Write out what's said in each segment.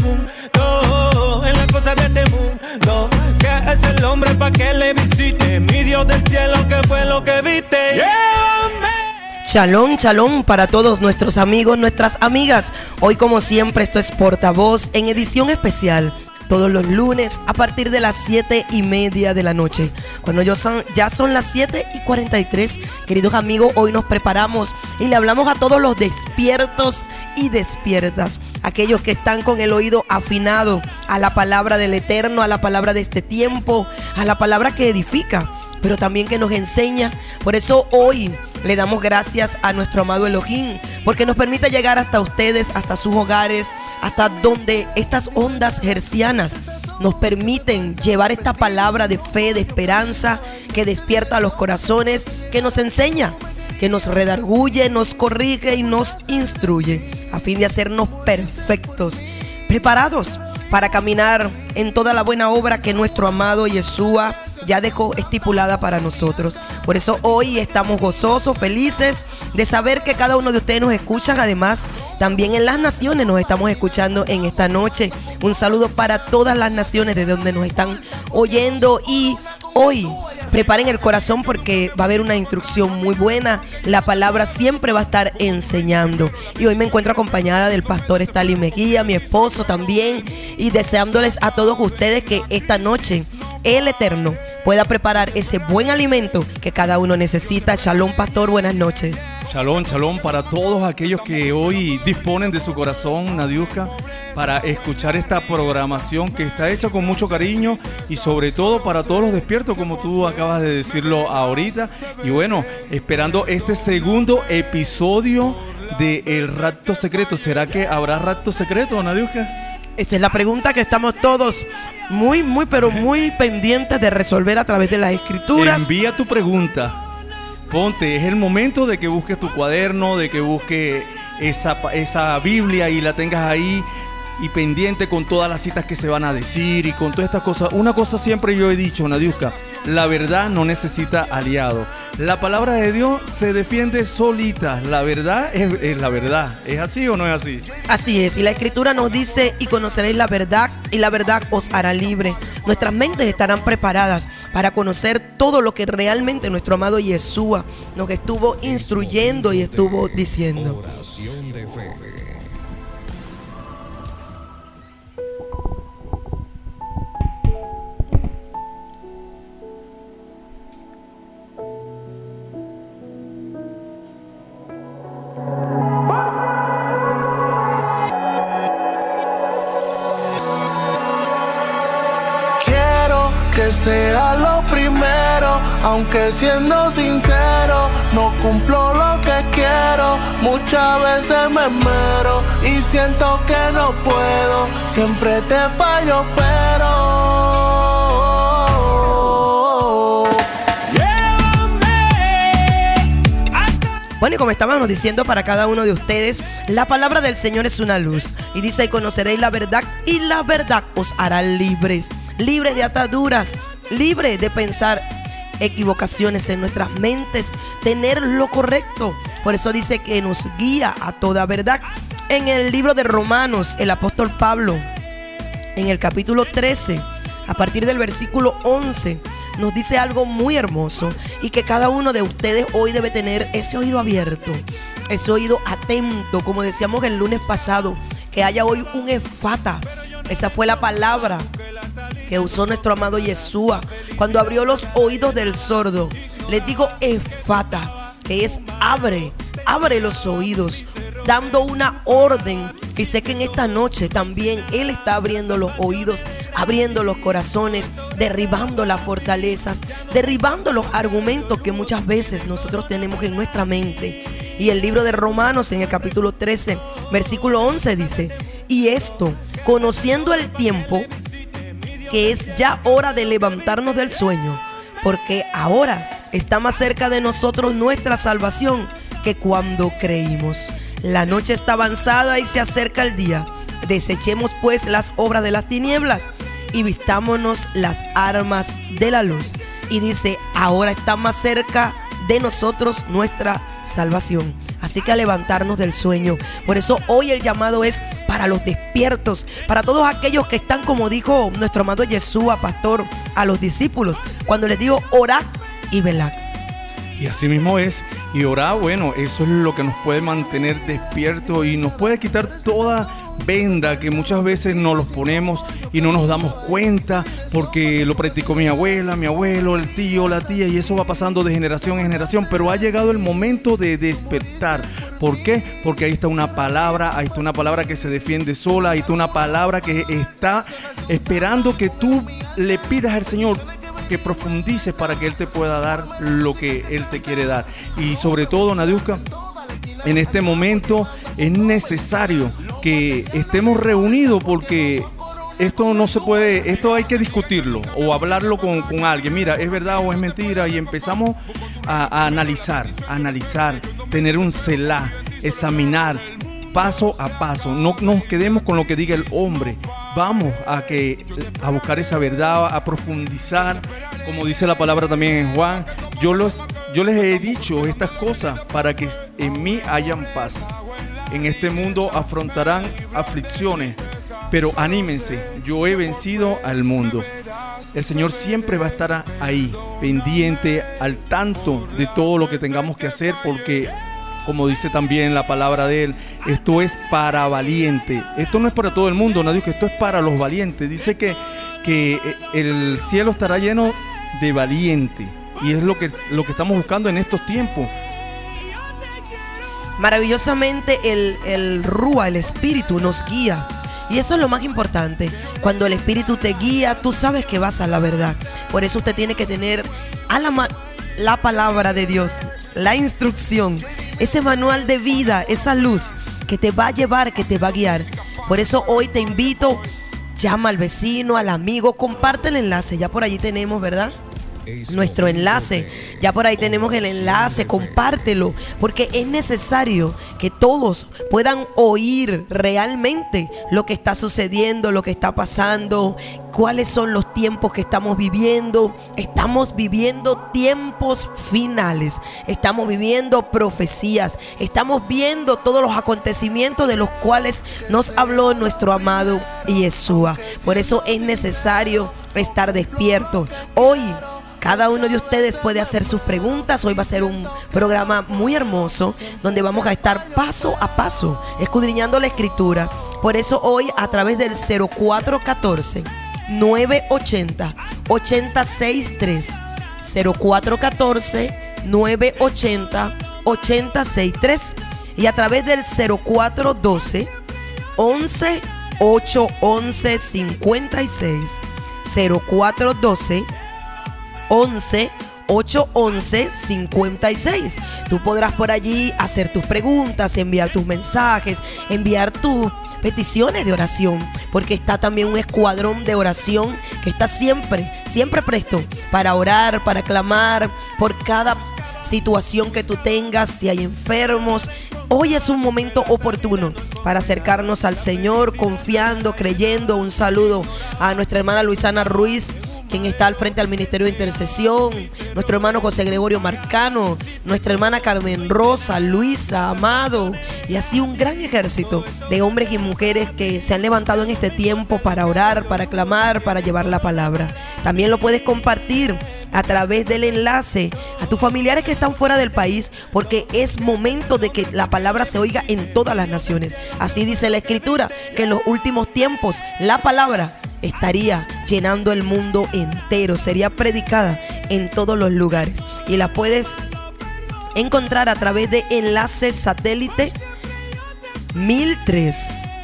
pregunto en las cosas de este mundo. ¿Qué es el hombre para que le visite? Mi Dios del cielo, ¿qué fue lo que viste? Yeah, Shalom, shalom para todos nuestros amigos, nuestras amigas. Hoy como siempre esto es Portavoz en edición especial todos los lunes a partir de las 7 y media de la noche. Cuando yo son, ya son las 7 y 43, queridos amigos, hoy nos preparamos y le hablamos a todos los despiertos y despiertas, aquellos que están con el oído afinado a la palabra del Eterno, a la palabra de este tiempo, a la palabra que edifica, pero también que nos enseña. Por eso hoy le damos gracias a nuestro amado Elohim, porque nos permite llegar hasta ustedes, hasta sus hogares, hasta donde estas ondas hercianas nos permiten llevar esta palabra de fe, de esperanza, que despierta los corazones, que nos enseña, que nos redarguye, nos corrige y nos instruye, a fin de hacernos perfectos, preparados para caminar en toda la buena obra que nuestro amado Yeshua ya dejó estipulada para nosotros. Por eso hoy estamos gozosos, felices de saber que cada uno de ustedes nos escuchan. Además, también en las naciones nos estamos escuchando en esta noche. Un saludo para todas las naciones de donde nos están oyendo y hoy preparen el corazón porque va a haber una instrucción muy buena. La palabra siempre va a estar enseñando. Y hoy me encuentro acompañada del pastor Stalin Mejía, mi esposo también, y deseándoles a todos ustedes que esta noche el Eterno pueda preparar ese buen alimento que cada uno necesita. Shalom, pastor, buenas noches. Shalom, shalom para todos aquellos que hoy disponen de su corazón, Nadiuska, para escuchar esta programación que está hecha con mucho cariño y sobre todo para todos los despiertos, como tú acabas de decirlo ahorita. Y bueno, esperando este segundo episodio de El Rapto Secreto. ¿Será que habrá Rapto Secreto, Nadiuska? Esa es la pregunta que estamos todos muy, muy, pero muy pendientes de resolver a través de las escrituras. Envía tu pregunta. Ponte, es el momento de que busques tu cuaderno, de que busques esa, esa Biblia y la tengas ahí y pendiente con todas las citas que se van a decir y con todas estas cosas. Una cosa siempre yo he dicho, Nadiuska, la verdad no necesita aliado. La palabra de Dios se defiende solita. La verdad es, es, la verdad. ¿Es así o no es así? Así es. Y la escritura nos dice, y conoceréis la verdad, y la verdad os hará libre. Nuestras mentes estarán preparadas para conocer todo lo que realmente nuestro amado Yeshua nos estuvo instruyendo y estuvo diciendo. Oración de fe. Sea lo primero, aunque siendo sincero, no cumplo lo que quiero, muchas veces me mero y siento que no puedo, siempre te fallo, pero... Bueno, y como estábamos diciendo para cada uno de ustedes, la palabra del Señor es una luz. Y dice, conoceréis la verdad, y la verdad os hará libres. Libres de ataduras, libres de pensar equivocaciones en nuestras mentes, tener lo correcto. Por eso dice que nos guía a toda verdad. En el libro de Romanos, el apóstol Pablo, en el capítulo 13, a partir del versículo 11, nos dice algo muy hermoso y que cada uno de ustedes hoy debe tener ese oído abierto, ese oído atento, como decíamos el lunes pasado, que haya hoy un efata. Esa fue la palabra que usó nuestro amado Yeshua cuando abrió los oídos del sordo. Les digo efata, que es abre, abre los oídos, dando una orden. Y sé que en esta noche también Él está abriendo los oídos, abriendo los corazones, derribando las fortalezas, derribando los argumentos que muchas veces nosotros tenemos en nuestra mente. Y el libro de Romanos en el capítulo 13, versículo 11 dice, y esto, conociendo el tiempo, que es ya hora de levantarnos del sueño, porque ahora está más cerca de nosotros nuestra salvación que cuando creímos. La noche está avanzada y se acerca el día. Desechemos pues las obras de las tinieblas y vistámonos las armas de la luz. Y dice, ahora está más cerca de nosotros nuestra salvación. Así que a levantarnos del sueño. Por eso hoy el llamado es para los despiertos, para todos aquellos que están, como dijo nuestro amado Yeshua, pastor, a los discípulos, cuando les dijo, orad y velad. Y así mismo es. Y orar, bueno, eso es lo que nos puede mantener despiertos y nos puede quitar toda venda que muchas veces nos los ponemos y no nos damos cuenta porque lo practicó mi abuela, mi abuelo, el tío, la tía y eso va pasando de generación en generación. Pero ha llegado el momento de despertar. ¿Por qué? Porque ahí está una palabra, ahí está una palabra que se defiende sola, ahí está una palabra que está esperando que tú le pidas al Señor que profundices para que Él te pueda dar lo que Él te quiere dar. Y sobre todo, Nadiuska, en este momento es necesario que estemos reunidos porque esto no se puede, esto hay que discutirlo o hablarlo con, alguien. Mira, es verdad o es mentira y empezamos a, analizar, analizar, tener un celá, examinar paso a paso. No nos quedemos con lo que diga el hombre. Vamos a que a buscar esa verdad, a profundizar, como dice la palabra también en Juan. Yo los yo les he dicho estas cosas para que en mí hayan paz. En este mundo afrontarán aflicciones, pero anímense, yo he vencido al mundo. El Señor siempre va a estar ahí, pendiente, al tanto de todo lo que tengamos que hacer, porque como dice también la palabra de él, esto es para valiente. Esto no es para todo el mundo, nadie que esto es para los valientes. Dice que, que eh, el cielo estará lleno de valiente. Y es lo que, lo que estamos buscando en estos tiempos. Maravillosamente el, el Rúa, el Espíritu, nos guía. Y eso es lo más importante. Cuando el Espíritu te guía, tú sabes que vas a la verdad. Por eso usted tiene que tener a la, la palabra de Dios, la instrucción ese manual de vida, esa luz que te va a llevar, que te va a guiar. Por eso hoy te invito, llama al vecino, al amigo, comparte el enlace, ya por allí tenemos, ¿verdad? Nuestro enlace. Ya por ahí tenemos el enlace, compártelo, porque es necesario que todos puedan oír realmente lo que está sucediendo, lo que está pasando, cuáles son los tiempos que estamos viviendo. Estamos viviendo tiempos finales, estamos viviendo profecías, estamos viendo todos los acontecimientos de los cuales nos habló nuestro amado Yeshua. Por eso es necesario estar despierto. Hoy cada uno de ustedes puede hacer sus preguntas. Hoy va a ser un programa muy hermoso donde vamos a estar paso a paso escudriñando la escritura. Por eso hoy a través del 0414 980 863 0414 980 863 y a través del 0412 11 811 56 0412 11 811 56. Tú podrás por allí hacer tus preguntas, enviar tus mensajes, enviar tus peticiones de oración, porque está también un escuadrón de oración que está siempre, siempre presto para orar, para clamar por cada situación que tú tengas, si hay enfermos. Hoy es un momento oportuno para acercarnos al Señor, confiando, creyendo. Un saludo a nuestra hermana Luisana Ruiz quien está al frente del Ministerio de Intercesión, nuestro hermano José Gregorio Marcano, nuestra hermana Carmen Rosa, Luisa, Amado, y así un gran ejército de hombres y mujeres que se han levantado en este tiempo para orar, para clamar, para llevar la palabra. También lo puedes compartir a través del enlace a tus familiares que están fuera del país, porque es momento de que la palabra se oiga en todas las naciones. Así dice la escritura, que en los últimos tiempos la palabra estaría llenando el mundo entero, sería predicada en todos los lugares. Y la puedes encontrar a través de enlace satélite 1003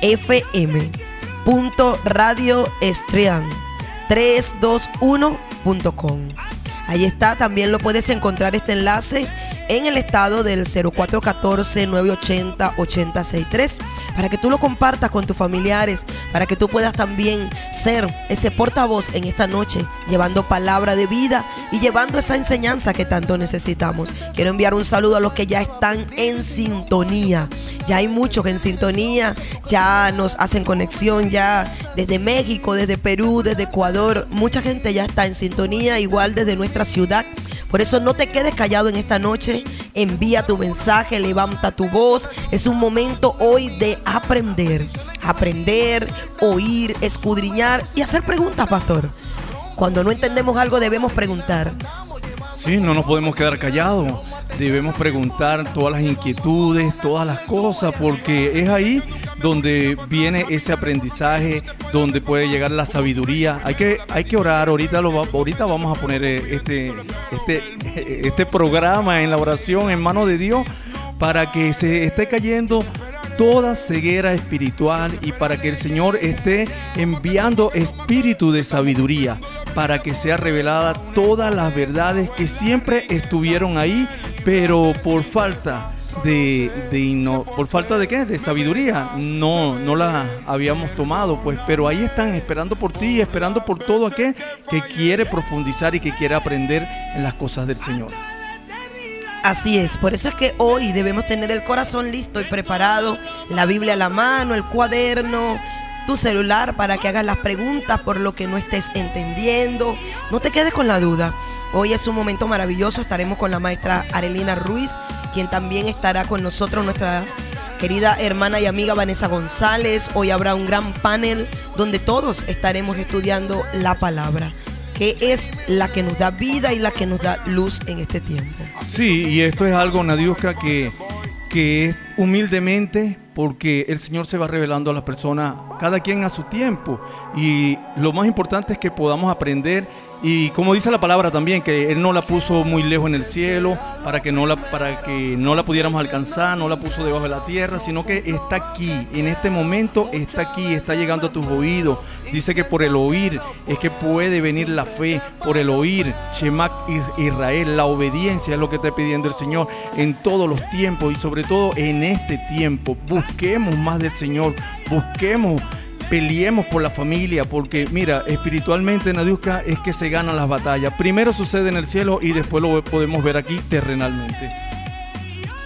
fm punto 321.com. Ahí está, también lo puedes encontrar este enlace en el estado del 0414-980-863 para que tú lo compartas con tus familiares, para que tú puedas también ser ese portavoz en esta noche, llevando palabra de vida y llevando esa enseñanza que tanto necesitamos. Quiero enviar un saludo a los que ya están en sintonía. Ya hay muchos en sintonía, ya nos hacen conexión, ya desde México, desde Perú, desde Ecuador. Mucha gente ya está en sintonía, igual desde nuestra ciudad por eso no te quedes callado en esta noche. Envía tu mensaje, levanta tu voz. Es un momento hoy de aprender. aprender, oír, escudriñar y hacer preguntas, pastor. Cuando no entendemos algo debemos preguntar. Sí, no nos podemos quedar callados. Debemos preguntar todas las inquietudes, todas las cosas, porque es ahí donde viene ese aprendizaje, donde puede llegar la sabiduría. Hay que, hay que orar. Ahorita, ahorita vamos a poner eh, este, este, este programa en la oración en manos de Dios para que se esté cayendo toda ceguera espiritual y para que el Señor esté enviando espíritu de sabiduría para que sea revelada todas las verdades que siempre estuvieron ahí, pero por falta de, no, por falta de qué, de sabiduría, no, no la habíamos tomado, pues, pero ahí están esperando por ti, esperando por todo aquel que quiere profundizar y que quiere aprender en las cosas del Señor. Así es, por eso es que hoy debemos tener el corazón listo y preparado, la Biblia a la mano, el cuaderno, tu celular para que hagas las preguntas por lo que no estés entendiendo. No te quedes con la duda. Hoy es un momento maravilloso, estaremos con la maestra Arelina Ruiz, quien también estará con nosotros, nuestra querida hermana y amiga Vanessa González. Hoy habrá un gran panel donde todos estaremos estudiando la palabra que es la que nos da vida y la que nos da luz en este tiempo. Sí, y esto es algo, Nadiuska, que, que humildemente porque el Señor se va revelando a las personas, cada quien a su tiempo. Y lo más importante es que podamos aprender y como dice la palabra también, que Él no la puso muy lejos en el cielo para que, no la, para que no la pudiéramos alcanzar, no la puso debajo de la tierra, sino que está aquí, en este momento está aquí, está llegando a tus oídos. Dice que por el oír es que puede venir la fe, por el oír, Shemak Israel, la obediencia es lo que está pidiendo el Señor en todos los tiempos y sobre todo en este tiempo. Busquemos más del Señor, busquemos peleemos por la familia, porque mira, espiritualmente, Nadiuska, es que se ganan las batallas. Primero sucede en el cielo y después lo podemos ver aquí terrenalmente.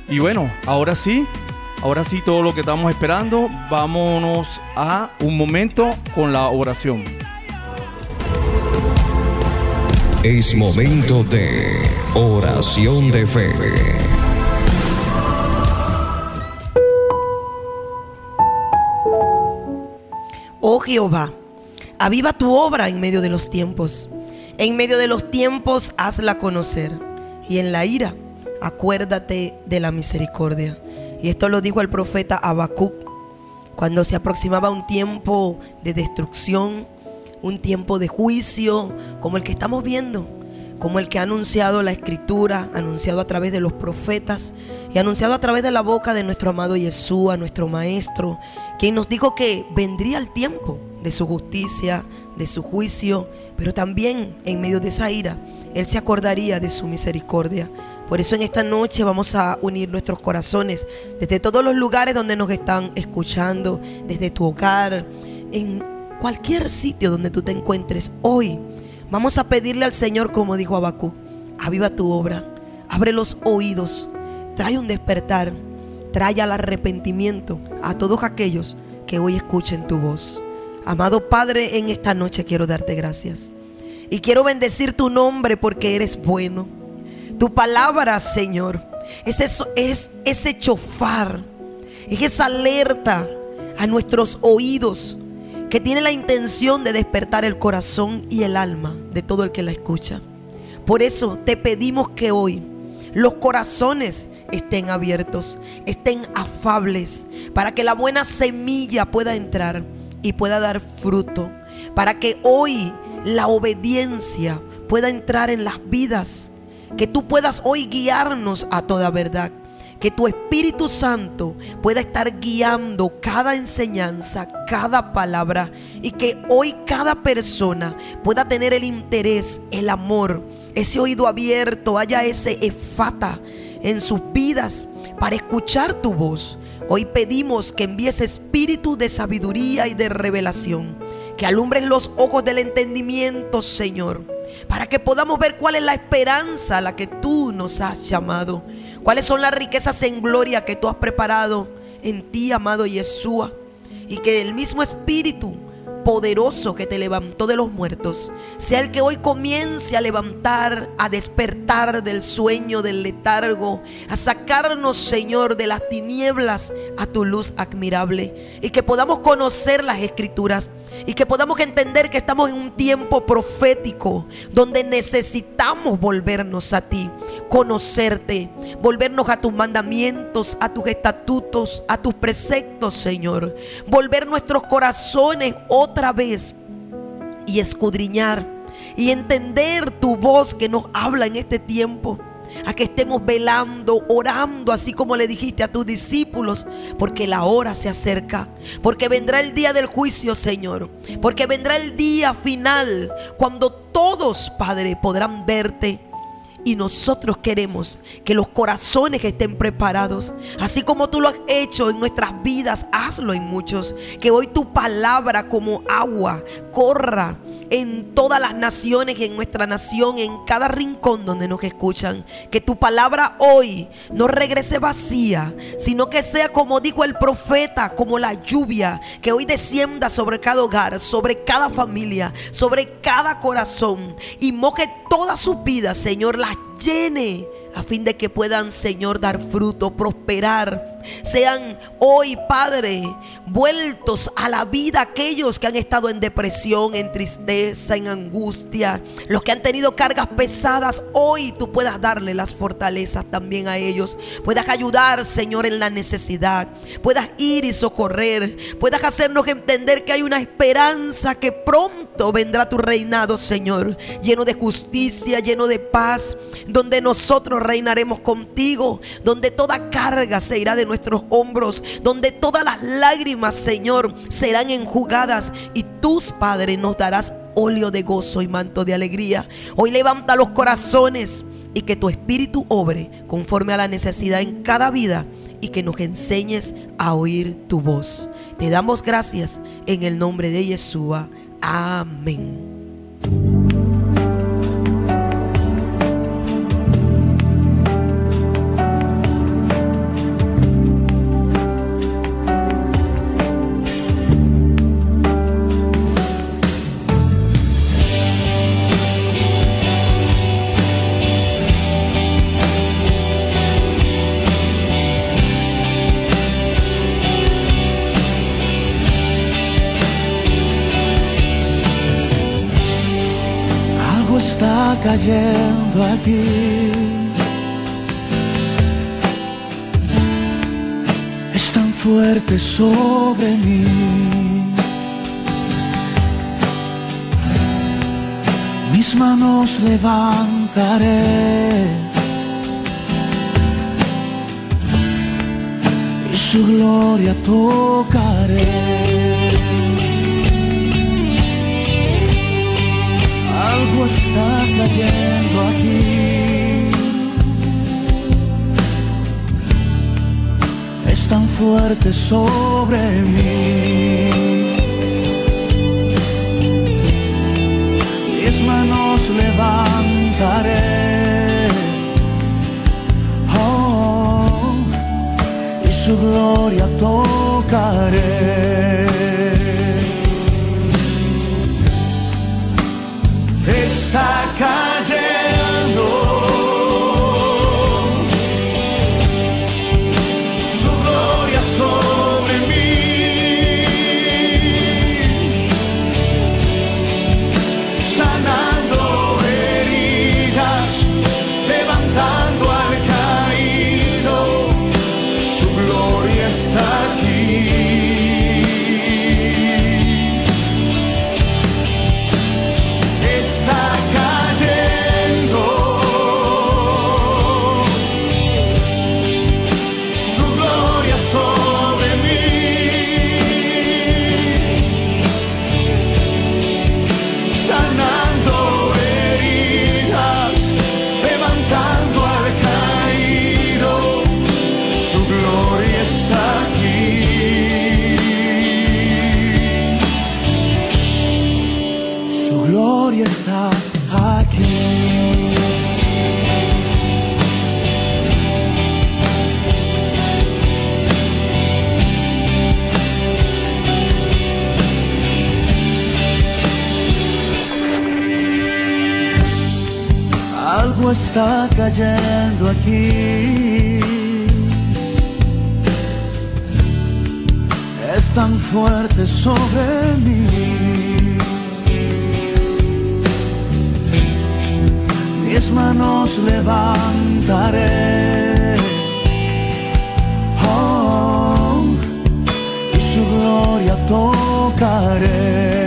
Y bueno, ahora sí, ahora sí todo lo que estamos esperando, vámonos a un momento con la oración. Es momento de oración de fe. Oh Jehová, aviva tu obra en medio de los tiempos. En medio de los tiempos hazla conocer. Y en la ira, acuérdate de la misericordia. Y esto lo dijo el profeta Habacuc cuando se aproximaba un tiempo de destrucción, un tiempo de juicio, como el que estamos viendo como el que ha anunciado la escritura, anunciado a través de los profetas y anunciado a través de la boca de nuestro amado Yeshua, nuestro Maestro, quien nos dijo que vendría el tiempo de su justicia, de su juicio, pero también en medio de esa ira, Él se acordaría de su misericordia. Por eso en esta noche vamos a unir nuestros corazones desde todos los lugares donde nos están escuchando, desde tu hogar, en cualquier sitio donde tú te encuentres hoy Vamos a pedirle al Señor, como dijo Abacú, aviva tu obra, abre los oídos, trae un despertar, trae al arrepentimiento a todos aquellos que hoy escuchen tu voz. Amado Padre, en esta noche quiero darte gracias. Y quiero bendecir tu nombre porque eres bueno. Tu palabra, Señor, es, eso, es ese chofar, es esa alerta a nuestros oídos que tiene la intención de despertar el corazón y el alma de todo el que la escucha. Por eso te pedimos que hoy los corazones estén abiertos, estén afables, para que la buena semilla pueda entrar y pueda dar fruto, para que hoy la obediencia pueda entrar en las vidas, que tú puedas hoy guiarnos a toda verdad que tu Espíritu Santo pueda estar guiando cada enseñanza, cada palabra y que hoy cada persona pueda tener el interés, el amor, ese oído abierto, haya ese efata en sus vidas para escuchar tu voz. Hoy pedimos que envíes espíritu de sabiduría y de revelación, que alumbres los ojos del entendimiento, Señor, para que podamos ver cuál es la esperanza a la que tú nos has llamado ¿Cuáles son las riquezas en gloria que tú has preparado en ti, amado Yeshua? Y que el mismo Espíritu poderoso que te levantó de los muertos sea el que hoy comience a levantar, a despertar del sueño, del letargo, a sacarnos, Señor, de las tinieblas a tu luz admirable y que podamos conocer las escrituras y que podamos entender que estamos en un tiempo profético donde necesitamos volvernos a ti, conocerte, volvernos a tus mandamientos, a tus estatutos, a tus preceptos, Señor. Volver nuestros corazones otra vez y escudriñar y entender tu voz que nos habla en este tiempo a que estemos velando, orando, así como le dijiste a tus discípulos, porque la hora se acerca, porque vendrá el día del juicio, Señor, porque vendrá el día final, cuando todos, Padre, podrán verte. Y nosotros queremos que los corazones estén preparados, así como tú lo has hecho en nuestras vidas, hazlo en muchos. Que hoy tu palabra como agua corra en todas las naciones, en nuestra nación, en cada rincón donde nos escuchan. Que tu palabra hoy no regrese vacía, sino que sea como dijo el profeta, como la lluvia, que hoy descienda sobre cada hogar, sobre cada familia, sobre cada corazón y moje toda su vida, Señor, llene a fin de que puedan, Señor, dar fruto, prosperar. Sean hoy, Padre, vueltos a la vida aquellos que han estado en depresión, en tristeza, en angustia, los que han tenido cargas pesadas, hoy tú puedas darle las fortalezas también a ellos, puedas ayudar, Señor, en la necesidad, puedas ir y socorrer, puedas hacernos entender que hay una esperanza que pronto vendrá tu reinado, Señor, lleno de justicia, lleno de paz, donde nosotros reinaremos contigo, donde toda carga se irá de nuestros hombros, donde todas las lágrimas Señor, serán enjugadas y tus padres nos darás óleo de gozo y manto de alegría. Hoy levanta los corazones y que tu espíritu obre conforme a la necesidad en cada vida y que nos enseñes a oír tu voz. Te damos gracias en el nombre de Yeshua. Amén. Cayendo aquí. Es tan fuerte sobre mí. Mis manos levantaré. Y su gloria tocaré. Está cayendo aquí. Es tan fuerte sobre mí. Mis manos levantaré. Oh, y su gloria tocaré. Está está cayendo aquí. Es tan fuerte sobre mí. Mis manos levantaré. Oh, y su gloria tocaré.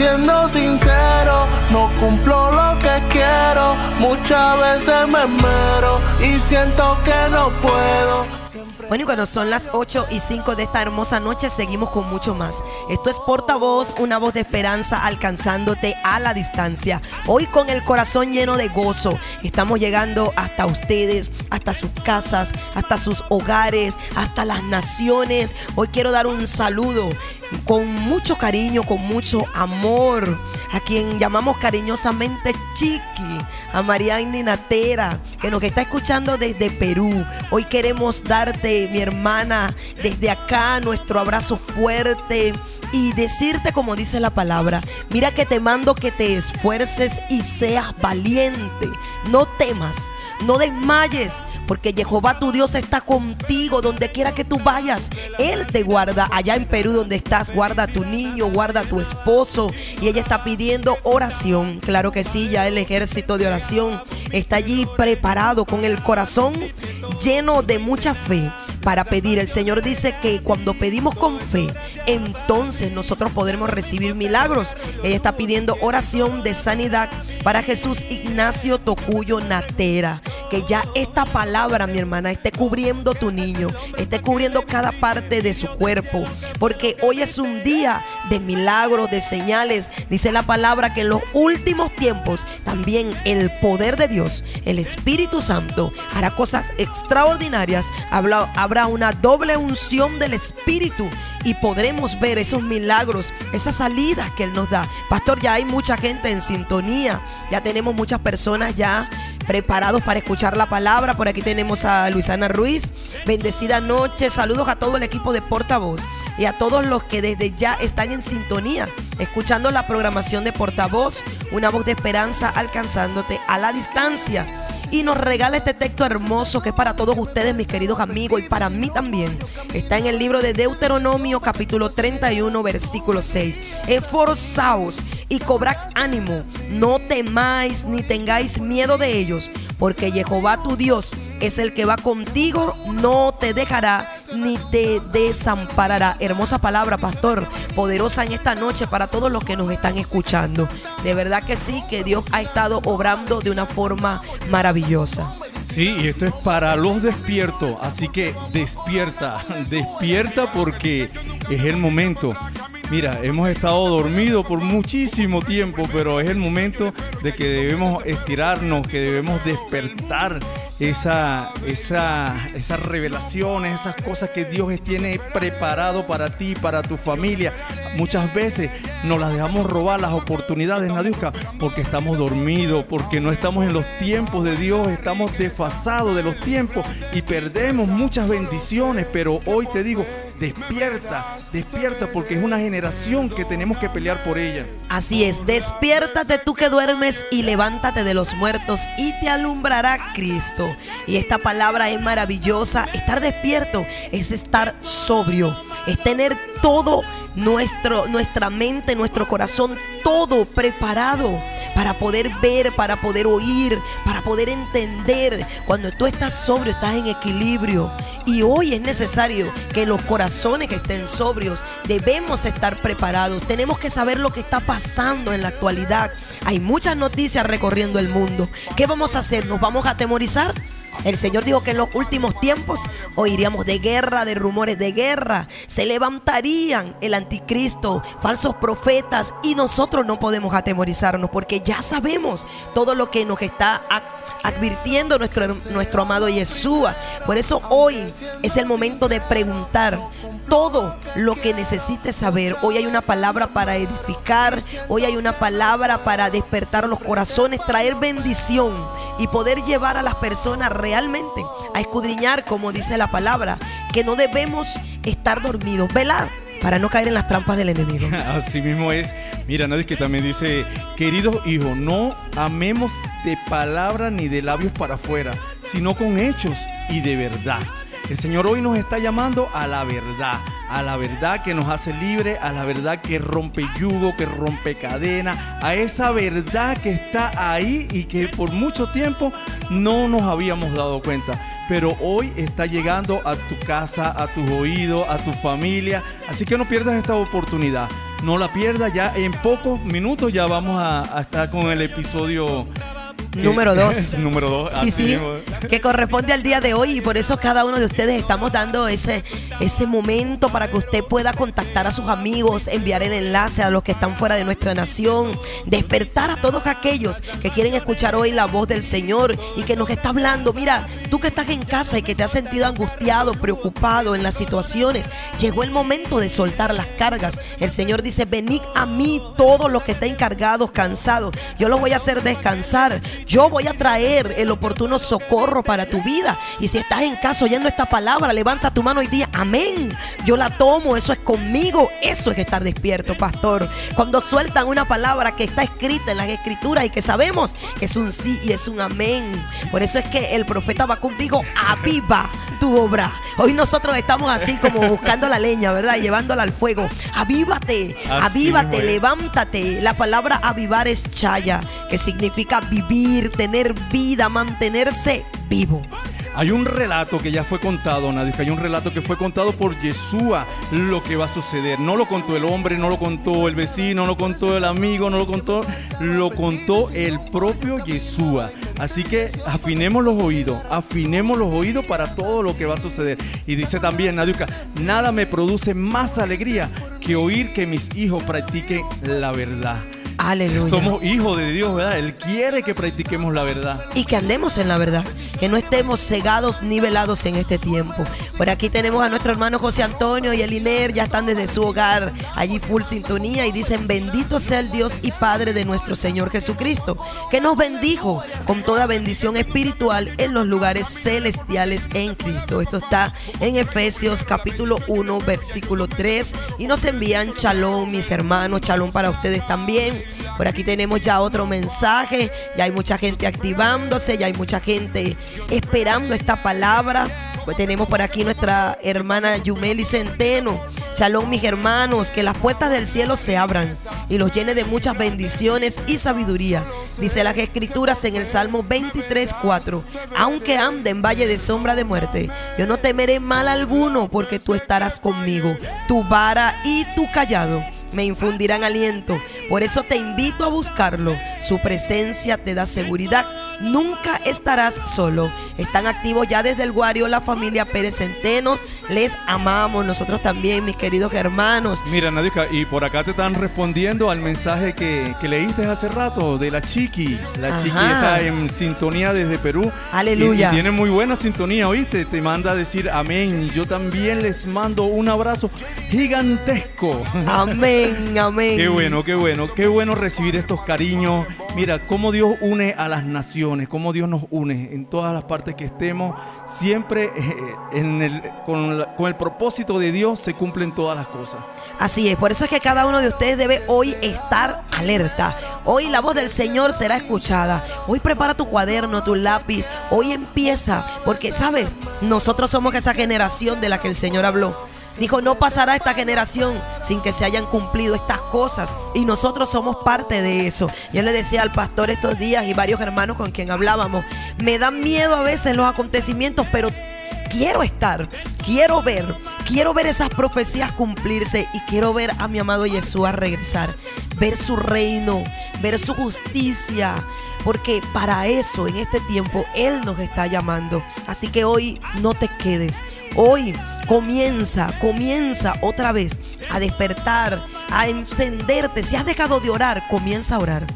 Siendo sincero, no cumplo lo que quiero. Muchas veces me mero y siento que no puedo. Bueno, y cuando son las 8 y 5 de esta hermosa noche, seguimos con mucho más. Esto es Portavoz, una voz de esperanza alcanzándote a la distancia. Hoy con el corazón lleno de gozo, estamos llegando hasta ustedes, hasta sus casas, hasta sus hogares, hasta las naciones. Hoy quiero dar un saludo con mucho cariño, con mucho amor, a quien llamamos cariñosamente Chiqui, a Marianne Natera, que nos está escuchando desde Perú. Hoy queremos darte, mi hermana, desde acá nuestro abrazo fuerte y decirte como dice la palabra, mira que te mando que te esfuerces y seas valiente, no temas, no desmayes, porque Jehová tu Dios está contigo donde quiera que tú vayas. Él te guarda allá en Perú donde estás, guarda a tu niño, guarda a tu esposo. Y ella está pidiendo oración. Claro que sí, ya el ejército de oración está allí preparado con el corazón lleno de mucha fe para pedir. El Señor dice que cuando pedimos con fe, entonces nosotros podremos recibir milagros. Ella está pidiendo oración de sanidad para Jesús Ignacio Tocuyo Natera. Que ya esta palabra, mi hermana, esté cubriendo tu niño, esté cubriendo cada parte de su cuerpo. Porque hoy es un día de milagros, de señales. Dice la palabra que en los últimos tiempos también el poder de Dios, el Espíritu Santo, hará cosas extraordinarias. Habla- habrá una doble unción del Espíritu y podremos ver esos milagros, esas salidas que Él nos da. Pastor, ya hay mucha gente en sintonía, ya tenemos muchas personas ya preparados para escuchar la palabra. Por aquí tenemos a Luisana Ruiz. Bendecida noche, saludos a todo el equipo de Portavoz y a todos los que desde ya están en sintonía, escuchando la programación de Portavoz, una voz de esperanza alcanzándote a la distancia y nos regala este texto hermoso que es para todos ustedes, mis queridos amigos, y para mí también. Está en el libro de Deuteronomio, capítulo 31, versículo 6. Esforzaos y cobrad ánimo, no temáis ni tengáis miedo de ellos, porque Jehová tu Dios es el que va contigo, no te dejará ni te desamparará. Hermosa palabra, pastor, poderosa en esta noche para todos los que nos están escuchando. De verdad que sí, que Dios ha estado obrando de una forma maravillosa. Sí, y esto es para los despiertos, así que despierta, despierta porque es el momento. Mira, hemos estado dormidos por muchísimo tiempo, pero es el momento de que debemos estirarnos, que debemos despertar, esa, esa, esas revelaciones, esas cosas que Dios tiene preparado para ti, para tu familia. Muchas veces nos las dejamos robar las oportunidades, Nadiuska, porque estamos dormidos, porque no estamos en los tiempos de Dios, estamos desfasados de los tiempos y perdemos muchas bendiciones. Pero hoy te digo, Despierta, despierta porque es una generación que tenemos que pelear por ella. Así es, despiértate tú que duermes y levántate de los muertos y te alumbrará Cristo. Y esta palabra es maravillosa. Estar despierto es estar sobrio, es tener todo nuestro, nuestra mente, nuestro corazón, todo preparado para poder ver, para poder oír, para poder entender. Cuando tú estás sobrio, estás en equilibrio. Y hoy es necesario que los corazones que estén sobrios debemos estar preparados. Tenemos que saber lo que está pasando en la actualidad. Hay muchas noticias recorriendo el mundo. ¿Qué vamos a hacer? ¿Nos vamos a atemorizar? El Señor dijo que en los últimos tiempos oiríamos de guerra, de rumores de guerra. Se levantarían el anticristo, falsos profetas y nosotros no podemos atemorizarnos porque ya sabemos todo lo que nos está advirtiendo nuestro, nuestro amado Yeshua. Por eso hoy es el momento de preguntar todo lo que necesites saber. Hoy hay una palabra para edificar, hoy hay una palabra para despertar los corazones, traer bendición y poder llevar a las personas realmente a escudriñar, como dice la palabra, que no debemos estar dormidos, velar para no caer en las trampas del enemigo. Así mismo es. Mira, nadie que también dice, queridos hijos, no amemos de palabra ni de labios para afuera, sino con hechos y de verdad. El Señor hoy nos está llamando a la verdad, a la verdad que nos hace libre, a la verdad que rompe yugo, que rompe cadena, a esa verdad que está ahí y que por mucho tiempo no nos habíamos dado cuenta. Pero hoy está llegando a tu casa, a tus oídos, a tu familia. Así que no pierdas esta oportunidad. No la pierdas. Ya en pocos minutos ya vamos a, a estar con el episodio Número dos. Número dos. Sí, sí. Que corresponde al día de hoy y por eso cada uno de ustedes estamos dando ese, ese momento para que usted pueda contactar a sus amigos, enviar el enlace a los que están fuera de nuestra nación, despertar a todos aquellos que quieren escuchar hoy la voz del Señor y que nos está hablando. Mira, tú que estás en casa y que te has sentido angustiado, preocupado en las situaciones, llegó el momento de soltar las cargas. El Señor dice, venid a mí todos los que estén cargados, cansados. Yo los voy a hacer descansar. Yo voy a traer el oportuno socorro para tu vida. Y si estás en casa oyendo esta palabra, levanta tu mano y di amén. Yo la tomo, eso es conmigo. Eso es estar despierto, pastor. Cuando sueltan una palabra que está escrita en las escrituras y que sabemos que es un sí y es un amén. Por eso es que el profeta Habacuc dijo, aviva tu obra. Hoy nosotros estamos así como buscando la leña, ¿verdad? Llevándola al fuego. Avívate, avívate, levántate. La palabra avivar es chaya, que significa vivir, tener vida, mantenerse vivo. Hay un relato que ya fue contado, Nadie, hay un relato que fue contado por Yeshua lo que va a suceder. No lo contó el hombre, no lo contó el vecino, no lo contó el amigo, no lo contó, lo contó el propio Yeshua. Así que afinemos los oídos, afinemos los oídos para todo lo que va a suceder. Y dice también Nadiuca, nada me produce más alegría que oír que mis hijos practiquen la verdad. Aleluya. Somos hijos de Dios, ¿verdad? Él quiere que practiquemos la verdad. Y que andemos en la verdad. Que no estemos cegados ni velados en este tiempo. Por aquí tenemos a nuestro hermano José Antonio y Eliner. Ya están desde su hogar allí full sintonía y dicen: Bendito sea el Dios y Padre de nuestro Señor Jesucristo, que nos bendijo con toda bendición espiritual en los lugares celestiales en Cristo. Esto está en Efesios capítulo 1, versículo 3. Y nos envían chalón, mis hermanos, chalón para ustedes también. Por aquí tenemos ya otro mensaje, ya hay mucha gente activándose, ya hay mucha gente esperando esta palabra. Pues tenemos por aquí nuestra hermana Yumeli Centeno. Shalom mis hermanos, que las puertas del cielo se abran y los llene de muchas bendiciones y sabiduría. Dice las escrituras en el Salmo 23, 4. Aunque ande en valle de sombra de muerte, yo no temeré mal alguno porque tú estarás conmigo. Tu vara y tu callado me infundirán aliento. Por eso te invito a buscarlo. Su presencia te da seguridad nunca estarás solo. Están activos ya desde el Guario la familia Pérez Centenos. Les amamos nosotros también, mis queridos hermanos. Mira, Nadiuska, y por acá te están respondiendo al mensaje que, que leíste hace rato de la Chiqui. La Chiqui Ajá. está en sintonía desde Perú. Aleluya. Y, y tiene muy buena sintonía, ¿oíste? Te manda a decir amén. Yo también les mando un abrazo gigantesco. Amén, amén. Qué bueno, qué bueno, qué bueno recibir estos cariños. Mira, cómo Dios une a las naciones, cómo Dios nos une en todas las partes que estemos. Siempre eh, en el- con, la- con el propósito de Dios se cumplen todas las cosas. Así es, por eso es que cada uno de ustedes debe hoy estar alerta. Hoy la voz del Señor será escuchada. Hoy prepara tu cuaderno, tu lápiz. Hoy empieza, porque sabes, nosotros somos esa generación de la que el Señor habló. Dijo, no pasará esta generación sin que se hayan cumplido estas cosas. Y nosotros somos parte de eso. Yo le decía al pastor estos días y varios hermanos con quien hablábamos, me dan miedo a veces los acontecimientos, pero quiero estar, quiero ver, quiero ver esas profecías cumplirse y quiero ver a mi amado Yeshua regresar, ver su reino, ver su justicia, porque para eso en este tiempo Él nos está llamando. Así que hoy no te quedes, hoy comienza, comienza otra vez a despertar, a encenderte. Si has dejado de orar, comienza a orar.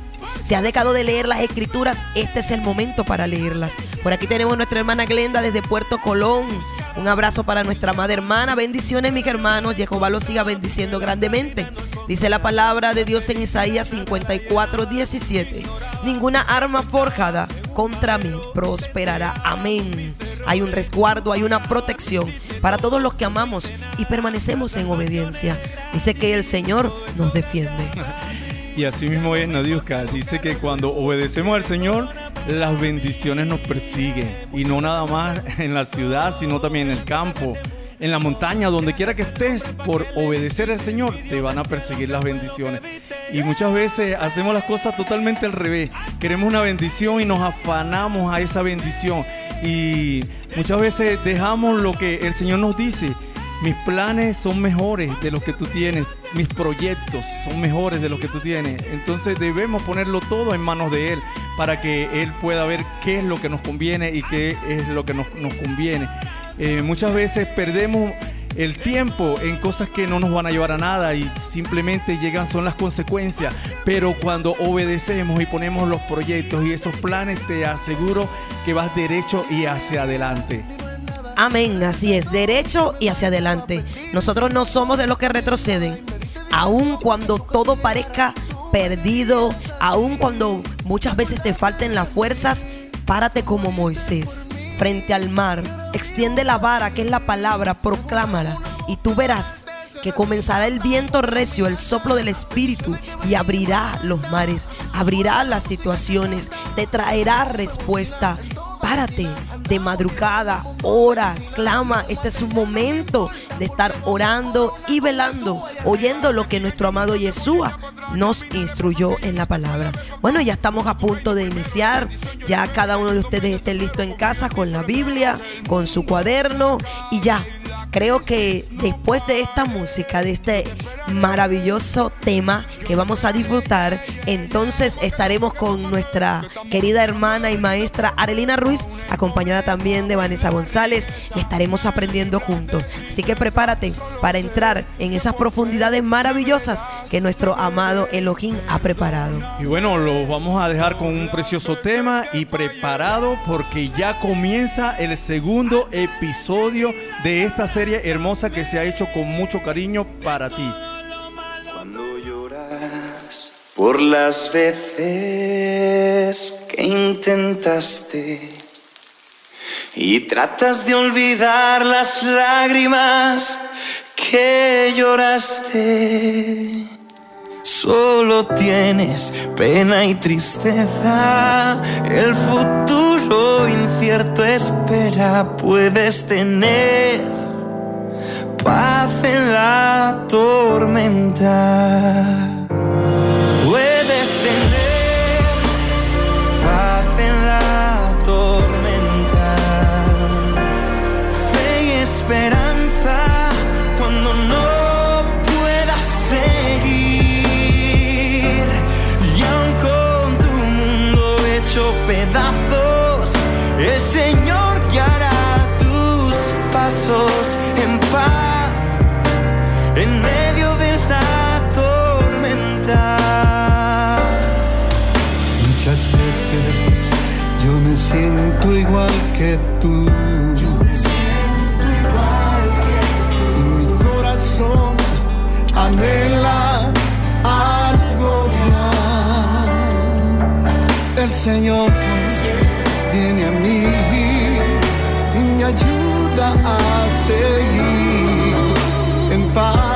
Si has dejado de leer las escrituras, este es el momento para leerlas. Por aquí tenemos nuestra hermana Glenda desde Puerto Colón. Un abrazo para nuestra amada hermana. Bendiciones, mis hermanos. Jehová los siga bendiciendo grandemente. Dice la palabra de Dios en Isaías 54, 17. Ninguna arma forjada contra mí prosperará. Amén. Hay un resguardo, hay una protección para todos los que amamos y permanecemos en obediencia. Dice que el Señor nos defiende. Y así mismo es, Nadiuska. Dice que cuando obedecemos al Señor, las bendiciones nos persiguen. Y no nada más en la ciudad, sino también en el campo, en la montaña, donde quiera que estés, por obedecer al Señor, te van a perseguir las bendiciones. Y muchas veces hacemos las cosas totalmente al revés. Queremos una bendición y nos afanamos a esa bendición. Y muchas veces dejamos lo que el Señor nos dice. Mis planes son mejores de los que tú tienes. Mis proyectos son mejores de los que tú tienes. Entonces debemos ponerlo todo en manos de Él para que Él pueda ver qué es lo que nos conviene y qué es lo que nos, conviene. Eh, muchas veces perdemos el tiempo en cosas que no nos van a llevar a nada y simplemente llegan son las consecuencias. Pero cuando obedecemos y ponemos los proyectos y esos planes, te aseguro que vas derecho y hacia adelante. Amén, así es, derecho y hacia adelante. Nosotros no somos de los que retroceden, aun cuando todo parezca perdido, aun cuando muchas veces te falten las fuerzas, párate como Moisés frente al mar, extiende la vara que es la palabra, proclámala y tú verás que comenzará el viento recio, el soplo del Espíritu y abrirá los mares, abrirá las situaciones, te traerá respuesta. Párate de madrugada, ora, clama. Este es un momento de estar orando y velando, oyendo lo que nuestro amado Yeshua nos instruyó en la palabra. Bueno, ya estamos a punto de iniciar. Ya cada uno de ustedes esté listo en casa con la Biblia, con su cuaderno y ya creo que después de esta música, de este maravilloso tema que vamos a disfrutar, entonces estaremos con nuestra querida hermana y maestra Arelina Ruiz, acompañada también de Vanessa González, y estaremos aprendiendo juntos. Así que prepárate para entrar en esas profundidades maravillosas que nuestro amado Elohim ha preparado. Y bueno, los vamos a dejar con un precioso tema y preparado porque ya comienza el segundo episodio de esta serie hermosa que se ha hecho con mucho cariño para ti. Cuando lloras por las veces que intentaste y tratas de olvidar las lágrimas que lloraste. Solo tienes pena y tristeza, el futuro incierto espera, puedes tener paz la tormenta. Señor viene a mí y me ayuda a seguir en paz,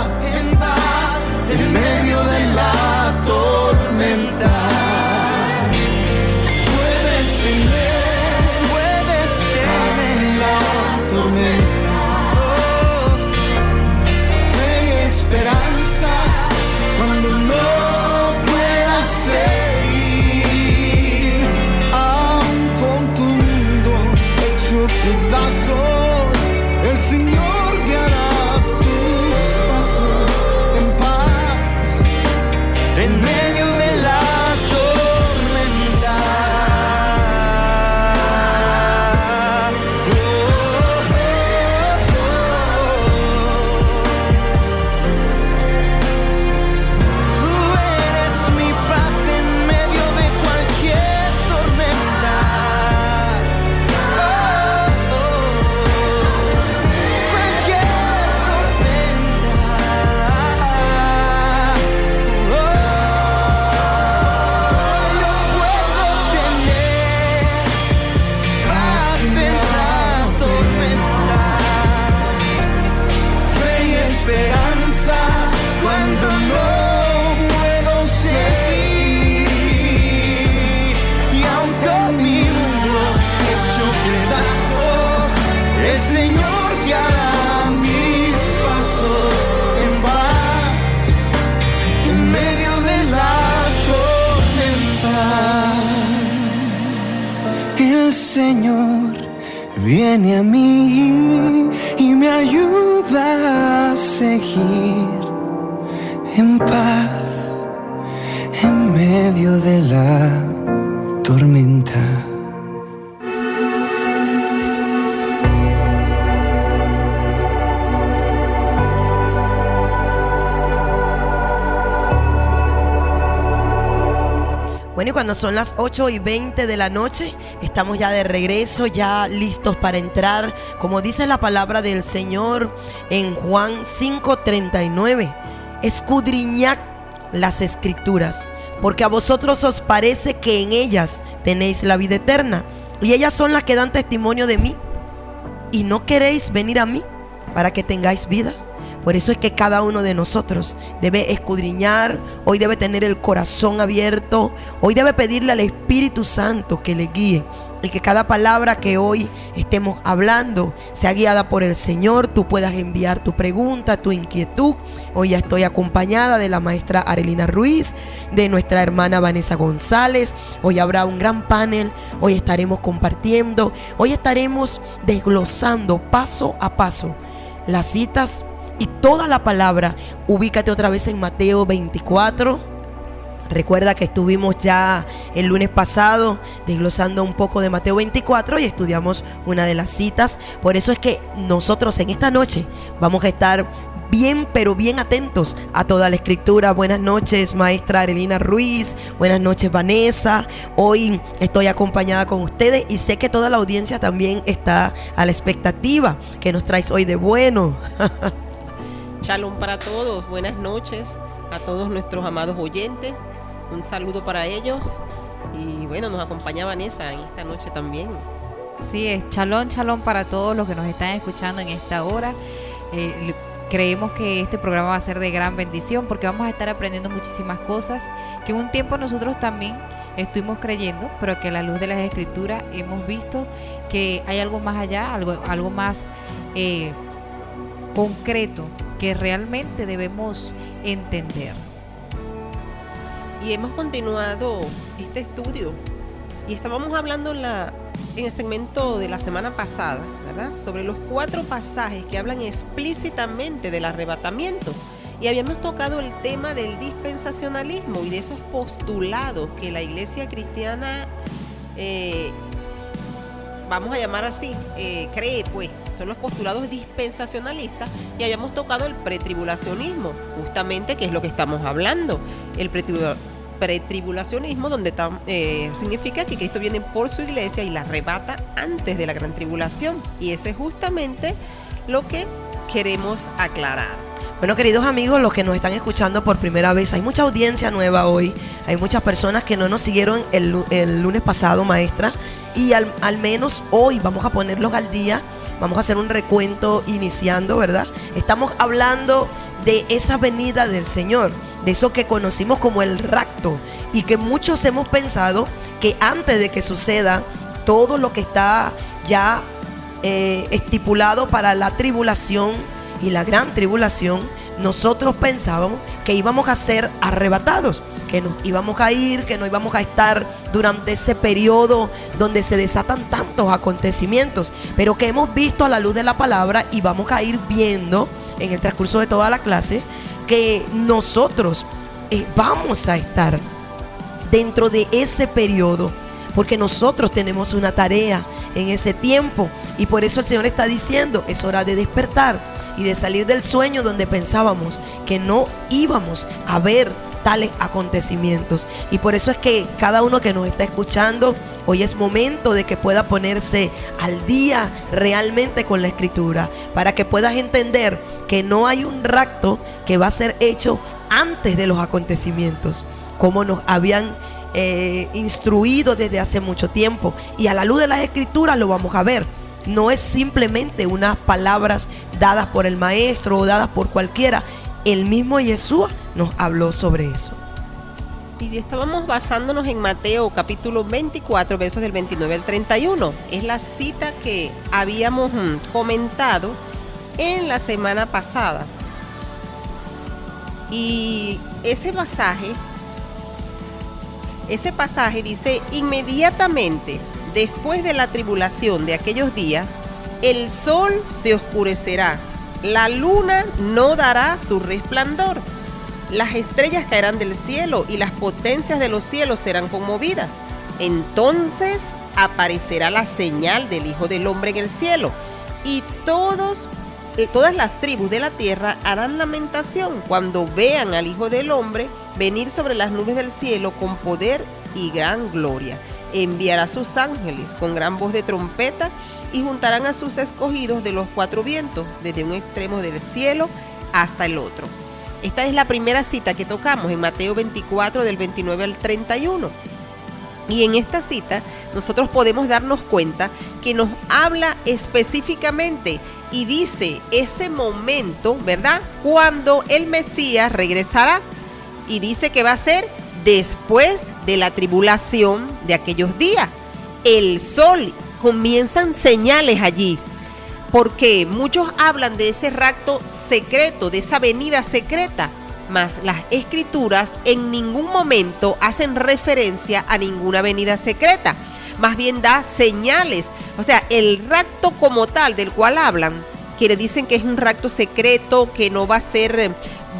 son las 8 y 20 de la noche, estamos ya de regreso, ya listos para entrar, como dice la palabra del Señor en Juan 5:39. Escudriñad las escrituras, porque a vosotros os parece que en ellas tenéis la vida eterna, y ellas son las que dan testimonio de mí, y no queréis venir a mí para que tengáis vida. Por eso es que cada uno de nosotros debe escudriñar, hoy debe tener el corazón abierto, hoy debe pedirle al Espíritu Santo que le guíe y que cada palabra que hoy estemos hablando sea guiada por el Señor, tú puedas enviar tu pregunta, tu inquietud. Hoy ya estoy acompañada de la maestra Arelina Ruiz, de nuestra hermana Vanessa González. Hoy habrá un gran panel, hoy estaremos compartiendo, hoy estaremos desglosando paso a paso las citas y toda la palabra. Ubícate otra vez en Mateo 24. Recuerda que estuvimos ya el lunes pasado desglosando un poco de Mateo 24 y estudiamos una de las citas. Por eso es que nosotros en esta noche vamos a estar bien, pero bien atentos a toda la escritura. Buenas noches, maestra Arelina Ruiz. Buenas noches, Vanessa. Hoy estoy acompañada con ustedes y sé que toda la audiencia también está a la expectativa que nos traes hoy de bueno. Shalom para todos, buenas noches a todos nuestros amados oyentes. Un saludo para ellos. Y bueno, nos acompaña Vanessa en esta noche también. Sí, es chalón, chalón para todos los que nos están escuchando en esta hora. Eh, creemos que este programa va a ser de gran bendición porque vamos a estar aprendiendo muchísimas cosas que un tiempo nosotros también estuvimos creyendo, pero que a la luz de las escrituras hemos visto que hay algo más allá, algo, algo más eh, concreto que realmente debemos entender. Y hemos continuado este estudio. Y estábamos hablando en, el segmento de la semana pasada, ¿verdad? Sobre los cuatro pasajes que hablan explícitamente del arrebatamiento. Y habíamos tocado el tema del dispensacionalismo y de esos postulados que la iglesia cristiana, eh, vamos a llamar así, eh, cree pues son los postulados dispensacionalistas y habíamos tocado el pretribulacionismo, justamente que es lo que estamos hablando. El pretribu- pretribulacionismo, donde tam- eh, significa que Cristo viene por su iglesia y la arrebata antes de la gran tribulación. Y ese es justamente lo que queremos aclarar. Bueno, queridos amigos, los que nos están escuchando por primera vez, hay mucha audiencia nueva hoy. Hay muchas personas que no nos siguieron el, el lunes pasado, maestra. Y al, al menos hoy vamos a ponerlos al día. Vamos a hacer un recuento iniciando, ¿verdad? Estamos hablando de esa venida del Señor, de eso que conocimos como el rapto. Y que muchos hemos pensado que antes de que suceda todo lo que está ya eh, estipulado para la tribulación y la gran tribulación, nosotros pensábamos que íbamos a ser arrebatados, que nos íbamos a ir, que no íbamos a estar durante ese periodo donde se desatan tantos acontecimientos, pero que hemos visto a la luz de la palabra y vamos a ir viendo en el transcurso de toda la clase que nosotros eh, vamos a estar dentro de ese periodo, porque nosotros tenemos una tarea en ese tiempo. Y por eso el Señor está diciendo, es hora de despertar y de salir del sueño donde pensábamos que no íbamos a ver tales acontecimientos. Y por eso es que cada uno que nos está escuchando, hoy es momento de que pueda ponerse al día realmente con la escritura, para que puedas entender que no hay un rapto que va a ser hecho antes de los acontecimientos, como nos habían eh, instruido desde hace mucho tiempo. Y a la luz de las escrituras lo vamos a ver. No es simplemente unas palabras dadas por el maestro o dadas por cualquiera. El mismo Yeshua nos habló sobre eso. Y estábamos basándonos en Mateo capítulo 24, versos del 29 al 31. Es la cita que habíamos mm, comentado en la semana pasada. Y ese pasaje, ese pasaje dice, inmediatamente después de la tribulación de aquellos días, el sol se oscurecerá, la luna no dará su resplandor, las estrellas caerán del cielo y las potencias de los cielos serán conmovidas. Entonces aparecerá la señal del Hijo del Hombre en el cielo y todos eh, todas las tribus de la tierra harán lamentación cuando vean al Hijo del Hombre venir sobre las nubes del cielo con poder y gran gloria. Enviará a sus ángeles con gran voz de trompeta y juntarán a sus escogidos de los cuatro vientos, desde un extremo del cielo hasta el otro. Esta es la primera cita que tocamos en Mateo 24 del 29 al 31. Y en esta cita nosotros podemos darnos cuenta que nos habla específicamente y dice ese momento, ¿verdad? Cuando el Mesías regresará y dice que va a ser después de la tribulación de aquellos días. El sol, comienzan señales allí, porque muchos hablan de ese rapto secreto, de esa venida secreta, mas las escrituras en ningún momento hacen referencia a ninguna venida secreta, más bien da señales, o sea, el rapto como tal del cual hablan, que le dicen que es un rapto secreto, que no va a ser eh,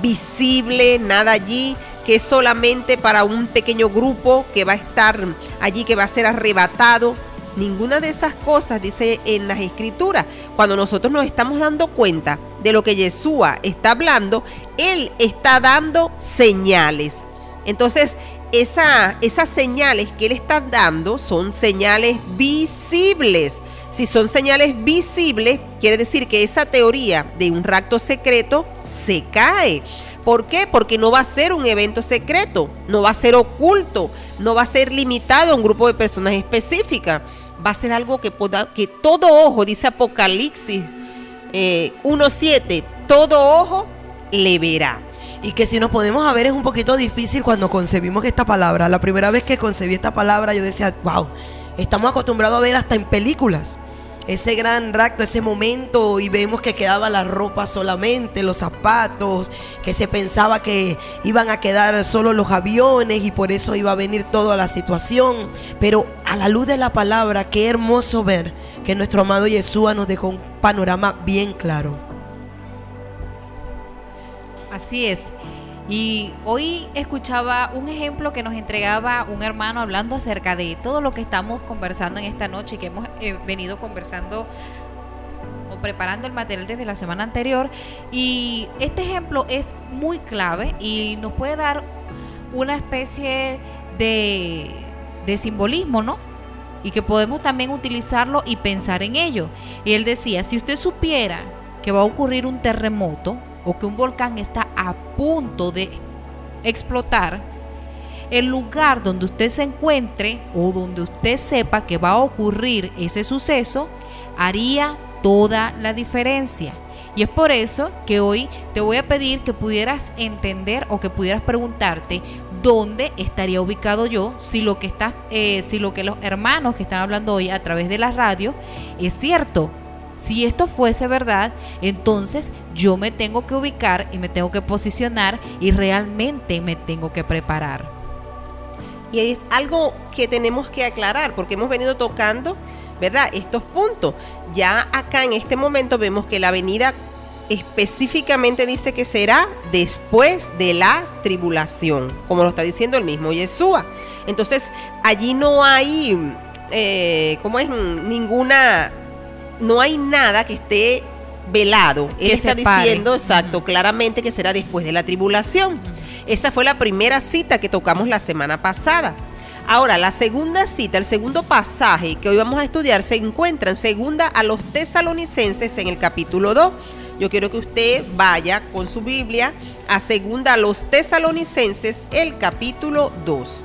visible, nada allí, que es solamente para un pequeño grupo que va a estar allí, que va a ser arrebatado. Ninguna de esas cosas dice en las escrituras. Cuando nosotros nos estamos dando cuenta de lo que Yeshua está hablando, Él está dando señales. Entonces, esa, esas señales que Él está dando son señales visibles. Si son señales visibles, quiere decir que esa teoría de un rapto secreto se cae. ¿Por qué? Porque no va a ser un evento secreto, no va a ser oculto, no va a ser limitado a un grupo de personas específicas. Va a ser algo que, poda- que todo ojo, dice Apocalipsis eh, 1.7, todo ojo le verá. Y que si nos podemos a ver es un poquito difícil cuando concebimos esta palabra. La primera vez que concebí esta palabra yo decía, wow, estamos acostumbrados a ver hasta en películas. Ese gran rapto, ese momento y vemos que quedaba la ropa solamente, los zapatos, que se pensaba que iban a quedar solo los aviones y por eso iba a venir toda la situación. Pero a la luz de la palabra, qué hermoso ver que nuestro amado Yeshua nos dejó un panorama bien claro. Así es. Y hoy escuchaba un ejemplo que nos entregaba un hermano hablando acerca de todo lo que estamos conversando en esta noche y que hemos eh, venido conversando preparando el material desde la semana anterior y este ejemplo es muy clave y nos puede dar una especie de, de simbolismo, ¿no? Y que podemos también utilizarlo y pensar en ello. Y él decía, si usted supiera que va a ocurrir un terremoto o que un volcán está a punto de explotar, el lugar donde usted se encuentre o donde usted sepa que va a ocurrir ese suceso haría toda la diferencia. Y es por eso que hoy te voy a pedir que pudieras entender o que pudieras preguntarte dónde estaría ubicado yo si lo que está, eh, si lo que los hermanos que están hablando hoy a través de la radio es cierto. Si esto fuese verdad, entonces yo me tengo que ubicar y me tengo que posicionar y realmente me tengo que preparar. Y es algo que tenemos que aclarar porque hemos venido tocando, ¿verdad? Estos puntos. Ya acá en este momento vemos que la venida específicamente dice que será después de la tribulación, como lo está diciendo el mismo Yeshua. Entonces, allí no hay, eh, ¿cómo es? Ninguna, no hay nada que esté velado. Él está separe. diciendo, exacto, claramente que será después de la tribulación. Esa fue la primera cita que tocamos la semana pasada. Ahora, la segunda cita, el segundo pasaje que hoy vamos a estudiar se encuentra en segunda a los tesalonicenses en el capítulo 2. Yo quiero que usted vaya con su Biblia a segunda a los tesalonicenses el capítulo 2.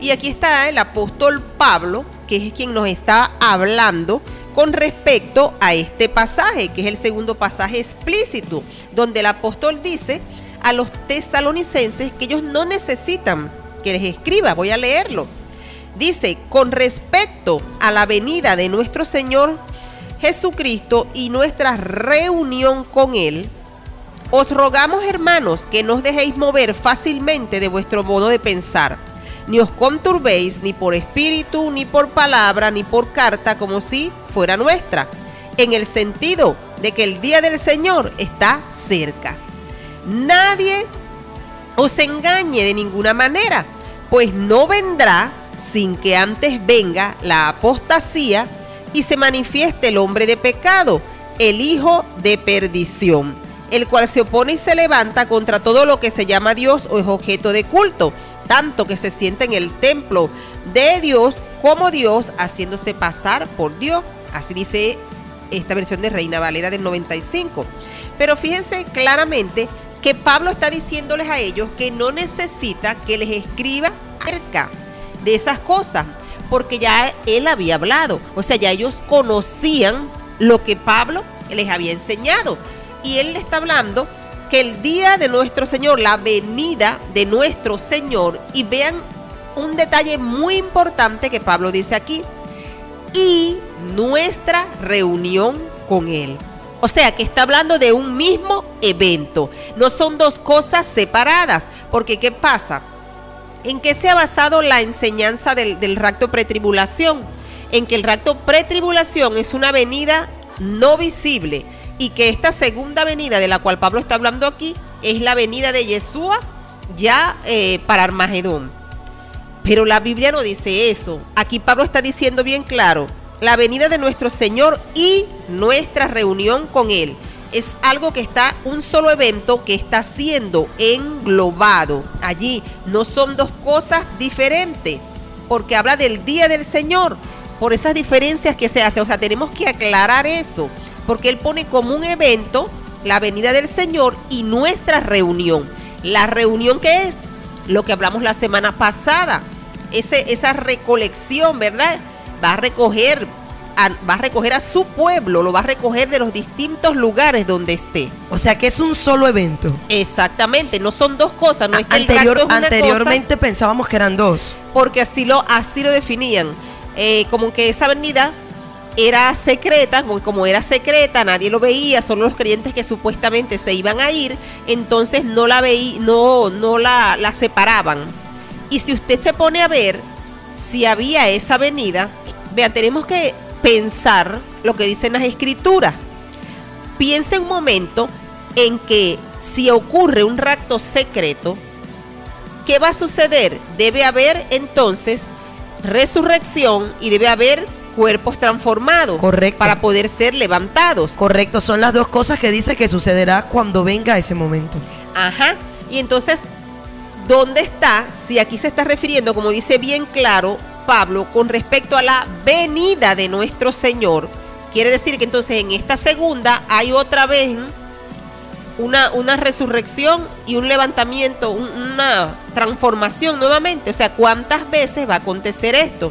Y aquí está el apóstol Pablo, que es quien nos está hablando con respecto a este pasaje, que es el segundo pasaje explícito, donde el apóstol dice a los tesalonicenses que ellos no necesitan que les escriba. Voy a leerlo. Dice, con respecto a la venida de nuestro Señor Jesucristo y nuestra reunión con Él, os rogamos, hermanos, que no os dejéis mover fácilmente de vuestro modo de pensar, ni os conturbéis ni por espíritu, ni por palabra, ni por carta, como si fuera nuestra, en el sentido de que el día del Señor está cerca. Nadie os engañe de ninguna manera, pues no vendrá sin que antes venga la apostasía y se manifieste el hombre de pecado, el hijo de perdición, el cual se opone y se levanta contra todo lo que se llama Dios o es objeto de culto, tanto que se sienta en el templo de Dios como Dios, haciéndose pasar por Dios. Así dice esta versión de Reina Valera del 95. Pero fíjense claramente que Pablo está diciéndoles a ellos que no necesita que les escriba acerca de esas cosas, porque ya él había hablado. O sea, ya ellos conocían lo que Pablo les había enseñado. Y él le está hablando que el día de nuestro Señor, la venida de nuestro Señor, y vean un detalle muy importante que Pablo dice aquí, y nuestra reunión con Él. O sea que está hablando de un mismo evento. No son dos cosas separadas. Porque ¿qué pasa? ¿En qué se ha basado la enseñanza del, del pretribulación? En que el rapto pretribulación es una venida no visible y que esta segunda venida de la cual Pablo está hablando aquí es la venida de Yeshua ya eh, para Armagedón. Pero la Biblia no dice eso. Aquí Pablo está diciendo bien claro, la venida de nuestro Señor y nuestra reunión con Él. Es algo que está, un solo evento que está siendo englobado allí. No son dos cosas diferentes, porque habla del día del Señor, por esas diferencias que se hacen. O sea, tenemos que aclarar eso, porque Él pone como un evento la venida del Señor y nuestra reunión. La reunión que es lo que hablamos la semana pasada, ese, esa recolección, ¿verdad? Va a recoger a, va a recoger a su pueblo, lo va a recoger de los distintos lugares donde esté. O sea que es un solo evento. Exactamente, no son dos cosas, no es que el Anterior- es anteriormente pensábamos que eran dos. porque así lo, así lo definían. Eh, como que esa venida era secreta, como, como era secreta, nadie lo veía, solo los creyentes que supuestamente se iban a ir, entonces no la veí, no, no la, la separaban. Y si usted se pone a ver si había esa venida, vean, tenemos que pensar lo que dicen las escrituras. Piensa un momento en que si ocurre un rapto secreto, ¿qué va a suceder? Debe haber entonces resurrección y debe haber cuerpos transformados. Correcto. Para poder ser levantados. Correcto, son las dos cosas que dice que sucederá cuando venga ese momento. Ajá. Y entonces, ¿dónde está? Si aquí se está refiriendo, como dice bien claro Pablo, con respecto a la venida de nuestro Señor, quiere decir que entonces en esta segunda hay otra vez una, una resurrección y un levantamiento, un- una transformación nuevamente. O sea, ¿cuántas veces va a acontecer esto?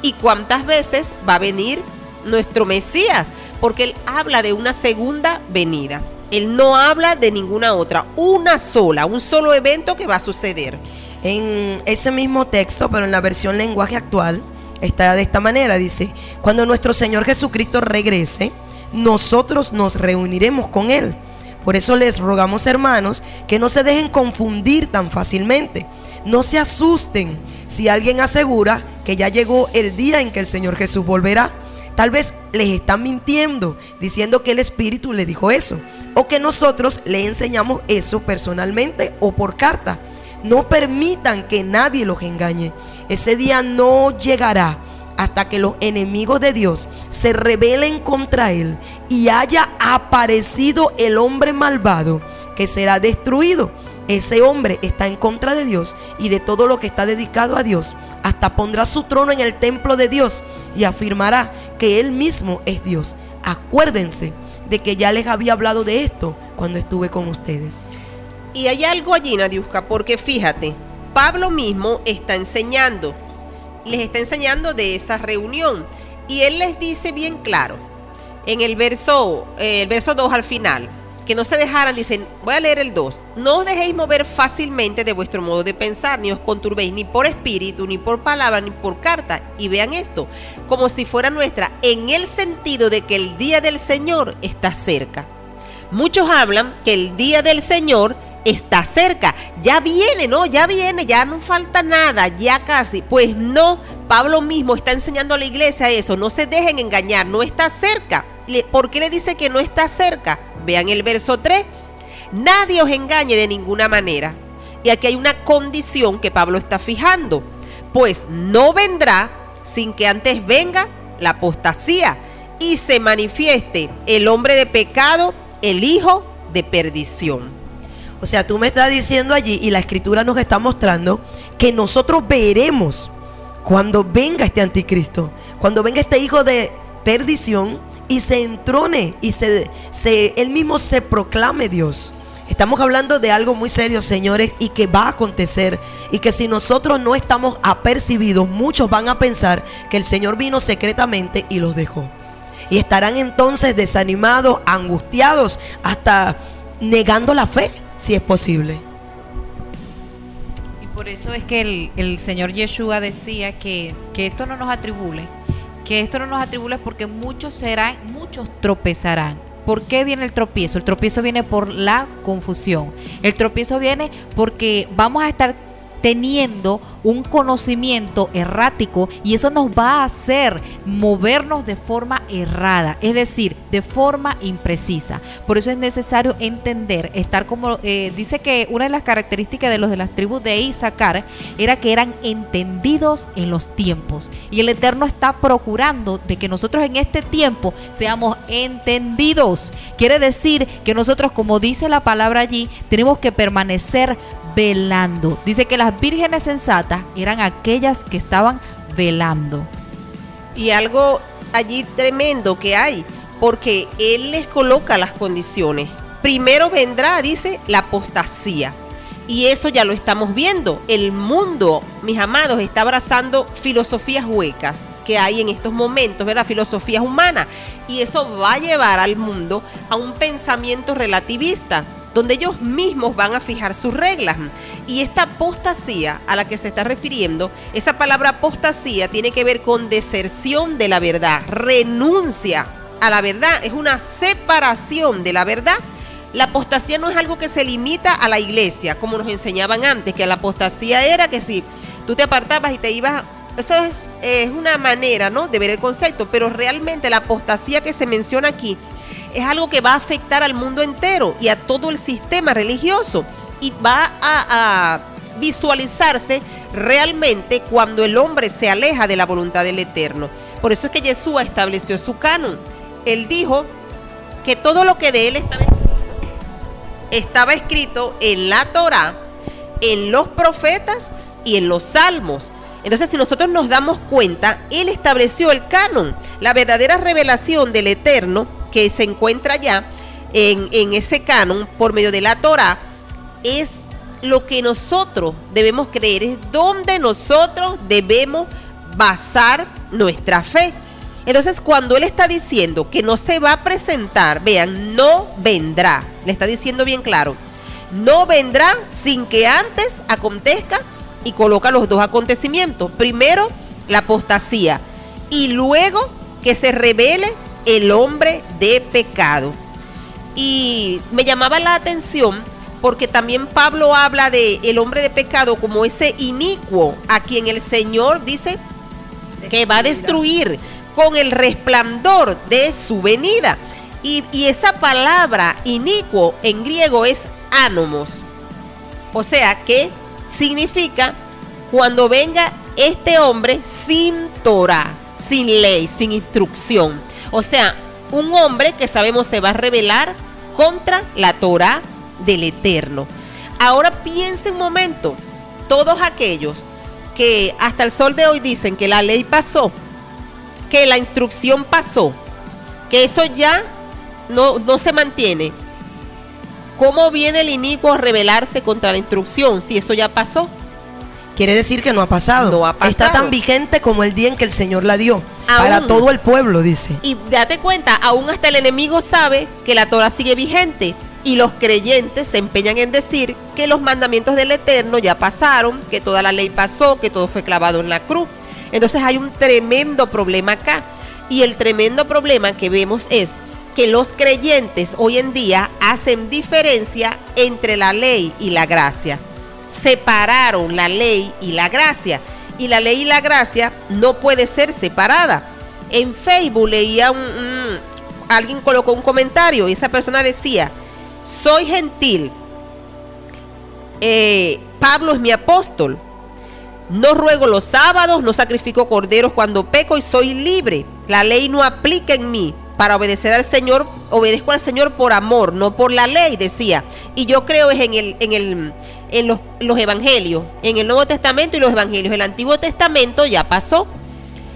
¿Y cuántas veces va a venir nuestro Mesías? Porque él habla de una segunda venida. Él no habla de ninguna otra, una sola, un solo evento que va a suceder. En ese mismo texto, pero en la versión lenguaje actual, está de esta manera, dice, cuando nuestro Señor Jesucristo regrese, nosotros nos reuniremos con Él. Por eso les rogamos, hermanos, que no se dejen confundir tan fácilmente. No se asusten si alguien asegura que ya llegó el día en que el Señor Jesús volverá. Tal vez les están mintiendo, diciendo que el Espíritu le dijo eso, o que nosotros le enseñamos eso personalmente o por carta. No permitan que nadie los engañe. Ese día no llegará hasta que los enemigos de Dios se rebelen contra Él y haya aparecido el hombre malvado que será destruido. Ese hombre está en contra de Dios y de todo lo que está dedicado a Dios. Hasta pondrá su trono en el templo de Dios y afirmará que Él mismo es Dios. Acuérdense de que ya les había hablado de esto cuando estuve con ustedes. Y hay algo allí, Nadiuska, porque fíjate, Pablo mismo está enseñando, les está enseñando de esa reunión. Y él les dice bien claro, en el verso, eh, el verso 2 al final, que no se dejaran, dicen, voy a leer el 2, no os dejéis mover fácilmente de vuestro modo de pensar, ni os conturbéis ni por espíritu, ni por palabra, ni por carta. Y vean esto, como si fuera nuestra, en el sentido de que el día del Señor está cerca. Muchos hablan que el día del Señor está cerca, ya viene, ¿no? Ya viene, ya no falta nada, ya casi. Pues no, Pablo mismo está enseñando a la iglesia eso, no se dejen engañar, no está cerca. ¿Por qué le dice que no está cerca? Vean el verso 3, nadie os engañe de ninguna manera. Y aquí hay una condición que Pablo está fijando, pues no vendrá sin que antes venga la apostasía y se manifieste el hombre de pecado, el hijo de perdición. O sea, tú me estás diciendo allí y la escritura nos está mostrando que nosotros veremos cuando venga este anticristo, cuando venga este hijo de perdición y se entrone y se, se él mismo se proclame Dios. Estamos hablando de algo muy serio, señores, y que va a acontecer. Y que si nosotros no estamos apercibidos, muchos van a pensar que el Señor vino secretamente y los dejó. Y estarán entonces desanimados, angustiados, hasta negando la fe, si es posible. Y por eso es que el, el Señor Yeshua decía que, que esto no nos atribule, que esto no nos atribule porque muchos serán, muchos tropezarán. ¿Por qué viene el tropiezo? El tropiezo viene por la confusión. El tropiezo viene porque vamos a estar teniendo un conocimiento errático y eso nos va a hacer movernos de forma errada, es decir, de forma imprecisa. Por eso es necesario entender, estar como, eh, dice que una de las características de los de las tribus de Isaacar era que eran entendidos en los tiempos. Y el Eterno está procurando de que nosotros en este tiempo seamos entendidos. Quiere decir que nosotros, como dice la palabra allí, tenemos que permanecer velando. Dice que las vírgenes sensatas eran aquellas que estaban velando. Y algo allí tremendo que hay, porque Él les coloca las condiciones. Primero vendrá, dice, la apostasía. Y eso ya lo estamos viendo. El mundo, mis amados, está abrazando filosofías huecas que hay en estos momentos, ¿verdad? Filosofías humanas. Y eso va a llevar al mundo a un pensamiento relativista donde ellos mismos van a fijar sus reglas. Y esta apostasía a la que se está refiriendo, esa palabra apostasía tiene que ver con deserción de la verdad, renuncia a la verdad, es una separación de la verdad. La apostasía no es algo que se limita a la iglesia, como nos enseñaban antes, que la apostasía era que si tú te apartabas y te ibas eso es, una manera ¿no? de ver el concepto, pero realmente la apostasía que se menciona aquí es algo que va a afectar al mundo entero y a todo el sistema religioso y va a, visualizarse realmente cuando el hombre se aleja de la voluntad del Eterno. Por eso es que Yeshua estableció su canon. Él dijo que todo lo que de él estaba escrito, estaba escrito en la Torá, en los profetas y en los salmos. Entonces, si nosotros nos damos cuenta, Él estableció el canon, la verdadera revelación del Eterno que se encuentra ya en, en ese canon por medio de la Torah, es lo que nosotros debemos creer, es donde nosotros debemos basar nuestra fe. Entonces, cuando Él está diciendo que no se va a presentar, vean, no vendrá, le está diciendo bien claro, no vendrá sin que antes acontezca y coloca los dos acontecimientos. Primero, la apostasía y luego que se revele el hombre de pecado. Y me llamaba la atención porque también Pablo habla de el hombre de pecado como ese inicuo a quien el Señor dice que va a destruir con el resplandor de su venida. Y, y esa palabra inicuo en griego es anomos. O sea que significa cuando venga este hombre sin Torah, sin ley, sin instrucción. O sea, un hombre que sabemos se va a rebelar contra la Torah del Eterno. Ahora piensen un momento, todos aquellos que hasta el sol de hoy dicen que la ley pasó, que la instrucción pasó, que eso ya no, no se mantiene. ¿Cómo viene el inicuo a rebelarse contra la instrucción si eso ya pasó? Quiere decir que no ha pasado. No ha pasado. Está tan vigente como el día en que el Señor la dio. Aún. Para todo el pueblo, dice. Y date cuenta, aún hasta el enemigo sabe que la Torah sigue vigente. Y los creyentes se empeñan en decir que los mandamientos del Eterno ya pasaron, que toda la ley pasó, que todo fue clavado en la cruz. Entonces hay un tremendo problema acá. Y el tremendo problema que vemos es que los creyentes hoy en día hacen diferencia entre la ley y la gracia. Separaron la ley y la gracia. Y la ley y la gracia no puede ser separada. En Facebook leía un, un- alguien colocó un comentario y esa persona decía, soy gentil. Eh, Pablo es mi apóstol. No ruego los sábados, no sacrifico corderos cuando peco y soy libre. La ley no aplica en mí. Para obedecer al Señor, obedezco al Señor por amor, no por la ley, decía. Y yo creo es en el, en el, en los, los evangelios, en el Nuevo Testamento y los evangelios. El Antiguo Testamento ya pasó.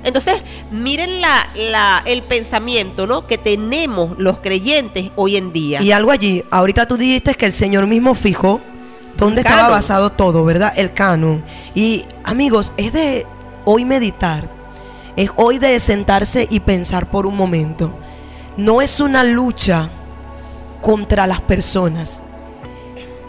Entonces, miren la, la, el pensamiento ¿no? que tenemos los creyentes hoy en día. Y algo allí, ahorita tú dijiste que el Señor mismo fijó dónde estaba Canon. basado todo, ¿verdad? El canon. Y amigos, es de hoy meditar, es hoy de sentarse y pensar por un momento. No es una lucha contra las personas.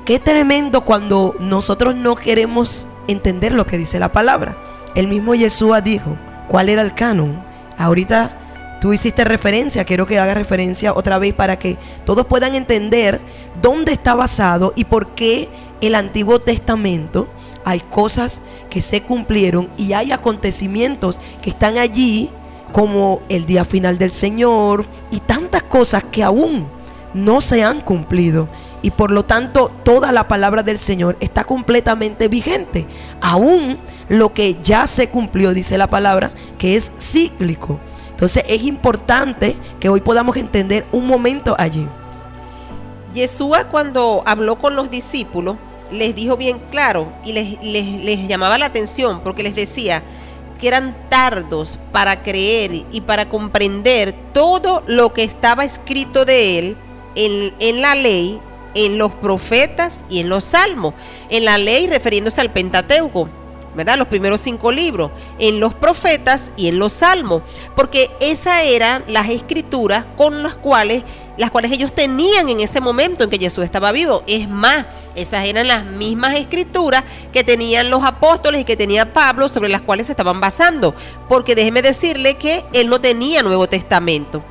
Qué tremendo cuando nosotros no queremos entender lo que dice la palabra. El mismo Yeshua dijo, ¿cuál era el canon? Ahorita tú hiciste referencia, quiero que haga referencia otra vez para que todos puedan entender dónde está basado y por qué el Antiguo Testamento hay cosas que se cumplieron y hay acontecimientos que están allí como el día final del Señor y tantas cosas que aún no se han cumplido. Y por lo tanto, toda la palabra del Señor está completamente vigente. Aún lo que ya se cumplió, dice la palabra, que es cíclico. Entonces es importante que hoy podamos entender un momento allí. Yeshua cuando habló con los discípulos les dijo bien claro y les, les- les llamaba la atención porque les decía que eran tardos para creer y para comprender todo lo que estaba escrito de él en, en la ley, en los profetas y en los salmos. En la ley refiriéndose al Pentateuco, ¿verdad? Los primeros cinco libros, en los profetas y en los salmos, porque esas eran las escrituras con las cuales las cuales ellos tenían en ese momento en que Jesús estaba vivo. Es más, esas eran las mismas escrituras que tenían los apóstoles y que tenía Pablo sobre las cuales se estaban basando, porque déjeme decirle que él no tenía Nuevo Testamento.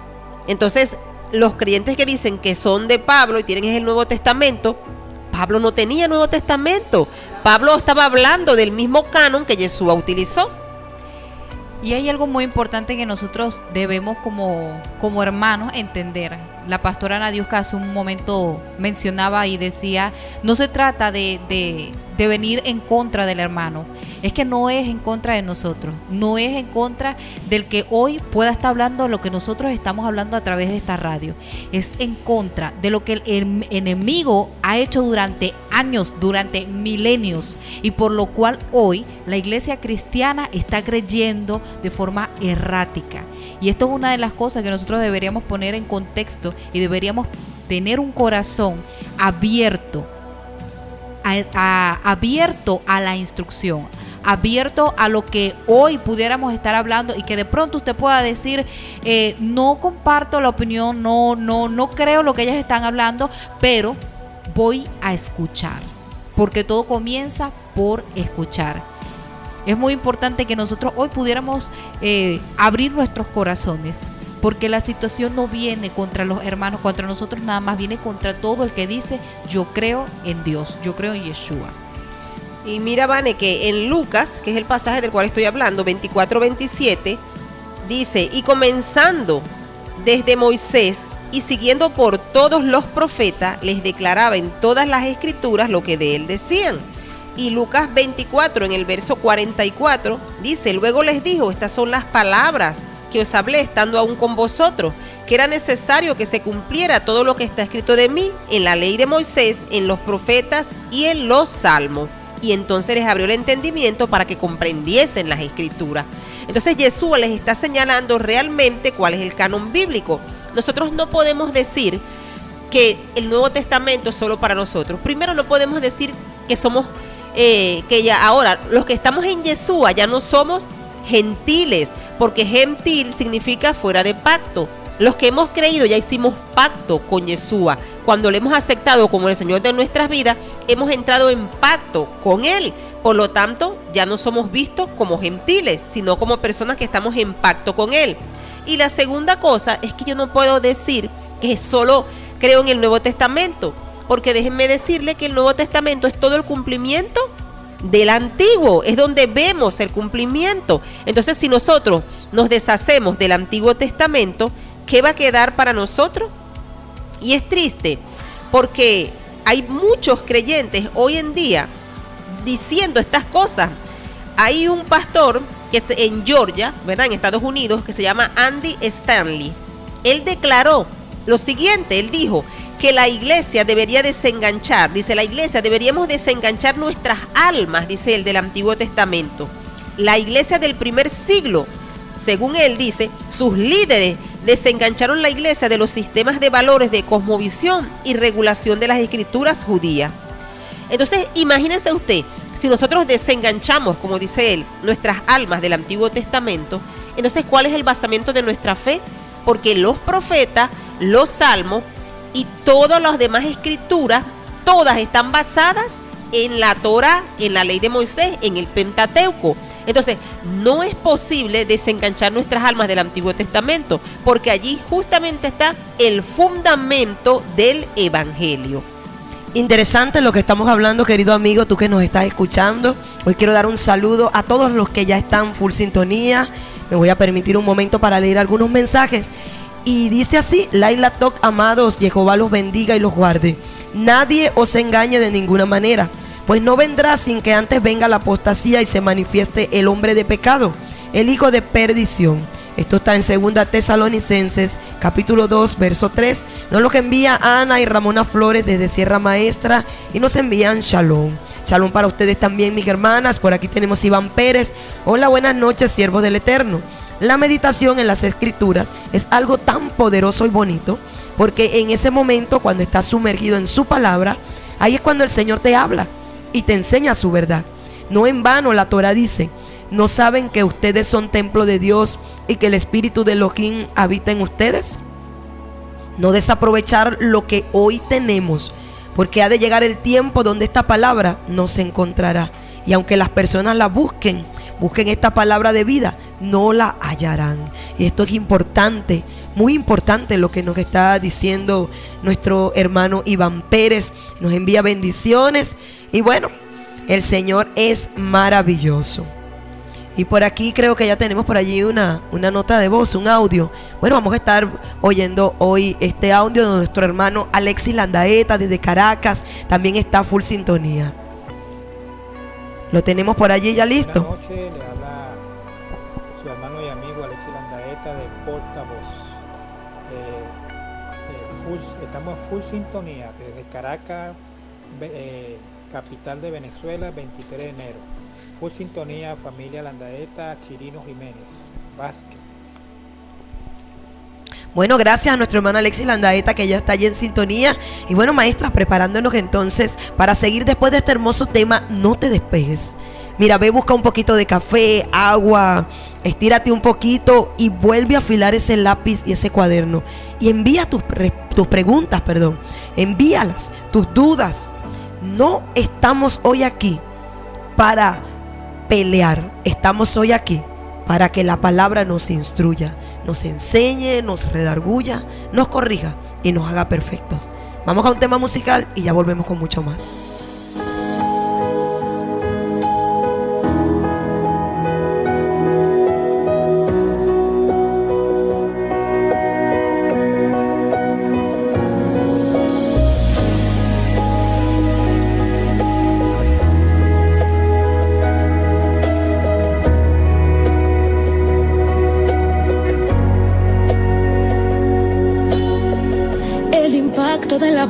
Entonces, los creyentes que dicen que son de Pablo y tienen el Nuevo Testamento, Pablo no tenía Nuevo Testamento. Pablo estaba hablando del mismo canon que Jesús utilizó. Y hay algo muy importante que nosotros debemos como, como hermanos entender. La pastora Ana Diosca hace un momento mencionaba y decía, no se trata de- de venir en contra del hermano. es que no es en contra de nosotros, no es en contra del que hoy pueda estar hablando lo que nosotros estamos hablando a través de esta radio. Es en contra de lo que el em- enemigo ha hecho durante años, durante milenios, y por lo cual hoy la iglesia cristiana está creyendo de forma errática. Y esto es una de las cosas que nosotros deberíamos poner en contexto y deberíamos tener un corazón abierto a- abierto a la instrucción, abierto a lo que hoy pudiéramos estar hablando y que de pronto usted pueda decir, eh, no comparto la opinión, no, no, no creo lo que ellas están hablando, pero voy a escuchar, porque todo comienza por escuchar. Es muy importante que nosotros hoy pudiéramos eh, abrir nuestros corazones, porque la situación no viene contra los hermanos, contra nosotros nada más, viene contra todo el que dice, yo creo en Dios, yo creo en Yeshua. Y mira, Vane, que en Lucas, que es el pasaje del cual estoy hablando, 24-27, dice, y comenzando desde Moisés y siguiendo por todos los profetas, les declaraba en todas las escrituras lo que de él decían. Y Lucas 24, en el verso 44, dice, luego les dijo, estas son las palabras que os hablé estando aún con vosotros, que era necesario que se cumpliera todo lo que está escrito de mí en la ley de Moisés, en los profetas y en los salmos. Y entonces les abrió el entendimiento para que comprendiesen las escrituras. Entonces Jesús les está señalando realmente cuál es el canon bíblico. Nosotros no podemos decir que el Nuevo Testamento es solo para nosotros. Primero no podemos decir que somos, eh, que ya ahora los que estamos en Yeshua ya no somos gentiles, porque gentil significa fuera de pacto. Los que hemos creído ya hicimos pacto con Yeshua. Cuando le hemos aceptado como el Señor de nuestras vidas, hemos entrado en pacto con Él. Por lo tanto, ya no somos vistos como gentiles, sino como personas que estamos en pacto con Él. Y la segunda cosa es que yo no puedo decir que solo creo en el Nuevo Testamento, porque déjenme decirle que el Nuevo Testamento es todo el cumplimiento del antiguo, es donde vemos el cumplimiento. Entonces, si nosotros nos deshacemos del Antiguo Testamento, ¿qué va a quedar para nosotros? Y es triste, porque hay muchos creyentes hoy en día diciendo estas cosas. Hay un pastor que es en Georgia, ¿verdad? En Estados Unidos, que se llama Andy Stanley. Él declaró lo siguiente, él dijo que la iglesia debería desenganchar, dice la iglesia, deberíamos desenganchar nuestras almas, dice él, del Antiguo Testamento. La iglesia del primer siglo, según él dice, sus líderes desengancharon la iglesia de los sistemas de valores de cosmovisión y regulación de las escrituras judías. Entonces, imagínense usted, si nosotros desenganchamos, como dice él, nuestras almas del Antiguo Testamento, entonces, ¿cuál es el basamiento de nuestra fe? Porque los profetas, los salmos y todas las demás escrituras, todas están basadas en la Torah, en la ley de Moisés, en el Pentateuco. Entonces, no es posible desenganchar nuestras almas del Antiguo Testamento, porque allí justamente está el fundamento del Evangelio. Interesante lo que estamos hablando, querido amigo, tú que nos estás escuchando. Hoy quiero dar un saludo a todos los que ya están full sintonía. Me voy a permitir un momento para leer algunos mensajes. Y dice así, Laila Toc, amados, Jehová los bendiga y los guarde. Nadie os engañe de ninguna manera, pues no vendrá sin que antes venga la apostasía y se manifieste el hombre de pecado, el hijo de perdición. Esto está en 2 Tesalonicenses, capítulo 2, verso 3. Nos lo que envía Ana y Ramona Flores desde Sierra Maestra y nos envían shalom. Shalom para ustedes también, mis hermanas. Por aquí tenemos Iván Pérez. Hola, buenas noches, siervos del Eterno. La meditación en las escrituras es algo tan poderoso y bonito porque en ese momento, cuando estás sumergido en su palabra, ahí es cuando el Señor te habla y te enseña su verdad. No en vano la Torah dice, ¿no saben que ustedes son templo de Dios y que el Espíritu de Elohim habita en ustedes? No desaprovechar lo que hoy tenemos, porque ha de llegar el tiempo donde esta palabra no se encontrará. Y aunque las personas la busquen, busquen esta palabra de vida, no la hallarán. Y esto es importante, muy importante lo que nos está diciendo nuestro hermano Iván Pérez. Nos envía bendiciones. Y bueno, el Señor es maravilloso. Y por aquí creo que ya tenemos por allí una, una nota de voz, un audio. Bueno, vamos a estar oyendo hoy este audio de nuestro hermano Alexis Landaeta desde Caracas. También está full sintonía. Lo tenemos por allí ya listo. Buenas noches, le habla su hermano y amigo Alexis Landaeta de Portavoz. Eh, eh, estamos en full sintonía desde Caracas, eh, capital de Venezuela, 23 de enero. Full sintonía, familia Landaeta, Chirino Jiménez, Vázquez. Bueno, gracias a nuestro hermano Alexis Landaeta que ya está allí en sintonía. Y bueno, maestras, preparándonos entonces para seguir después de este hermoso tema, no te despejes. Mira, ve, busca un poquito de café, agua, estírate un poquito y vuelve a afilar ese lápiz y ese cuaderno. Y envía tus, tus preguntas, perdón. Envíalas, tus dudas. No estamos hoy aquí para pelear. Estamos hoy aquí para que la palabra nos instruya, nos enseñe, nos redarguya, nos corrija y nos haga perfectos. Vamos a un tema musical y ya volvemos con mucho más.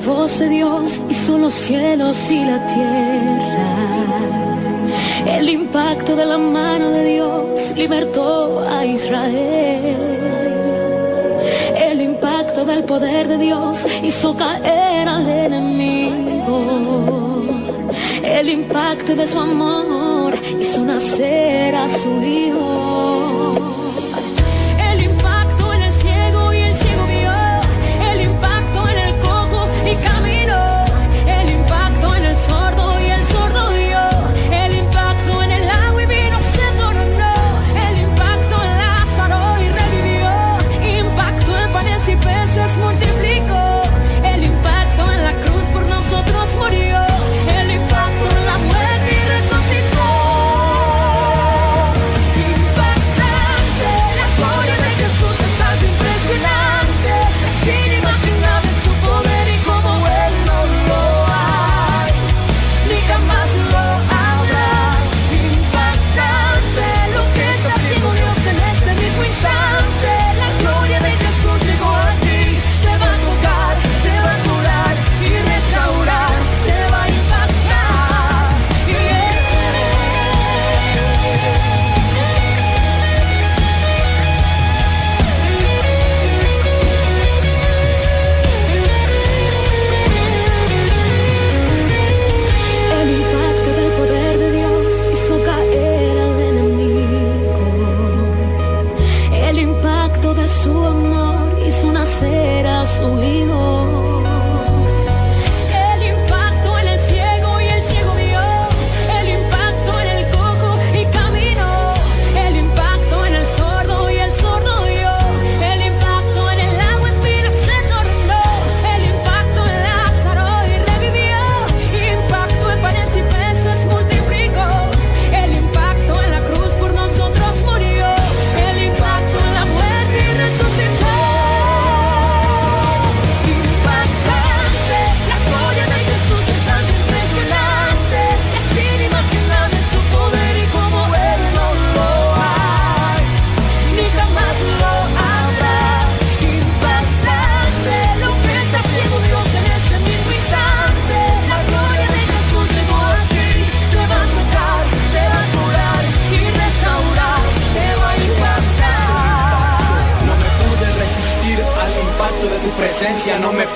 Voz de Dios hizo los cielos y la tierra. El impacto de la mano de Dios libertó a Israel. El impacto del poder de Dios hizo caer al enemigo. El impacto de su amor hizo nacer a su hijo.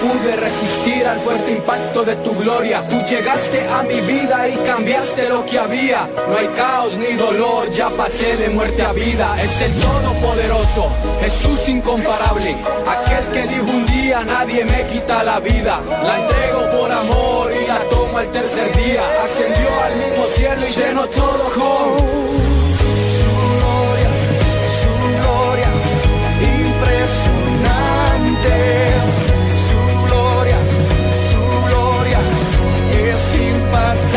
Pude resistir al fuerte impacto de tu gloria. Tú llegaste a mi vida y cambiaste lo que había. No hay caos ni dolor, ya pasé de muerte a vida. Es el Todopoderoso, Jesús incomparable, aquel que dijo un día nadie me quita la vida. La entrego por amor y la tomo al tercer día. Ascendió al mismo cielo y llenó todo con su gloria, su gloria, impresionante. Es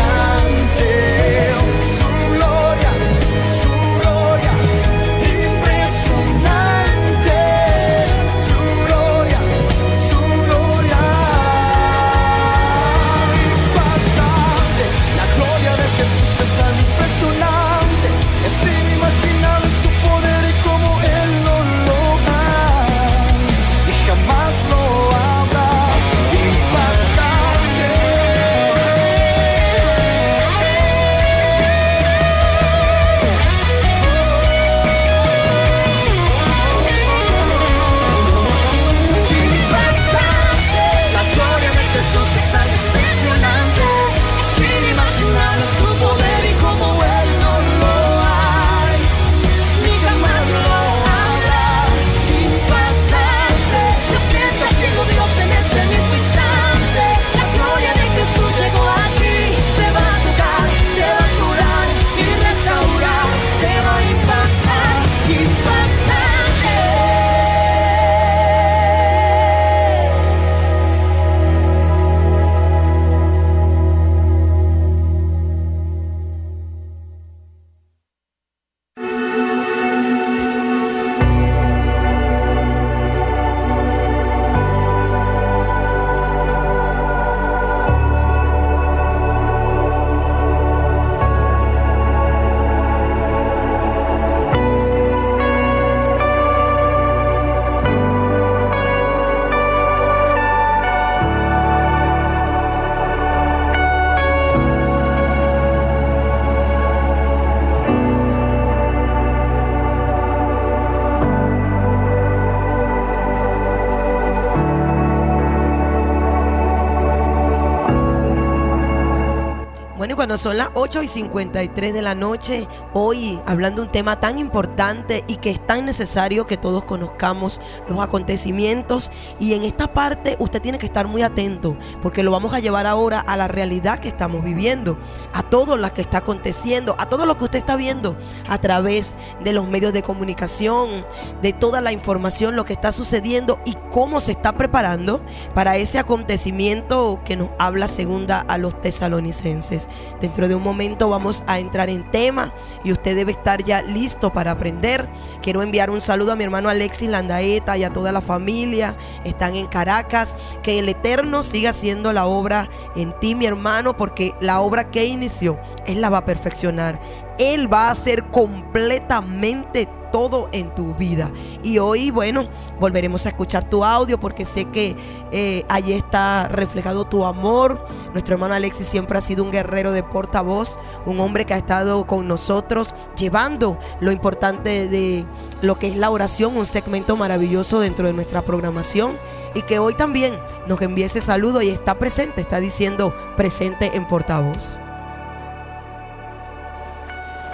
Son las 8 y 53 de la noche, hoy hablando de un tema tan importante y que es tan necesario que todos conozcamos los acontecimientos. Y en esta parte usted tiene que estar muy atento porque lo vamos a llevar ahora a la realidad que estamos viviendo, a todo lo que está aconteciendo, a todo lo que usted está viendo a través de los medios de comunicación, de toda la información, lo que está sucediendo y cómo se está preparando para ese acontecimiento que nos habla segunda a los tesalonicenses. Dentro de un momento vamos a entrar en tema y usted debe estar ya listo para aprender. Quiero enviar un saludo a mi hermano Alexis Landaeta y a toda la familia. Están en Caracas. Que el Eterno siga haciendo la obra en ti, mi hermano, porque la obra que inició, Él la va a perfeccionar. Él va a hacer completamente todo en tu vida. Y hoy, bueno, volveremos a escuchar tu audio porque sé que eh, allí está reflejado tu amor. Nuestro hermano Alexis siempre ha sido un guerrero de portavoz, un hombre que ha estado con nosotros llevando lo importante de lo que es la oración, un segmento maravilloso dentro de nuestra programación. Y que hoy también nos envíe ese saludo y está presente, está diciendo presente en portavoz.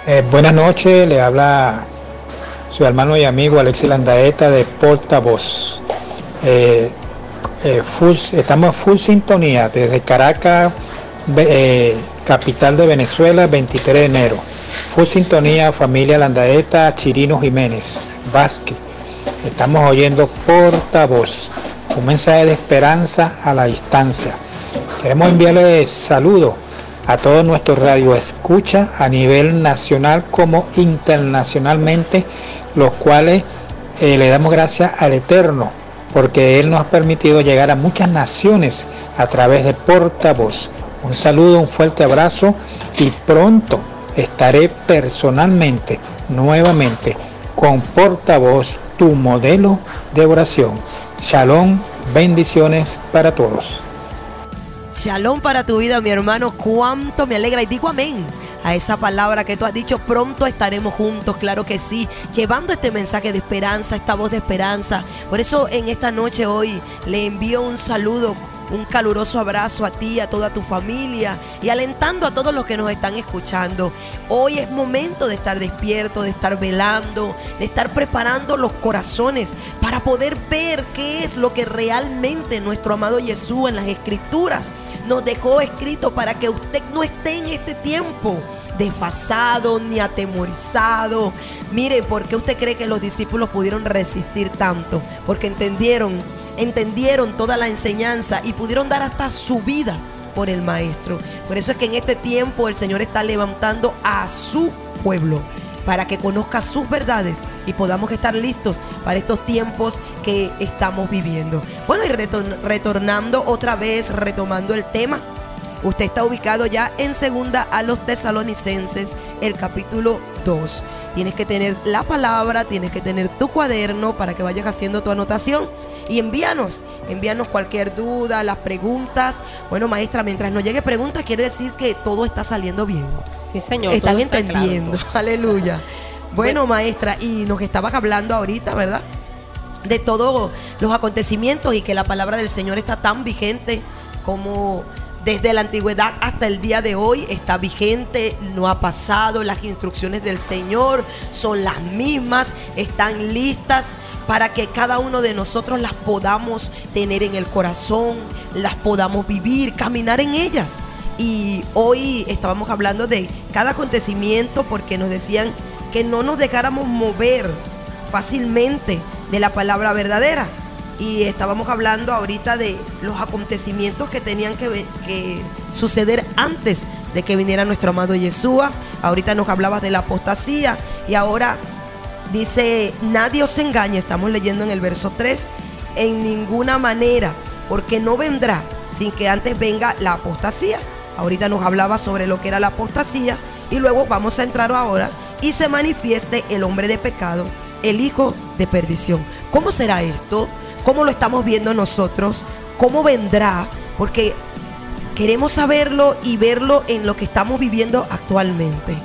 Eh, buenas noches, le habla su hermano y amigo Alexis Landaeta de Portavoz. Eh, eh, full, estamos full sintonía desde Caracas, eh, capital de Venezuela, 23 de enero. Full sintonía, familia Landaeta, Chirino Jiménez, Vázquez. Estamos oyendo Portavoz, un mensaje de esperanza a la distancia. Queremos enviarle saludos a todos nuestros radioescuchas a nivel nacional como internacionalmente, los cuales eh, le damos gracias al Eterno, porque Él nos ha permitido llegar a muchas naciones a través de portavoz. Un saludo, un fuerte abrazo y pronto estaré personalmente, nuevamente, con portavoz, tu modelo de oración. Shalom, bendiciones para todos. Shalom para tu vida, mi hermano. Cuánto me alegra y digo amén a esa palabra que tú has dicho. Pronto estaremos juntos, claro que sí, llevando este mensaje de esperanza, esta voz de esperanza. Por eso en esta noche hoy le envío un saludo un caluroso abrazo a ti, a toda tu familia y alentando a todos los que nos están escuchando. Hoy es momento de estar despierto, de estar velando, de estar preparando los corazones para poder ver qué es lo que realmente nuestro amado Jesús en las escrituras nos dejó escrito para que usted no esté en este tiempo desfasado ni atemorizado. Mire, ¿por qué usted cree que los discípulos pudieron resistir tanto? Porque entendieron entendieron toda la enseñanza y pudieron dar hasta su vida por el maestro. Por eso es que en este tiempo el Señor está levantando a su pueblo para que conozca sus verdades y podamos estar listos para estos tiempos que estamos viviendo. Bueno, y retornando otra vez, retomando el tema, usted está ubicado ya en segunda a los tesalonicenses, el capítulo 2. Tienes que tener la palabra, tienes que tener tu cuaderno para que vayas haciendo tu anotación y envíanos, envíanos cualquier duda, las preguntas. Bueno, maestra, mientras no llegue preguntas, quiere decir que todo está saliendo bien. Sí, señor. Están entendiendo. Aleluya. Bueno, maestra, y nos estabas hablando ahorita, ¿verdad? De todos los acontecimientos y que la palabra del Señor está tan vigente como desde la antigüedad hasta el día de hoy está vigente, no ha pasado, las instrucciones del Señor son las mismas, están listas para que cada uno de nosotros las podamos tener en el corazón, las podamos vivir, caminar en ellas. Y hoy estábamos hablando de cada acontecimiento porque nos decían que no nos dejáramos mover fácilmente de la palabra verdadera y estábamos hablando ahorita de los acontecimientos que tenían que, suceder antes de que viniera nuestro amado Yeshua. Ahorita nos hablabas de la apostasía y ahora dice, nadie os engañe, estamos leyendo en el verso 3, en ninguna manera, porque no vendrá sin que antes venga la apostasía. Ahorita nos hablaba sobre lo que era la apostasía y luego vamos a entrar ahora y se manifieste el hombre de pecado, el hijo de perdición. ¿Cómo será esto? Cómo lo estamos viendo nosotros, cómo vendrá, porque queremos saberlo y verlo en lo que estamos viviendo actualmente.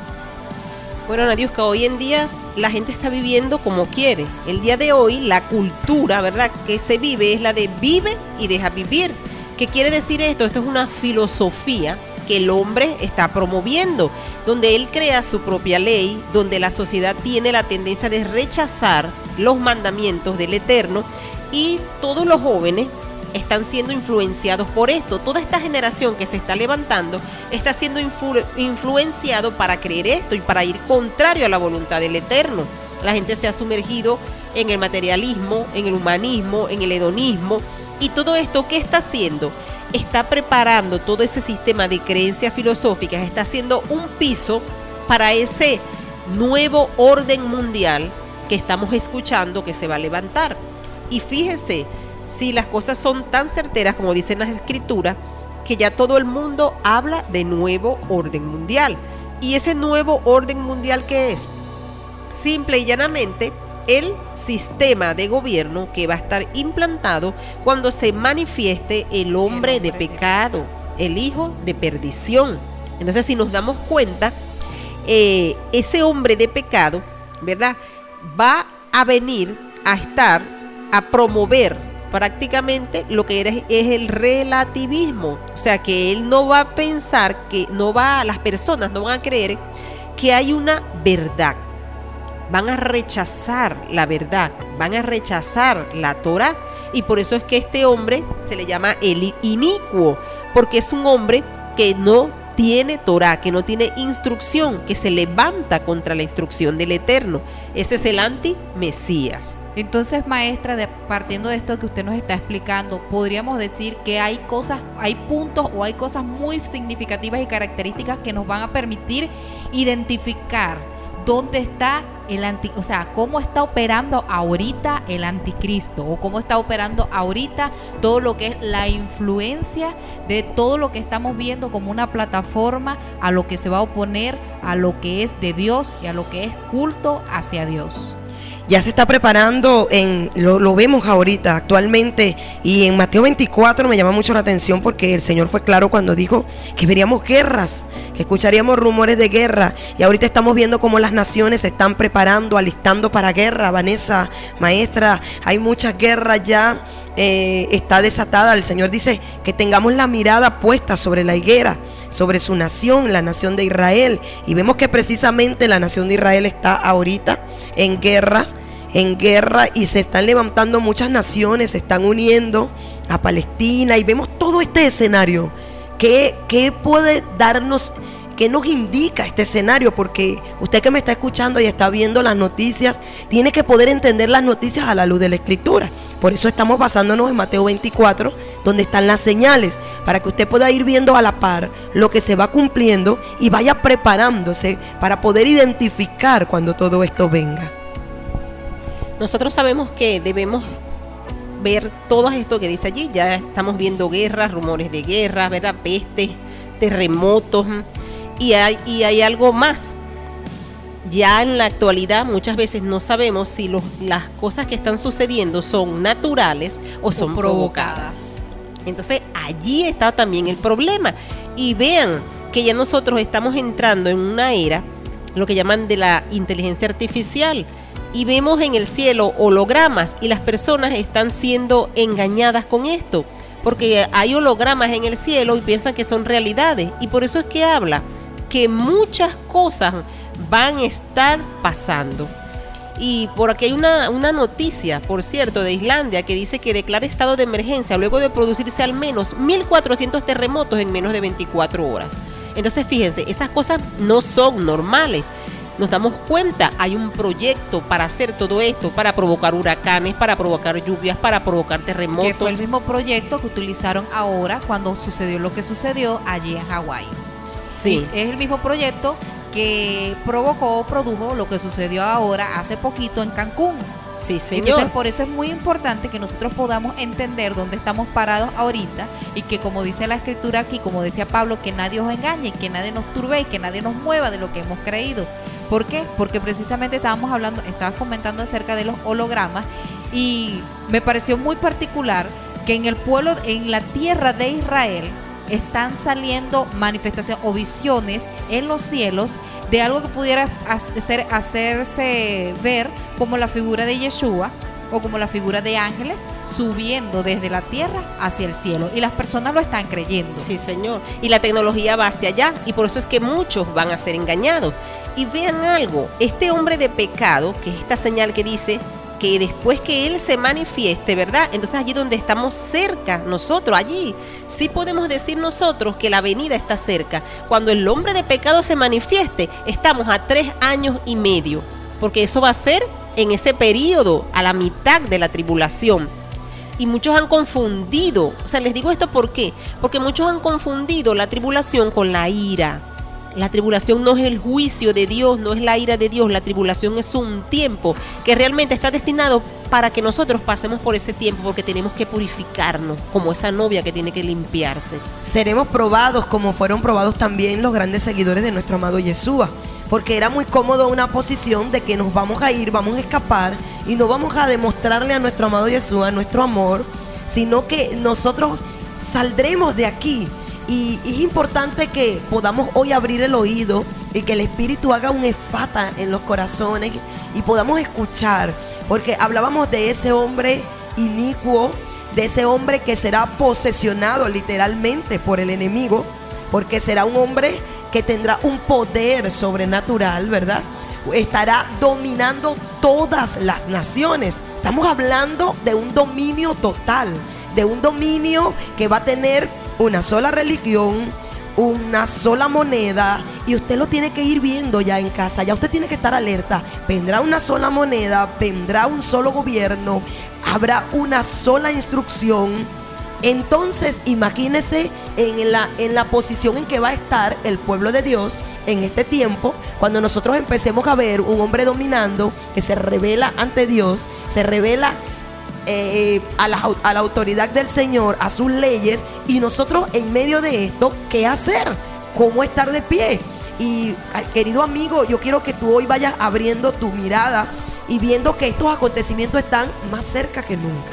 Bueno, que hoy en día la gente está viviendo como quiere. El día de hoy, la cultura, ¿verdad?, que se vive es la de vive y deja vivir. ¿Qué quiere decir esto? Esto es una filosofía que el hombre está promoviendo, donde él crea su propia ley, donde la sociedad tiene la tendencia de rechazar los mandamientos del Eterno y todos los jóvenes están siendo influenciados por esto. Toda esta generación que se está levantando está siendo influ- influenciado para creer esto y para ir contrario a la voluntad del Eterno. La gente se ha sumergido en el materialismo, en el humanismo, en el hedonismo. Y todo esto, ¿qué está haciendo? Está preparando todo ese sistema de creencias filosóficas, está haciendo un piso para ese nuevo orden mundial que estamos escuchando que se va a levantar. Y fíjese, si las cosas son tan certeras como dicen las escrituras, que ya todo el mundo habla de nuevo orden mundial. ¿Y ese nuevo orden mundial qué es? Simple y llanamente el sistema de gobierno que va a estar implantado cuando se manifieste el hombre de pecado, el hijo de perdición. Entonces, si nos damos cuenta, eh, ese hombre de pecado, ¿verdad? Va a venir a estar, a promover prácticamente lo que es el relativismo. O sea, que él no va a pensar que no va, las personas no van a creer que hay una verdad. Van a rechazar la verdad, van a rechazar la Torah. Y por eso es que este hombre se le llama el inicuo, porque es un hombre que no tiene Torah, que no tiene instrucción, que se levanta contra la instrucción del Eterno. Ese es el anti-Mesías. Entonces, maestra, de- partiendo de esto que usted nos está explicando, podríamos decir que hay cosas, hay puntos o hay cosas muy significativas y características que nos van a permitir identificar dónde está el anti, o sea, cómo está operando ahorita el anticristo o cómo está operando ahorita todo lo que es la influencia de todo lo que estamos viendo como una plataforma a lo que se va a oponer a lo que es de Dios y a lo que es culto hacia Dios. Ya se está preparando en lo, vemos ahorita actualmente y en Mateo 24 me llama mucho la atención porque el Señor fue claro cuando dijo que veríamos guerras, que escucharíamos rumores de guerra y ahorita estamos viendo cómo las naciones se están preparando, alistando para guerra. Vanessa, maestra, hay muchas guerras ya. eh, está desatada. El Señor dice que tengamos la mirada puesta sobre la higuera, sobre su nación, la nación de Israel. Y vemos que precisamente la nación de Israel está ahorita en guerra, en guerra y se están levantando muchas naciones, se están uniendo a Palestina y vemos todo este escenario. ¿Qué, qué puede darnos, qué nos indica este escenario? Porque usted que me está escuchando y está viendo las noticias, tiene que poder entender las noticias a la luz de la escritura. Por eso estamos basándonos en Mateo 24, donde están las señales, para que usted pueda ir viendo a la par lo que se va cumpliendo y vaya preparándose para poder identificar cuando todo esto venga. Nosotros sabemos que debemos ver todo esto que dice allí. Ya estamos viendo guerras, rumores de guerra, ¿verdad? Pestes, terremotos. Y hay, y hay algo más. Ya en la actualidad muchas veces no sabemos si los- las cosas que están sucediendo son naturales o son provocadas. Entonces allí está también el problema. Y vean que ya nosotros estamos entrando en una era, lo que llaman de la inteligencia artificial. Y vemos en el cielo hologramas y las personas están siendo engañadas con esto. Porque hay hologramas en el cielo y piensan que son realidades. Y por eso es que habla que muchas cosas van a estar pasando. Y por aquí hay una, una noticia, por cierto, de Islandia que dice que declara estado de emergencia luego de producirse al menos 1.400 terremotos en menos de 24 horas. Entonces, fíjense, esas cosas no son normales. Nos damos cuenta, hay un proyecto para hacer todo esto, para provocar huracanes, para provocar lluvias, para provocar terremotos. Que fue el mismo proyecto que utilizaron ahora cuando sucedió lo que sucedió allí en Hawái. Sí. Y Es el mismo proyecto que provocó, produjo lo que sucedió ahora hace poquito en Cancún. Sí, señor. Entonces, por eso es muy importante que nosotros podamos entender dónde estamos parados ahorita y que, como dice la escritura aquí, como decía Pablo, que nadie os engañe, que nadie nos turbe y que nadie nos mueva de lo que hemos creído. ¿Por qué? Porque precisamente estábamos hablando, estabas comentando acerca de los hologramas y me pareció muy particular que en el pueblo, en la tierra de Israel, están saliendo manifestaciones o visiones en los cielos de algo que pudiera hacer, hacerse ver como la figura de Yeshua o como la figura de ángeles subiendo desde la tierra hacia el cielo. Y las personas lo están creyendo. Sí, señor. Y la tecnología va hacia allá y por eso es que muchos van a ser engañados. Y vean algo, este hombre de pecado, que es esta señal que dice que después que Él se manifieste, ¿verdad? Entonces allí donde estamos cerca, nosotros, allí, sí podemos decir nosotros que la venida está cerca. Cuando el hombre de pecado se manifieste, estamos a tres años y medio, porque eso va a ser en ese periodo, a la mitad de la tribulación. Y muchos han confundido, o sea, les digo esto por qué, porque muchos han confundido la tribulación con la ira. La tribulación no es el juicio de Dios, no es la ira de Dios. La tribulación es un tiempo que realmente está destinado para que nosotros pasemos por ese tiempo porque tenemos que purificarnos como esa novia que tiene que limpiarse. Seremos probados como fueron probados también los grandes seguidores de nuestro amado Yeshua. Porque era muy cómodo una posición de que nos vamos a ir, vamos a escapar y no vamos a demostrarle a nuestro amado Yeshua nuestro amor, sino que nosotros saldremos de aquí y es importante que podamos hoy abrir el oído y que el Espíritu haga un efata en los corazones y podamos escuchar. Porque hablábamos de ese hombre inicuo, de ese hombre que será posesionado literalmente por el enemigo, porque será un hombre que tendrá un poder sobrenatural, ¿verdad? Estará dominando todas las naciones. Estamos hablando de un dominio total, de un dominio que va a tener una sola religión, una sola moneda y usted lo tiene que ir viendo ya en casa, ya usted tiene que estar alerta. Vendrá una sola moneda, vendrá un solo gobierno, habrá una sola instrucción. Entonces, imagínese en la, en la posición en que va a estar el pueblo de Dios en este tiempo, cuando nosotros empecemos a ver un hombre dominando que se revela ante Dios, se revela eh, a, la, a la autoridad del Señor, a sus leyes, y nosotros en medio de esto, ¿qué hacer? ¿Cómo estar de pie? Y querido amigo, yo quiero que tú hoy vayas abriendo tu mirada y viendo que estos acontecimientos están más cerca que nunca.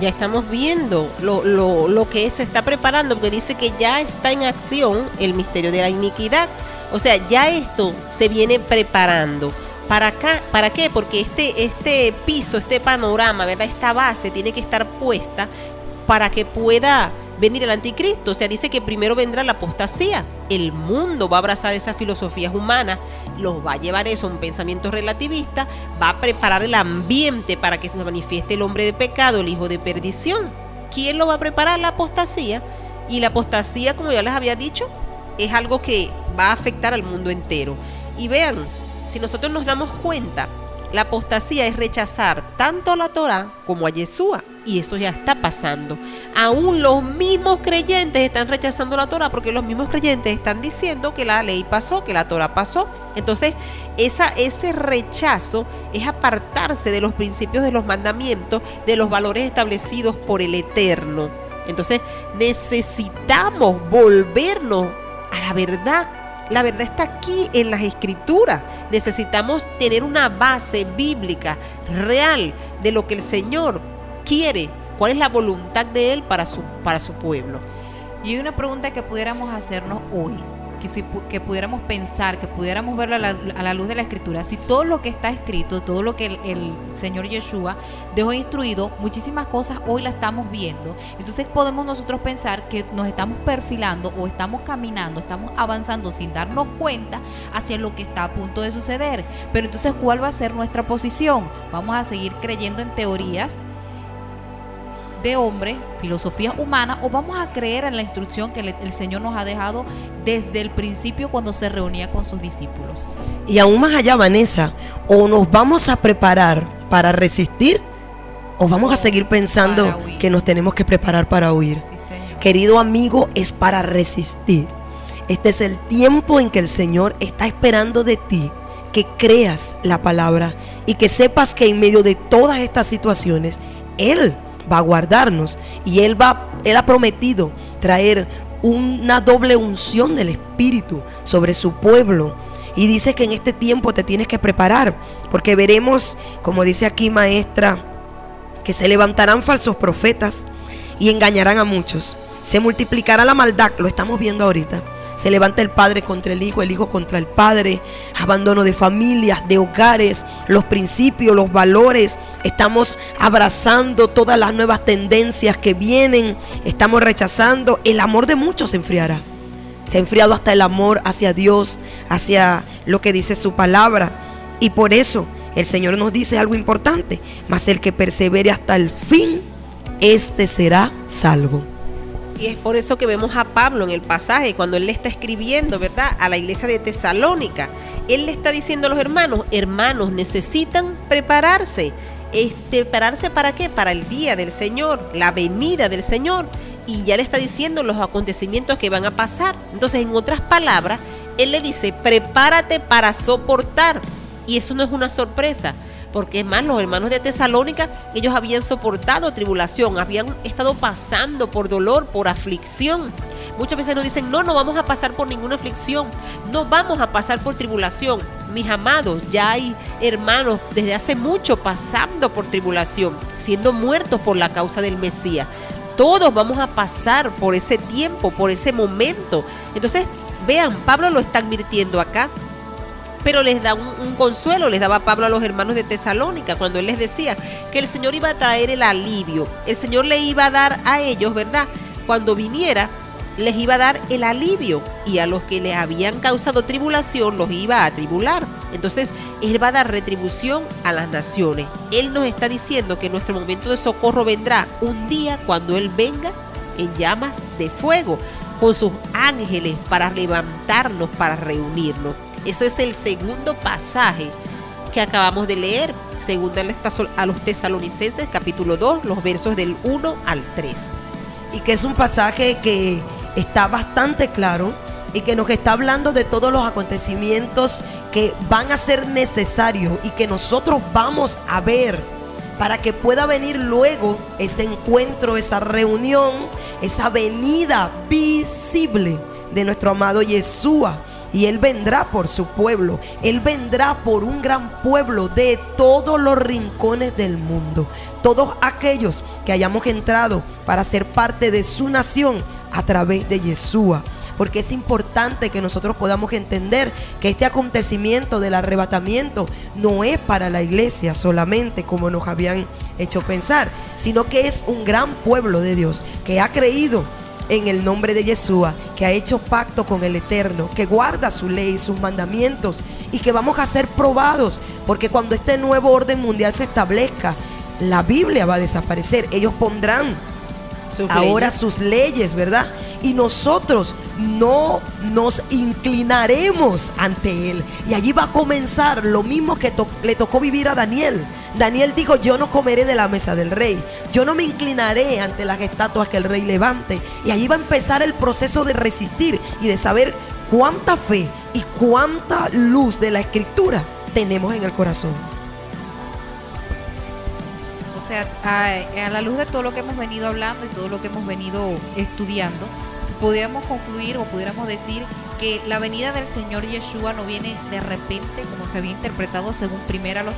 Ya estamos viendo lo, lo, lo que se está preparando, porque dice que ya está en acción el misterio de la iniquidad. O sea, ya esto se viene preparando. ¿Para acá? ¿Para qué? Porque este, este piso, este panorama, ¿verdad? Esta base tiene que estar puesta para que pueda venir el anticristo. O sea, dice que primero vendrá la apostasía. El mundo va a abrazar esas filosofías humanas, los va a llevar eso a un pensamiento relativista, va a preparar el ambiente para que se manifieste el hombre de pecado, el hijo de perdición. ¿Quién lo va a preparar? La apostasía. Y la apostasía, como ya les había dicho, es algo que va a afectar al mundo entero. Y vean, si nosotros nos damos cuenta, la apostasía es rechazar tanto a la Torah como a Yeshua. Y eso ya está pasando. Aún los mismos creyentes están rechazando la Torah porque los mismos creyentes están diciendo que la ley pasó, que la Torah pasó. Entonces, ese rechazo es apartarse de los principios de los mandamientos, de los valores establecidos por el Eterno. Entonces, necesitamos volvernos a la verdad la verdad está aquí en las escrituras. Necesitamos tener una base bíblica real de lo que el Señor quiere, cuál es la voluntad de Él para su, para su pueblo. Y una pregunta que pudiéramos hacernos hoy que, si, que pudiéramos pensar, que pudiéramos verlo a la, a la, luz de la escritura, si todo lo que está escrito, todo lo que el, el, Señor Yeshua dejó instruido, muchísimas cosas hoy la estamos viendo, entonces podemos nosotros pensar que nos estamos perfilando o estamos caminando, estamos avanzando sin darnos cuenta hacia lo que está a punto de suceder. Pero entonces, ¿cuál va a ser nuestra posición? Vamos a seguir creyendo en teorías de hombre, filosofía humana, o vamos a creer en la instrucción que el Señor nos ha dejado desde el principio cuando se reunía con sus discípulos. Y aún más allá, Vanessa, o nos vamos a preparar para resistir, o vamos a seguir pensando que nos tenemos que preparar para huir. Sí, Querido amigo, es para resistir. Este es el tiempo en que el Señor está esperando de ti que creas la palabra y que sepas que en medio de todas estas situaciones, Él va a guardarnos y Él, va, él ha prometido traer una doble unción del Espíritu sobre su pueblo. Y dice que en este tiempo te tienes que preparar, porque veremos, como dice aquí maestra, que se levantarán falsos profetas y engañarán a muchos. Se multiplicará la maldad, lo estamos viendo ahorita. Se levanta el padre contra el hijo, el hijo contra el padre, abandono de familias, de hogares, los principios, los valores. Estamos abrazando todas las nuevas tendencias que vienen, estamos rechazando. El amor de muchos se enfriará. Se ha enfriado hasta el amor hacia Dios, hacia lo que dice su palabra. Y por eso el Señor nos dice algo importante, mas el que persevere hasta el fin, éste será salvo. Y es por eso que vemos a Pablo en el pasaje, cuando él le está escribiendo, ¿verdad? A la iglesia de Tesalónica. Él le está diciendo a los hermanos, hermanos, necesitan prepararse. Este, ¿Prepararse para qué? Para el día del Señor, la venida del Señor. Y ya le está diciendo los acontecimientos que van a pasar. Entonces, en otras palabras, él le dice, prepárate para soportar. Y eso no es una sorpresa, porque es más, los hermanos de Tesalónica, ellos habían soportado tribulación, habían estado pasando por dolor, por aflicción. Muchas veces nos dicen, no, no vamos a pasar por ninguna aflicción, no vamos a pasar por tribulación. Mis amados, ya hay hermanos desde hace mucho pasando por tribulación, siendo muertos por la causa del Mesías. Todos vamos a pasar por ese tiempo, por ese momento. Entonces, vean, Pablo lo está advirtiendo acá pero les da un, consuelo, les daba Pablo a los hermanos de Tesalónica cuando él les decía que el Señor iba a traer el alivio, el Señor le iba a dar a ellos, ¿verdad? Cuando viniera, les iba a dar el alivio y a los que les habían causado tribulación los iba a tribular. Entonces, Él va a dar retribución a las naciones. Él nos está diciendo que nuestro momento de socorro vendrá un día cuando Él venga en llamas de fuego con sus ángeles para levantarnos, para reunirnos. Eso es el segundo pasaje que acabamos de leer, según a los tesalonicenses capítulo 2, los versos del 1 al 3. Y que es un pasaje que está bastante claro y que nos está hablando de todos los acontecimientos que van a ser necesarios y que nosotros vamos a ver para que pueda venir luego ese encuentro, esa reunión, esa venida visible de nuestro amado Yeshua y Él vendrá por su pueblo. Él vendrá por un gran pueblo de todos los rincones del mundo. Todos aquellos que hayamos entrado para ser parte de su nación a través de Yeshua. Porque es importante que nosotros podamos entender que este acontecimiento del arrebatamiento no es para la iglesia solamente como nos habían hecho pensar, sino que es un gran pueblo de Dios que ha creído en el nombre de Yeshua, que ha hecho pacto con el Eterno, que guarda su ley, sus mandamientos y que vamos a ser probados, porque cuando este nuevo orden mundial se establezca, la Biblia va a desaparecer. Ellos pondrán ahora sus leyes, ¿verdad? Y nosotros no nos inclinaremos ante Él. Y allí va a comenzar lo mismo que le tocó vivir a Daniel. Daniel dijo, yo no comeré de la mesa del rey. Yo no me inclinaré ante las estatuas que el rey levante. Y allí va a empezar el proceso de resistir y de saber cuánta fe y cuánta luz de la escritura tenemos en el corazón. Sea, a, a, la luz de todo lo que hemos venido hablando y todo lo que hemos venido estudiando, si pudiéramos concluir o pudiéramos decir que la venida del Señor Yeshua no viene de repente, como se había interpretado según primera los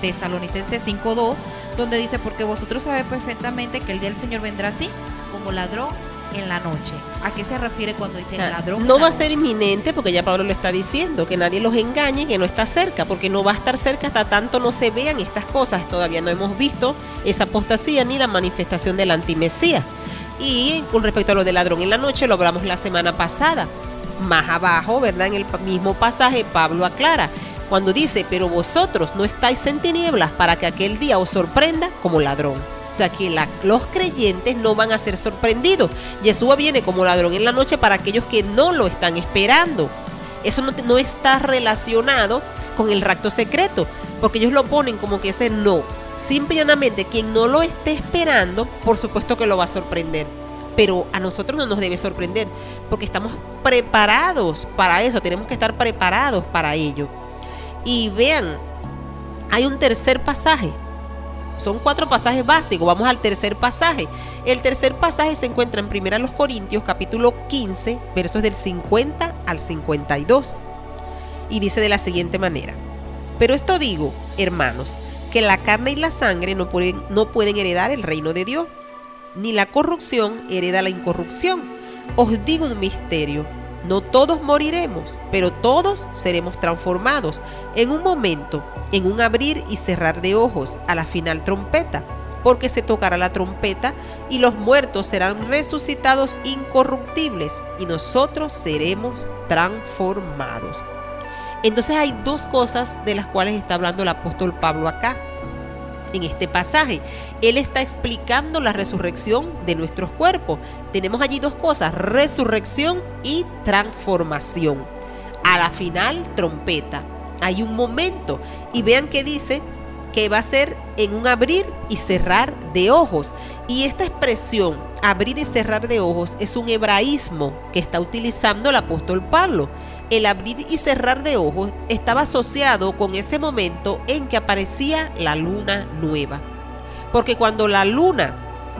tesalonicenses 5.2, donde dice, porque vosotros sabéis perfectamente que el día del Señor vendrá así, como ladrón en la noche. ¿A qué se refiere cuando dice O sea, ladrón? no va a ser inminente porque ya Pablo lo está diciendo, que nadie los engañe, que no está cerca, porque no va a estar cerca hasta tanto no se vean estas cosas. Todavía no hemos visto esa apostasía ni la manifestación del antimesía. Y con respecto a lo del ladrón en la noche, lo hablamos la semana pasada. Más abajo, ¿verdad? En el mismo pasaje, Pablo aclara, cuando dice, pero vosotros no estáis en tinieblas para que aquel día os sorprenda como ladrón. Sea que la- los creyentes no van a ser sorprendidos. Yeshua viene como ladrón en la noche para aquellos que no lo están esperando. Eso no, está relacionado con el rapto secreto, porque ellos lo ponen como que ese no. Simple y quien no lo esté esperando, por supuesto que lo va a sorprender. Pero a nosotros no nos debe sorprender, porque estamos preparados para eso, tenemos que estar preparados para ello. Y vean, hay un tercer pasaje. Son cuatro pasajes básicos. Vamos al tercer pasaje. El tercer pasaje se encuentra en 1 los Corintios, capítulo 15, versos del 50 al 52. Y dice de la siguiente manera. Pero esto digo, hermanos, que la carne y la sangre no pueden, no pueden heredar el reino de Dios, ni la corrupción hereda la incorrupción. Os digo un misterio. No todos moriremos, pero todos seremos transformados en un momento, en un abrir y cerrar de ojos, a la final trompeta, porque se tocará la trompeta y los muertos serán resucitados incorruptibles y nosotros seremos transformados. Entonces hay dos cosas de las cuales está hablando el apóstol Pablo acá en este pasaje. Él está explicando la resurrección de nuestros cuerpos. Tenemos allí dos cosas, resurrección y transformación. A la final, trompeta. Hay un momento. Y vean que dice que va a ser en un abrir y cerrar de ojos. Y esta expresión, abrir y cerrar de ojos, es un hebraísmo que está utilizando el apóstol Pablo el abrir y cerrar de ojos estaba asociado con ese momento en que aparecía la luna nueva. Porque cuando la luna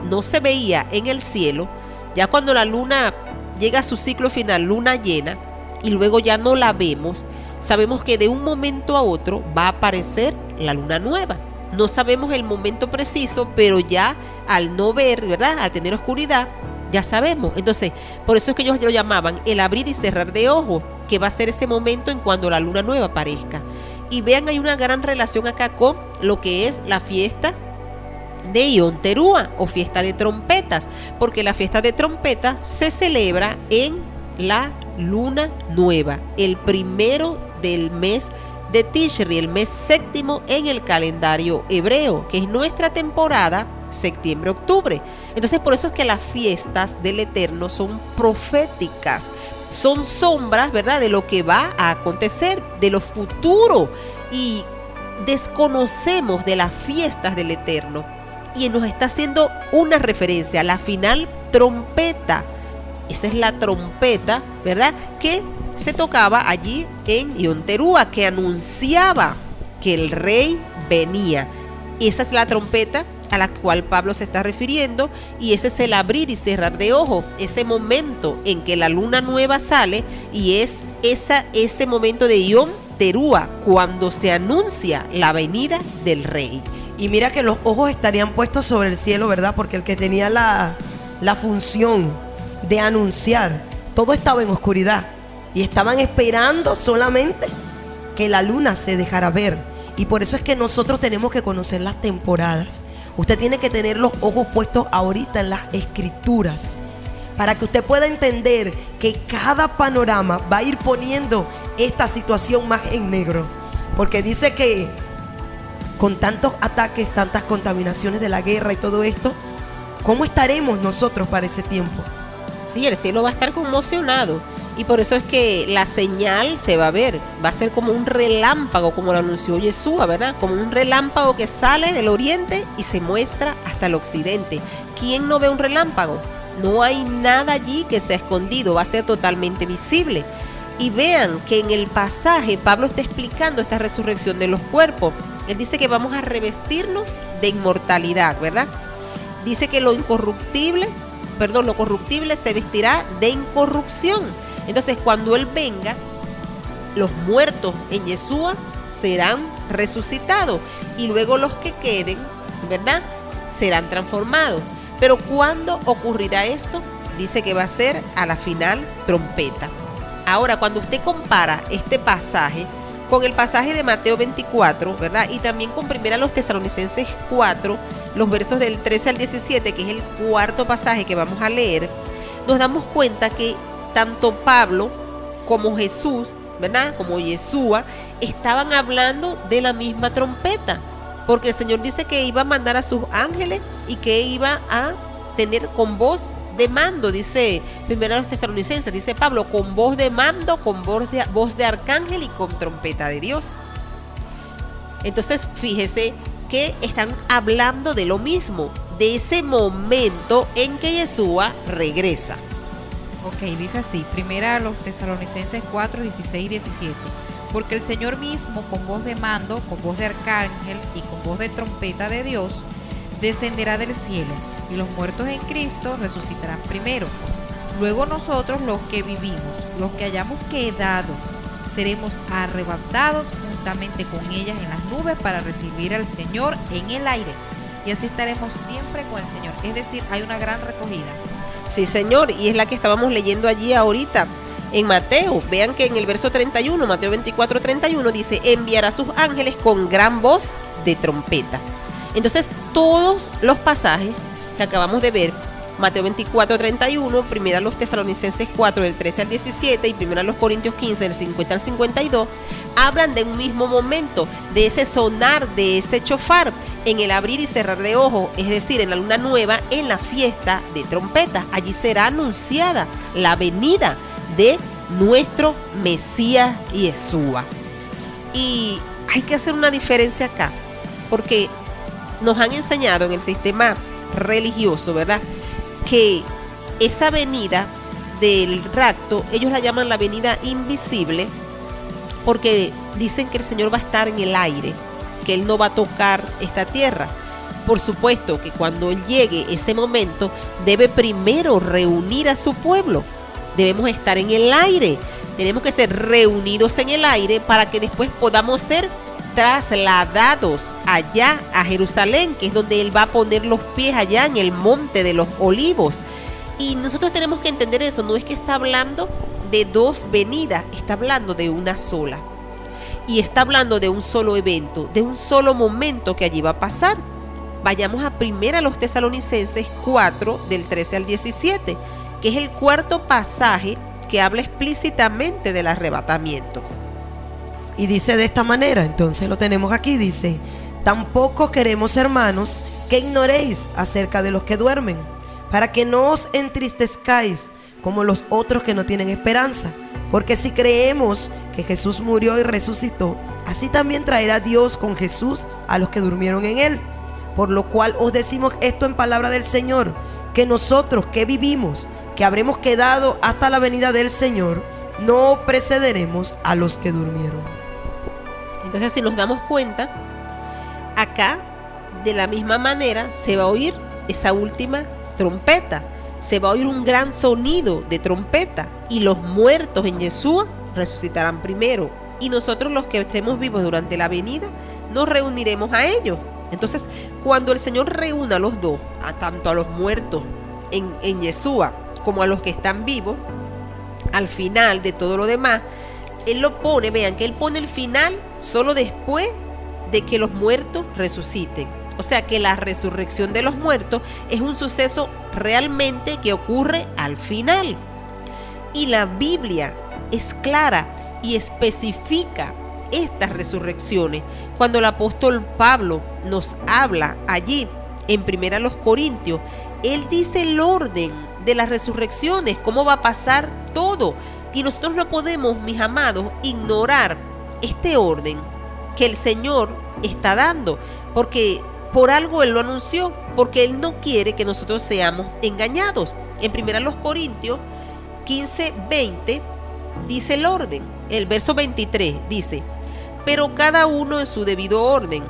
no se veía en el cielo, ya cuando la luna llega a su ciclo final, luna llena, y luego ya no la vemos, sabemos que de un momento a otro va a aparecer la luna nueva. No sabemos el momento preciso, pero ya al no ver, ¿verdad? Al tener oscuridad, ya sabemos. Entonces, por eso es que ellos lo llamaban el abrir y cerrar de ojos, que va a ser ese momento en cuando la luna nueva aparezca. Y vean, hay una gran relación acá con lo que es la fiesta de Ion Terúa o fiesta de trompetas, porque la fiesta de trompetas se celebra en la luna nueva, el primero del mes de Tishri, el mes séptimo en el calendario hebreo, que es nuestra temporada septiembre-octubre. Entonces por eso es que las fiestas del Eterno son proféticas, son sombras, ¿verdad? De lo que va a acontecer, de lo futuro. Y desconocemos de las fiestas del Eterno. Y nos está haciendo una referencia, la final trompeta. Esa es la trompeta, ¿verdad? Que se tocaba allí en Ionterúa, que anunciaba que el rey venía. Esa es la trompeta a la cual Pablo se está refiriendo y ese es el abrir y cerrar de ojos, ese momento en que la luna nueva sale y es esa, ese momento de Yom Terúa cuando se anuncia la venida del rey. Y mira que los ojos estarían puestos sobre el cielo, ¿verdad? Porque el que tenía la, la función de anunciar, todo estaba en oscuridad y estaban esperando solamente que la luna se dejara ver. Y por eso es que nosotros tenemos que conocer las temporadas. Usted tiene que tener los ojos puestos ahorita en las escrituras para que usted pueda entender que cada panorama va a ir poniendo esta situación más en negro. Porque dice que con tantos ataques, tantas contaminaciones de la guerra y todo esto, ¿cómo estaremos nosotros para ese tiempo? Sí, el cielo va a estar conmocionado. Y por eso es que la señal se va a ver, va a ser como un relámpago, como lo anunció Yeshua, ¿verdad? Como un relámpago que sale del oriente y se muestra hasta el occidente. ¿Quién no ve un relámpago? No hay nada allí que sea escondido, va a ser totalmente visible. Y vean que en el pasaje Pablo está explicando esta resurrección de los cuerpos. Él dice que vamos a revestirnos de inmortalidad, ¿verdad? Dice que lo incorruptible, perdón, lo corruptible se vestirá de incorrupción entonces, cuando Él venga, los muertos en Yeshua serán resucitados y luego los que queden, ¿verdad? Serán transformados. Pero ¿cuándo ocurrirá esto? Dice que va a ser a la final trompeta. Ahora, cuando usted compara este pasaje con el pasaje de Mateo 24, ¿verdad? Y también con primera los tesalonicenses 4, los versos del 13 al 17, que es el cuarto pasaje que vamos a leer, nos damos cuenta que tanto Pablo como Jesús, ¿verdad? Como Yeshua, estaban hablando de la misma trompeta. Porque el Señor dice que iba a mandar a sus ángeles y que iba a tener con voz de mando, dice primero los tesalonicenses, dice Pablo, con voz de mando, con voz de, voz de arcángel y con trompeta de Dios. Entonces, fíjese que están hablando de lo mismo, de ese momento en que Yeshua regresa. Ok, dice así, primera a los tesalonicenses 4, 16 y 17. Porque el Señor mismo, con voz de mando, con voz de arcángel y con voz de trompeta de Dios, descenderá del cielo, y los muertos en Cristo resucitarán primero. Luego nosotros, los que vivimos, los que hayamos quedado, seremos arrebatados juntamente con ellas en las nubes para recibir al Señor en el aire. Y así estaremos siempre con el Señor. Es decir, hay una gran recogida. Sí, Señor, y es la que estábamos leyendo allí ahorita. en Mateo. Vean que en el verso 31, Mateo 24, 31 dice, enviará a sus ángeles con gran voz de trompeta. Entonces todos los pasajes que acabamos de ver, Mateo 24, 31, primera los tesalonicenses 4 del 13 al 17 y primera los corintios 15 del 50 al 52, hablan de un mismo momento, de ese sonar, de ese chofar, en el abrir y cerrar de ojos, es decir, en la luna nueva, en la fiesta de trompetas. Allí será anunciada la venida de nuestro Mesías Yeshua. Y hay que hacer una diferencia acá, porque nos han enseñado en el sistema religioso, ¿verdad? Que esa venida del rapto, ellos la llaman la venida invisible, porque dicen que el Señor va a estar en el aire, que Él no va a tocar esta tierra. Por supuesto que cuando Él llegue ese momento, debe primero reunir a su pueblo. Debemos estar en el aire. Tenemos que ser reunidos en el aire para que después podamos ser trasladados allá a Jerusalén, que es donde Él va a poner los pies allá en el monte de los olivos. Y nosotros tenemos que entender eso, no es que está hablando de dos venidas, está hablando de una sola. Y está hablando de un solo evento, de un solo momento que allí va a pasar. Vayamos a primera los tesalonicenses 4 del 13 al 17, que es el cuarto pasaje que habla explícitamente del arrebatamiento. Y dice de esta manera, entonces lo tenemos aquí, dice, tampoco queremos hermanos que ignoréis acerca de los que duermen, para que no os entristezcáis como los otros que no tienen esperanza. Porque si creemos que Jesús murió y resucitó, así también traerá Dios con Jesús a los que durmieron en él. Por lo cual os decimos esto en palabra del Señor, que nosotros que vivimos, que habremos quedado hasta la venida del Señor, no precederemos a los que durmieron. Entonces, si nos damos cuenta, acá de la misma manera se va a oír esa última trompeta. Se va a oír un gran sonido de trompeta y los muertos en Yeshua resucitarán primero. Y nosotros los que estemos vivos durante la venida nos reuniremos a ellos. Entonces, cuando el Señor reúna a los dos, a tanto a los muertos en, en Yeshua como a los que están vivos, al final de todo lo demás, Él lo pone, vean que Él pone el final solo después de que los muertos resuciten. O sea que la resurrección de los muertos es un suceso realmente que ocurre al final. Y la Biblia es clara y especifica estas resurrecciones. Cuando el apóstol Pablo nos habla allí en Primera los Corintios, él dice el orden de las resurrecciones, cómo va a pasar todo. Y nosotros no podemos, mis amados, ignorar este orden que el Señor está dando, porque por algo Él lo anunció, porque Él no quiere que nosotros seamos engañados. En Primera los Corintios 15, 20 dice el orden. El verso 23 dice, pero cada uno en su debido orden.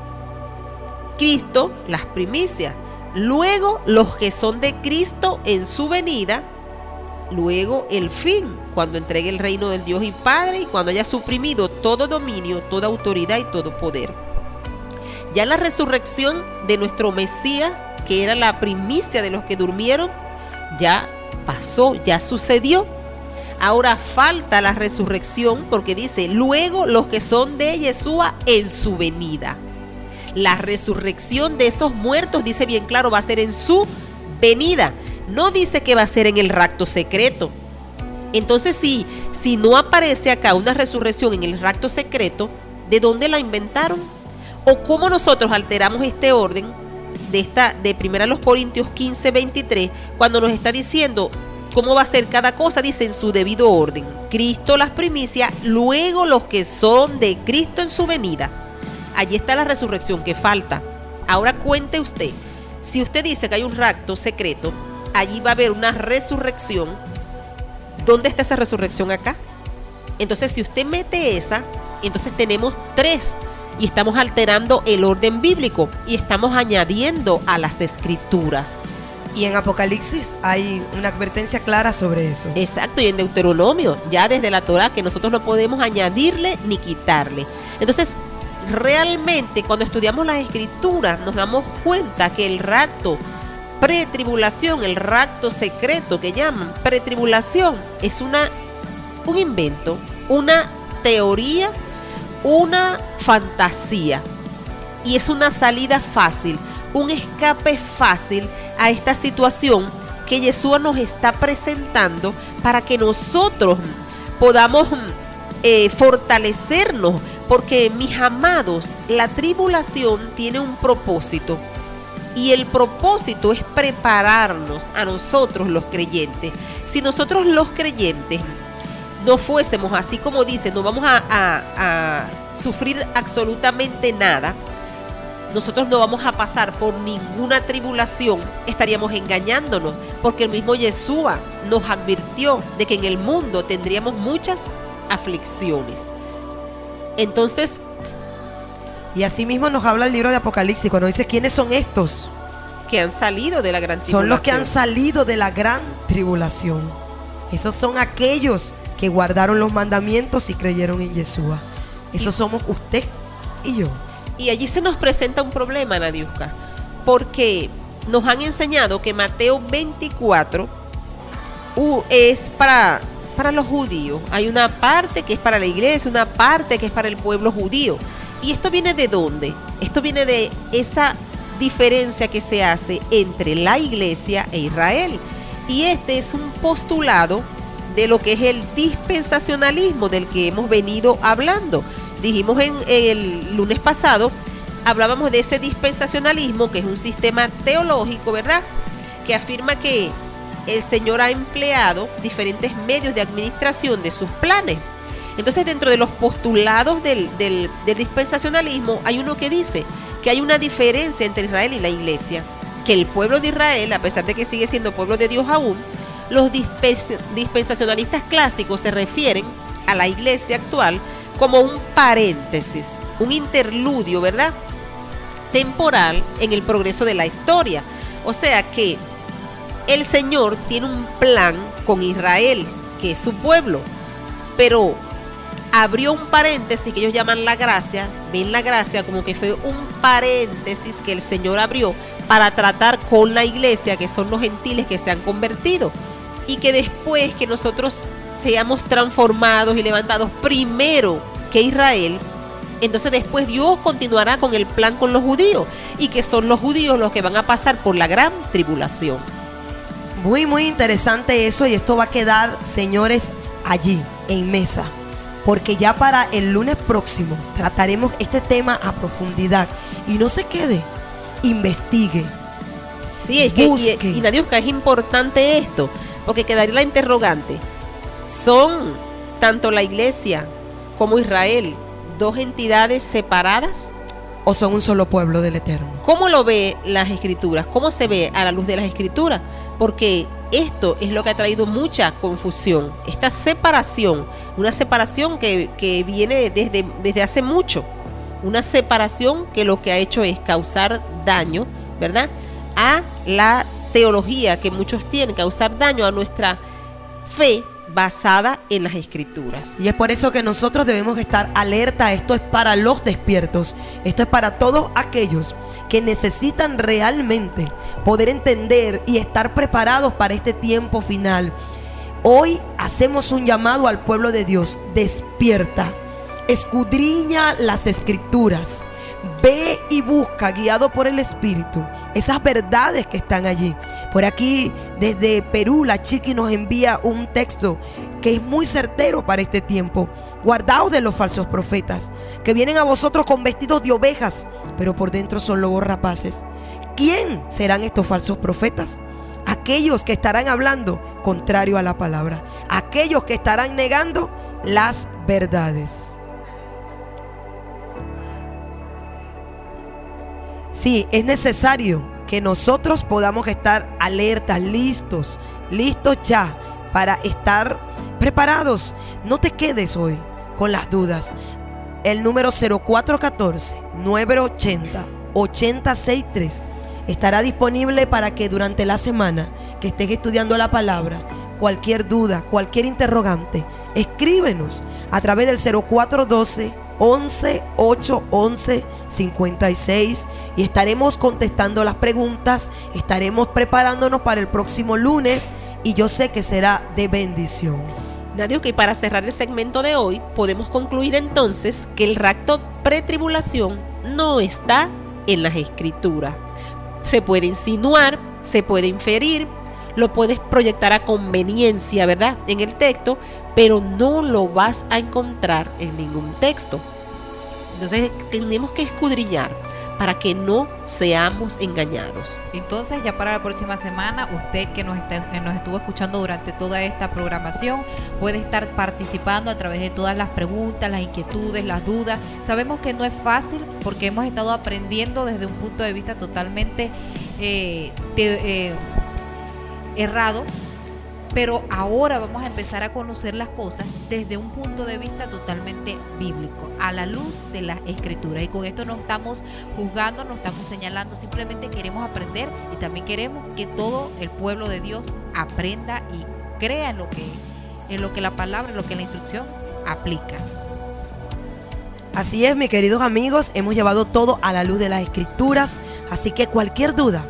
Cristo, las primicias. Luego los que son de Cristo en su venida. Luego el fin, cuando entregue el reino del Dios y Padre y cuando haya suprimido todo dominio, toda autoridad y todo poder. Ya la resurrección de nuestro Mesías, que era la primicia de los que durmieron, ya pasó, ya sucedió. Ahora falta la resurrección porque dice, luego los que son de Yeshua en su venida. La resurrección de esos muertos, dice bien claro, va a ser en su venida. No dice que va a ser en el rapto secreto. Entonces, si, si no aparece acá una resurrección en el rapto secreto, ¿de dónde la inventaron? ¿O cómo nosotros alteramos este orden de esta de primera los Corintios 15, 23, cuando nos está diciendo cómo va a ser cada cosa, dice en su debido orden. Cristo las primicias, luego los que son de Cristo en su venida. Allí está la resurrección que falta. Ahora cuente usted, si usted dice que hay un rapto secreto, allí va a haber una resurrección. ¿Dónde está esa resurrección acá? Entonces, si usted mete esa, entonces tenemos tres y estamos alterando el orden bíblico y estamos añadiendo a las escrituras. Y en Apocalipsis hay una advertencia clara sobre eso. Exacto, y en Deuteronomio, ya desde la Torah, que nosotros no podemos añadirle ni quitarle. Entonces, realmente cuando estudiamos las escrituras nos damos cuenta que el rapto pretribulación, el rapto secreto que llaman pretribulación, es una un invento, una teoría, una fantasía. Y es una salida fácil, un escape fácil a esta situación que Yeshua nos está presentando para que nosotros podamos eh, fortalecernos. Porque mis amados, la tribulación tiene un propósito. Y el propósito es prepararnos a nosotros los creyentes. Si nosotros los creyentes no fuésemos así como dice, no vamos a, a sufrir absolutamente nada, nosotros no vamos a pasar por ninguna tribulación, estaríamos engañándonos, porque el mismo Yeshua nos advirtió de que en el mundo tendríamos muchas aflicciones. Entonces, Y así mismo nos habla el libro de Apocalipsis cuando dice quiénes son estos. que han salido de la gran tribulación. Son los que han salido de la gran tribulación. Esos son aquellos que guardaron los mandamientos y creyeron en Yeshua. Esos somos usted y yo. Y allí se nos presenta un problema, Nadiuska, porque nos han enseñado que Mateo 24 uh, es para, para los judíos. Hay una parte que es para la iglesia, una parte que es para el pueblo judío. ¿Y esto viene de dónde? Esto viene de esa diferencia que se hace entre la iglesia e Israel. Y este es un postulado de lo que es el dispensacionalismo del que hemos venido hablando. Dijimos en el lunes pasado, hablábamos de ese dispensacionalismo, que es un sistema teológico, ¿verdad? Que afirma que el Señor ha empleado diferentes medios de administración de sus planes. Entonces, dentro de los postulados del, del- del dispensacionalismo, hay uno que dice que hay una diferencia entre Israel y la iglesia. Que el pueblo de Israel, a pesar de que sigue siendo pueblo de Dios aún, los dispens- dispensacionalistas clásicos se refieren a la iglesia actual como un paréntesis, un interludio, ¿verdad? Temporal en el progreso de la historia. O sea que el Señor tiene un plan con Israel, que es su pueblo, pero abrió un paréntesis que ellos llaman la gracia, ven la gracia como que fue un paréntesis que el Señor abrió para tratar con la iglesia, que son los gentiles que se han convertido, y que después que nosotros seamos transformados y levantados primero que Israel, entonces después Dios continuará con el plan con los judíos, y que son los judíos los que van a pasar por la gran tribulación. Muy, muy interesante eso y esto va a quedar, señores, allí, en mesa. Porque ya para el lunes próximo trataremos este tema a profundidad. Y no se quede, investigue. Sí, es que y, y Nadiuska, es importante esto, porque quedaría la interrogante. ¿Son tanto la iglesia como Israel dos entidades separadas? ¿O son un solo pueblo del Eterno? ¿Cómo lo ve las escrituras? ¿Cómo se ve a la luz de las escrituras? Porque esto es lo que ha traído mucha confusión, esta separación, una separación que, que viene desde, desde hace mucho, una separación que lo que ha hecho es causar daño, ¿verdad? A la teología que muchos tienen, causar daño a nuestra fe basada en las escrituras. Y es por eso que nosotros debemos estar alerta. Esto es para los despiertos. Esto es para todos aquellos que necesitan realmente poder entender y estar preparados para este tiempo final. Hoy hacemos un llamado al pueblo de Dios. Despierta. Escudriña las escrituras. Ve y busca, guiado por el Espíritu, esas verdades que están allí. Por aquí, desde Perú, la Chiqui nos envía un texto que es muy certero para este tiempo. Guardaos de los falsos profetas, que vienen a vosotros con vestidos de ovejas, pero por dentro son lobos rapaces. ¿Quién serán estos falsos profetas? Aquellos que estarán hablando contrario a la palabra. Aquellos que estarán negando las verdades. Sí, es necesario que nosotros podamos estar alertas, listos, listos ya para estar preparados. No te quedes hoy con las dudas. El número 0414-980-8063 estará disponible para que durante la semana que estés estudiando la palabra, cualquier duda, cualquier interrogante, escríbenos a través del 0412 11 8 11 56 y estaremos contestando las preguntas, estaremos preparándonos para el próximo lunes y yo sé que será de bendición. Nadio, que para cerrar el segmento de hoy, podemos concluir entonces que el rapto pretribulación no está en las escrituras. Se puede insinuar, se puede inferir, lo puedes proyectar a conveniencia, ¿verdad? En el texto, pero no lo vas a encontrar en ningún texto. Entonces tenemos que escudriñar para que no seamos engañados. Entonces, ya para la próxima semana, usted que nos, está, que nos estuvo escuchando durante toda esta programación puede estar participando a través de todas las preguntas, las inquietudes, las dudas. Sabemos que no es fácil porque hemos estado aprendiendo desde un punto de vista totalmente eh, eh, errado pero ahora vamos a empezar a conocer las cosas desde un punto de vista totalmente bíblico, a la luz de la escritura. Y con esto no estamos juzgando, no estamos señalando, simplemente queremos aprender y también queremos que todo el pueblo de Dios aprenda y crea en lo que, en lo que la palabra, en lo que la instrucción aplica. Así es, mis queridos amigos, hemos llevado todo a la luz de las escrituras, así que cualquier duda,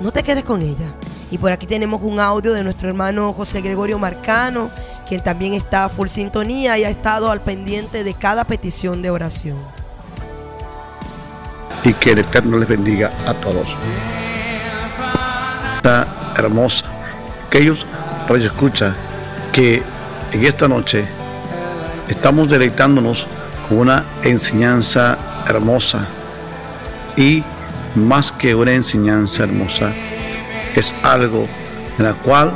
no te quedes con ella. Y por aquí tenemos un audio de nuestro hermano José Gregorio Marcano, quien también está full sintonía y ha estado al pendiente de cada petición de oración. Y que el Eterno les bendiga a todos. Está hermosa. Aquellos radio escucha que en esta noche estamos deleitándonos con una enseñanza hermosa y más que una enseñanza hermosa es algo en la cual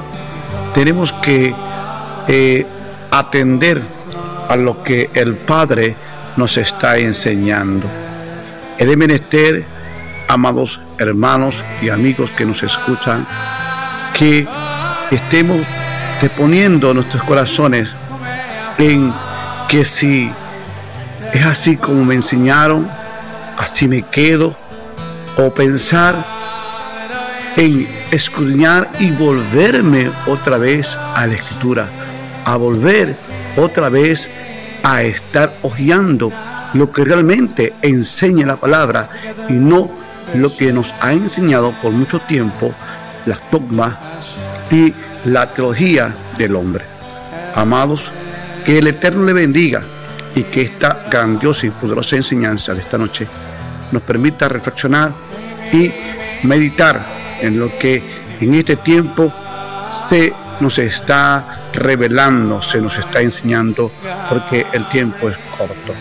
tenemos que eh, atender a lo que el Padre nos está enseñando. Es de menester, amados hermanos y amigos que nos escuchan, que estemos deponiendo nuestros corazones en que si es así como me enseñaron, así me quedo, o pensar en escudriñar y volverme otra vez a la escritura, a volver otra vez a estar hojeando lo que realmente enseña la palabra y no lo que nos ha enseñado por mucho tiempo las dogmas y la teología del hombre. Amados, que el Eterno le bendiga y que esta grandiosa y poderosa enseñanza de esta noche nos permita reflexionar y meditar en lo que en este tiempo se nos está revelando, se nos está enseñando, porque el tiempo es corto.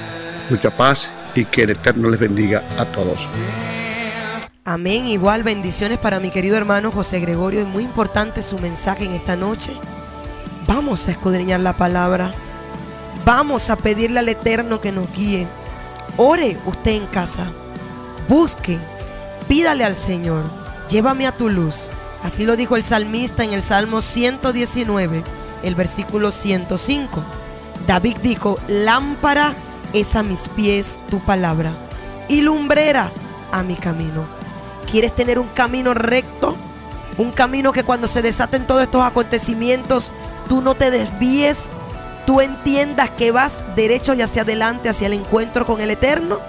Mucha paz y que el Eterno les bendiga a todos. Amén. Igual bendiciones para mi querido hermano José Gregorio. Es muy importante su mensaje en esta noche. Vamos a escudriñar la palabra. Vamos a pedirle al Eterno que nos guíe. Ore usted en casa. Busque. Pídale al Señor llévame a tu luz. Así lo dijo el salmista en el Salmo 119, el versículo 105. David dijo, lámpara es a mis pies tu palabra y lumbrera a mi camino. ¿Quieres tener un camino recto? Un camino que cuando se desaten todos estos acontecimientos, tú no te desvíes, tú entiendas que vas derecho y hacia adelante, hacia el encuentro con el Eterno.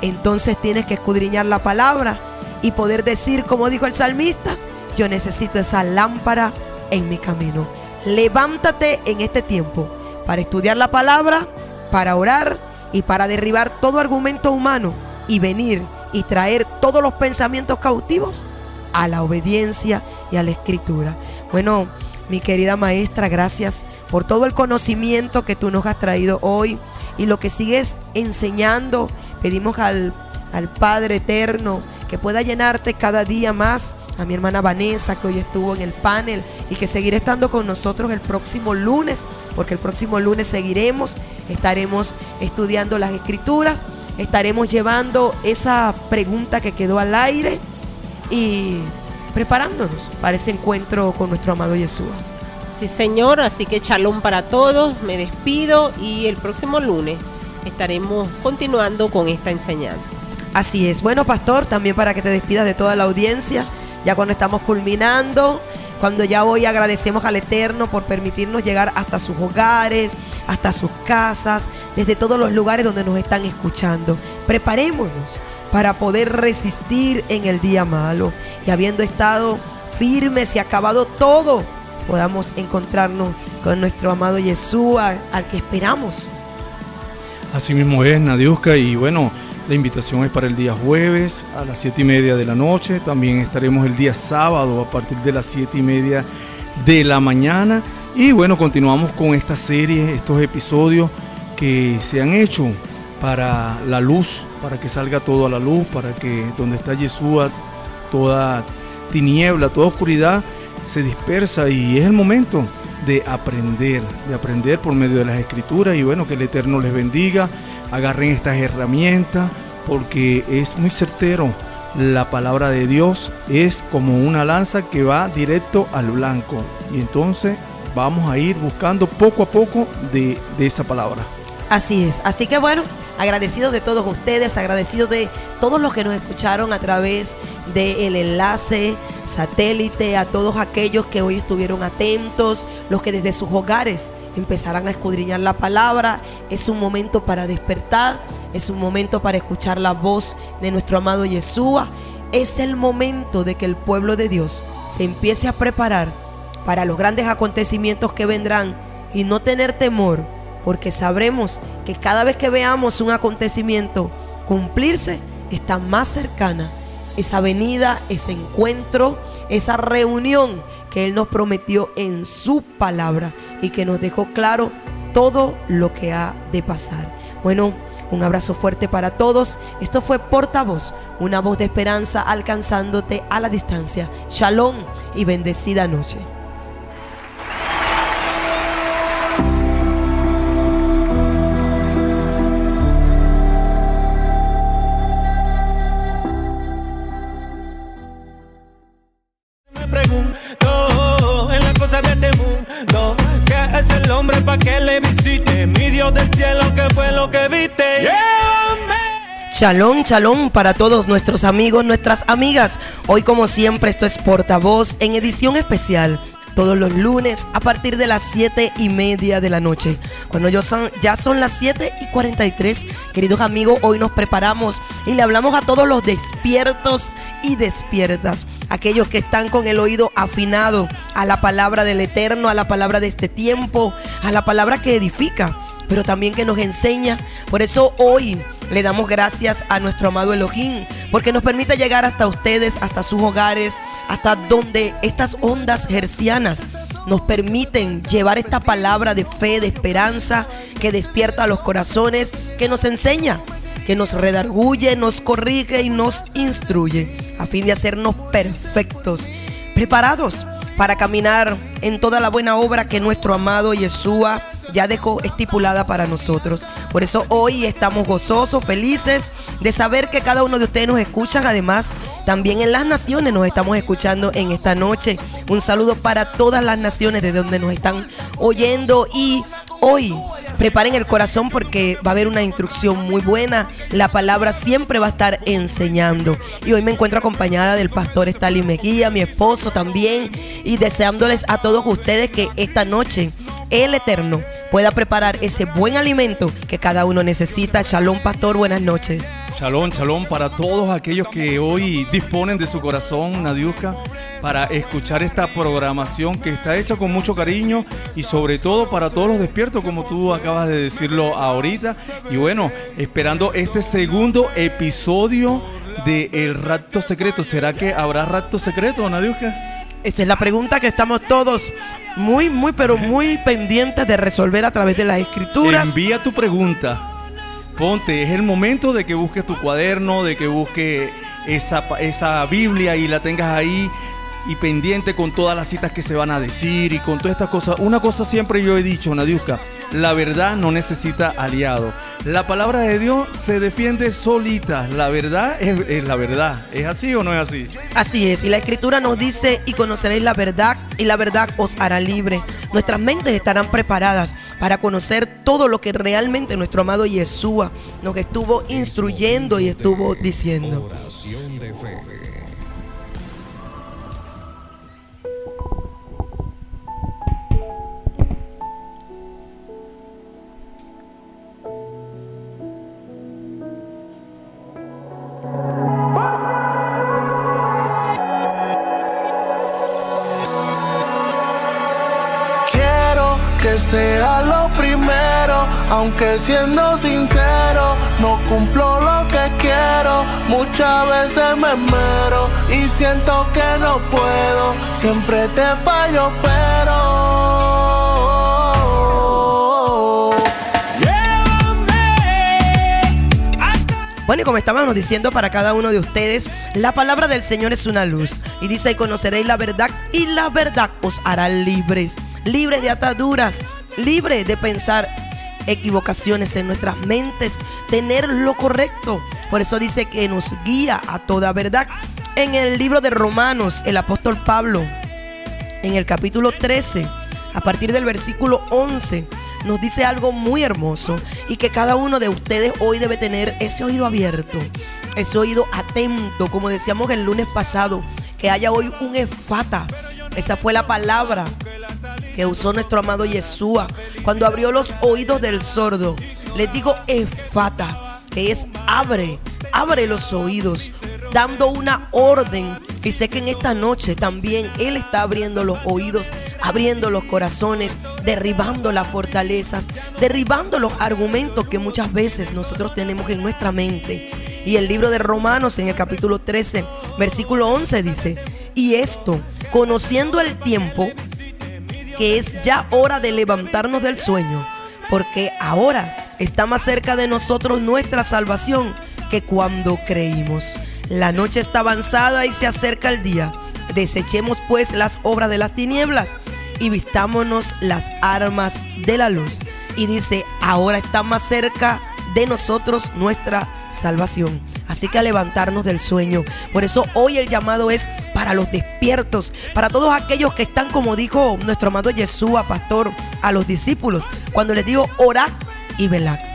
Entonces tienes que escudriñar la palabra y poder decir, como dijo el salmista, yo necesito esa lámpara en mi camino. Levántate en este tiempo para estudiar la palabra, para orar y para derribar todo argumento humano y venir y traer todos los pensamientos cautivos a la obediencia y a la escritura. Bueno, mi querida maestra, gracias por todo el conocimiento que tú nos has traído hoy y lo que sigues enseñando. Pedimos al, al Padre Eterno que pueda llenarte cada día más. A mi hermana Vanessa, que hoy estuvo en el panel y que seguirá estando con nosotros el próximo lunes, porque el próximo lunes seguiremos, estaremos estudiando las escrituras, estaremos llevando esa pregunta que quedó al aire y preparándonos para ese encuentro con nuestro amado Yeshua. Sí, Señor, así que chalón para todos, me despido y el próximo lunes estaremos continuando con esta enseñanza. Así es. Bueno, pastor, también para que te despidas de toda la audiencia, ya cuando estamos culminando, cuando ya hoy agradecemos al Eterno por permitirnos llegar hasta sus hogares, hasta sus casas, desde todos los lugares donde nos están escuchando. Preparémonos para poder resistir en el día malo y habiendo estado firmes y acabado todo podamos encontrarnos con nuestro amado Yeshua, al que esperamos. Así mismo es, Nadiuska, y bueno, la invitación es para el día jueves a las 7 y media de la noche. También estaremos el día sábado a partir de las 7 y media de la mañana. Y bueno, continuamos con esta serie, estos episodios que se han hecho para la luz, para que salga todo a la luz, para que donde está Yeshua, toda tiniebla, toda oscuridad se dispersa y es el momento de aprender, de aprender por medio de las escrituras y bueno, que el Eterno les bendiga, agarren estas herramientas porque es muy certero. La palabra de Dios es como una lanza que va directo al blanco y entonces vamos a ir buscando poco a poco de, de esa palabra. Así es, así que bueno, agradecidos de todos ustedes, agradecidos de todos los que nos escucharon a través del enlace satélite, a todos aquellos que hoy estuvieron atentos, los que desde sus hogares empezarán a escudriñar la palabra. Es un momento para despertar, es un momento para escuchar la voz de nuestro amado Yeshua. Es el momento de que el pueblo de Dios se empiece a preparar para los grandes acontecimientos que vendrán y no tener temor porque sabremos que cada vez que veamos un acontecimiento cumplirse, está más cercana esa venida, ese encuentro, esa reunión que Él nos prometió en su palabra y que nos dejó claro todo lo que ha de pasar. Bueno, un abrazo fuerte para todos. Esto fue Portavoz, una voz de esperanza alcanzándote a la distancia. Shalom y bendecida noche. Pregunto en las cosas de este mundo ¿Qué es el hombre para que le visite? Mi Dios del cielo, ¿qué fue lo que viste? Shalom, shalom para todos nuestros amigos, nuestras amigas. Hoy como siempre esto es Portavoz en edición especial. Todos los lunes a partir de las 7 y media de la noche. Cuando yo son, ya son las 7 y 43, queridos amigos, hoy nos preparamos y le hablamos a todos los despiertos y despiertas. Aquellos que están con el oído afinado a la palabra del Eterno, a la palabra de este tiempo, a la palabra que edifica, pero también que nos enseña. Por eso hoy le damos gracias a nuestro amado Elohim, porque nos permite llegar hasta ustedes, hasta sus hogares, hasta donde estas ondas hercianas nos permiten llevar esta palabra de fe, de esperanza, que despierta los corazones, que nos enseña, que nos redarguye, nos corrige y nos instruye, a fin de hacernos perfectos, preparados para caminar en toda la buena obra que nuestro amado Yeshua ya dejó estipulada para nosotros. Por eso hoy estamos gozosos, felices de saber que cada uno de ustedes nos escuchan. Además, también en las naciones nos estamos escuchando en esta noche. Un saludo para todas las naciones de donde nos están oyendo y hoy preparen el corazón porque va a haber una instrucción muy buena. La palabra siempre va a estar enseñando. Y hoy me encuentro acompañada del pastor Stalin Mejía, mi esposo también, y deseándoles a todos ustedes que esta noche el Eterno pueda preparar ese buen alimento que cada uno necesita. Shalom, pastor, buenas noches. Shalom, shalom para todos aquellos que hoy disponen de su corazón, Nadiuska, para escuchar esta programación que está hecha con mucho cariño y sobre todo para todos los despiertos, como tú acabas de decirlo ahorita. Y bueno, esperando este segundo episodio de El Rapto Secreto. ¿Será que habrá Rapto Secreto, Nadiuska? Esa es la pregunta que estamos todos muy, muy, pero muy pendientes de resolver a través de las escrituras. Envía tu pregunta. Ponte, es el momento de que busques tu cuaderno, de que busques esa, esa Biblia y la tengas ahí y pendiente con todas las citas que se van a decir y con todas estas cosas. Una cosa siempre yo he dicho, Nadiuska, la verdad no necesita aliado. La palabra de Dios se defiende solita. La verdad es, es, la verdad. ¿Es así o no es así? Así es. Y la escritura nos dice, y conoceréis la verdad, y la verdad os hará libre. Nuestras mentes estarán preparadas para conocer todo lo que realmente nuestro amado Yeshua nos estuvo instruyendo y estuvo diciendo. Oración de fe. Quiero que sea lo primero, aunque siendo sincero, no cumplo lo que quiero. Muchas veces me mero y siento que no puedo, siempre te fallo, pero Bueno, y como estábamos diciendo para cada uno de ustedes, la palabra del Señor es una luz. Y dice, conoceréis la verdad, y la verdad os hará libres. Libres de ataduras, libres de pensar equivocaciones en nuestras mentes, tener lo correcto. Por eso dice que nos guía a toda verdad. En el libro de Romanos, el apóstol Pablo, en el capítulo 13, a partir del versículo 11, nos dice algo muy hermoso y que cada uno de ustedes hoy debe tener ese oído abierto, ese oído atento, como decíamos el lunes pasado, que haya hoy un efata. Esa fue la palabra que usó nuestro amado Yeshua cuando abrió los oídos del sordo. Les digo efata, que es abre, abre los oídos, dando una orden. Y sé que en esta noche también Él está abriendo los oídos, abriendo los corazones, derribando las fortalezas, derribando los argumentos que muchas veces nosotros tenemos en nuestra mente. Y el libro de Romanos en el capítulo 13, versículo 11 dice, y esto, conociendo el tiempo, que es ya hora de levantarnos del sueño, porque ahora está más cerca de nosotros nuestra salvación que cuando creímos. La noche está avanzada y se acerca el día. Desechemos pues las obras de las tinieblas y vistámonos las armas de la luz. Y dice, ahora está más cerca de nosotros nuestra salvación. Así que a levantarnos del sueño. Por eso hoy el llamado es para los despiertos, para todos aquellos que están, como dijo nuestro amado Yeshua, pastor, a los discípulos, cuando les digo orad y velad.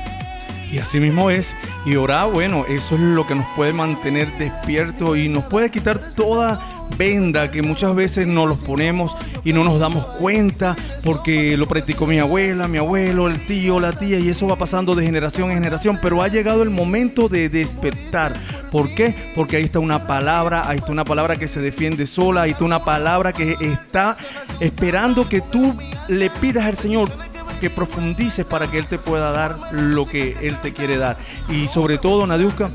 Y así mismo es. Y orar, bueno, eso es lo que nos puede mantener despiertos y nos puede quitar toda venda que muchas veces nos los ponemos y no nos damos cuenta porque lo practicó mi abuela, mi abuelo, el tío, la tía y eso va pasando de generación en generación, pero ha llegado el momento de despertar. ¿Por qué? Porque ahí está una palabra, ahí está una palabra que se defiende sola, ahí está una palabra que está esperando que tú le pidas al Señor que profundices para que Él te pueda dar lo que Él te quiere dar. Y sobre todo, Nadiuska,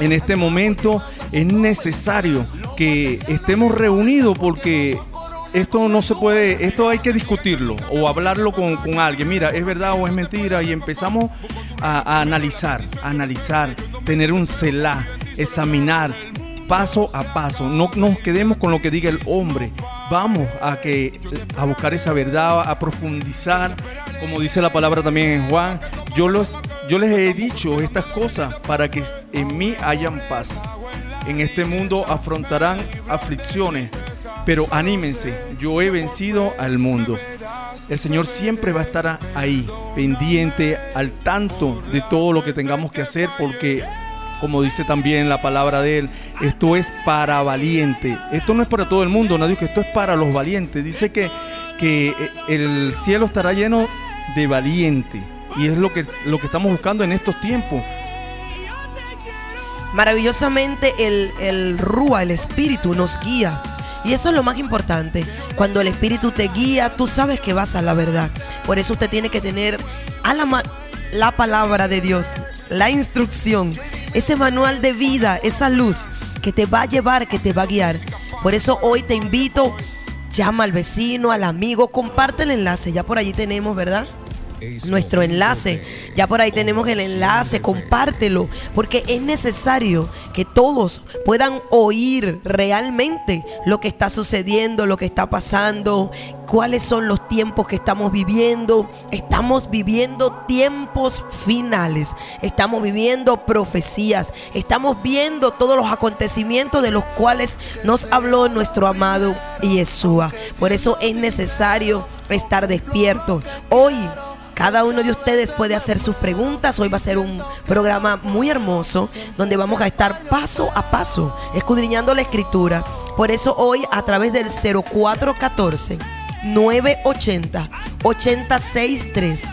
en este momento es necesario que estemos reunidos porque esto no se puede, esto hay que discutirlo o hablarlo con, alguien. Mira, es verdad o es mentira y empezamos a, analizar, analizar, tener un celá, examinar paso a paso. No nos quedemos con lo que diga el hombre. Vamos a que a buscar esa verdad, a profundizar, como dice la palabra también en Juan. Yo los yo les he dicho estas cosas para que en mí hayan paz. En este mundo afrontarán aflicciones, pero anímense, yo he vencido al mundo. El Señor siempre va a estar ahí, pendiente, al tanto de todo lo que tengamos que hacer, porque como dice también la palabra de él, esto es para valiente. Esto no es para todo el mundo, nadie que esto es para los valientes. Dice que, que el cielo estará lleno de valiente. Y es lo que, lo que estamos buscando en estos tiempos. Maravillosamente el, el Rúa, el Espíritu, nos guía. Y eso es lo más importante. Cuando el Espíritu te guía, tú sabes que vas a la verdad. Por eso usted tiene que tener a la palabra de Dios, la instrucción, ese manual de vida, esa luz que te va a llevar, que te va a guiar. Por eso hoy te invito, llama al vecino, al amigo, comparte el enlace. Ya por allí tenemos, ¿verdad? Nuestro enlace. Ya por ahí tenemos el enlace, compártelo, porque es necesario que todos puedan oír realmente lo que está sucediendo, lo que está pasando, cuáles son los tiempos que estamos viviendo. Estamos viviendo tiempos finales, estamos viviendo profecías, estamos viendo todos los acontecimientos de los cuales nos habló nuestro amado Yeshua. Por eso es necesario estar despierto. Hoy cada uno de ustedes puede hacer sus preguntas. Hoy va a ser un programa muy hermoso donde vamos a estar paso a paso escudriñando la escritura. Por eso hoy a través del 0414 980 863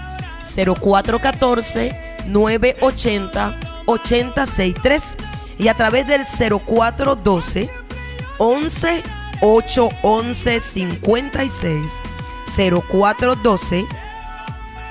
0414 980 863 y a través del 0412 11 811 56 0412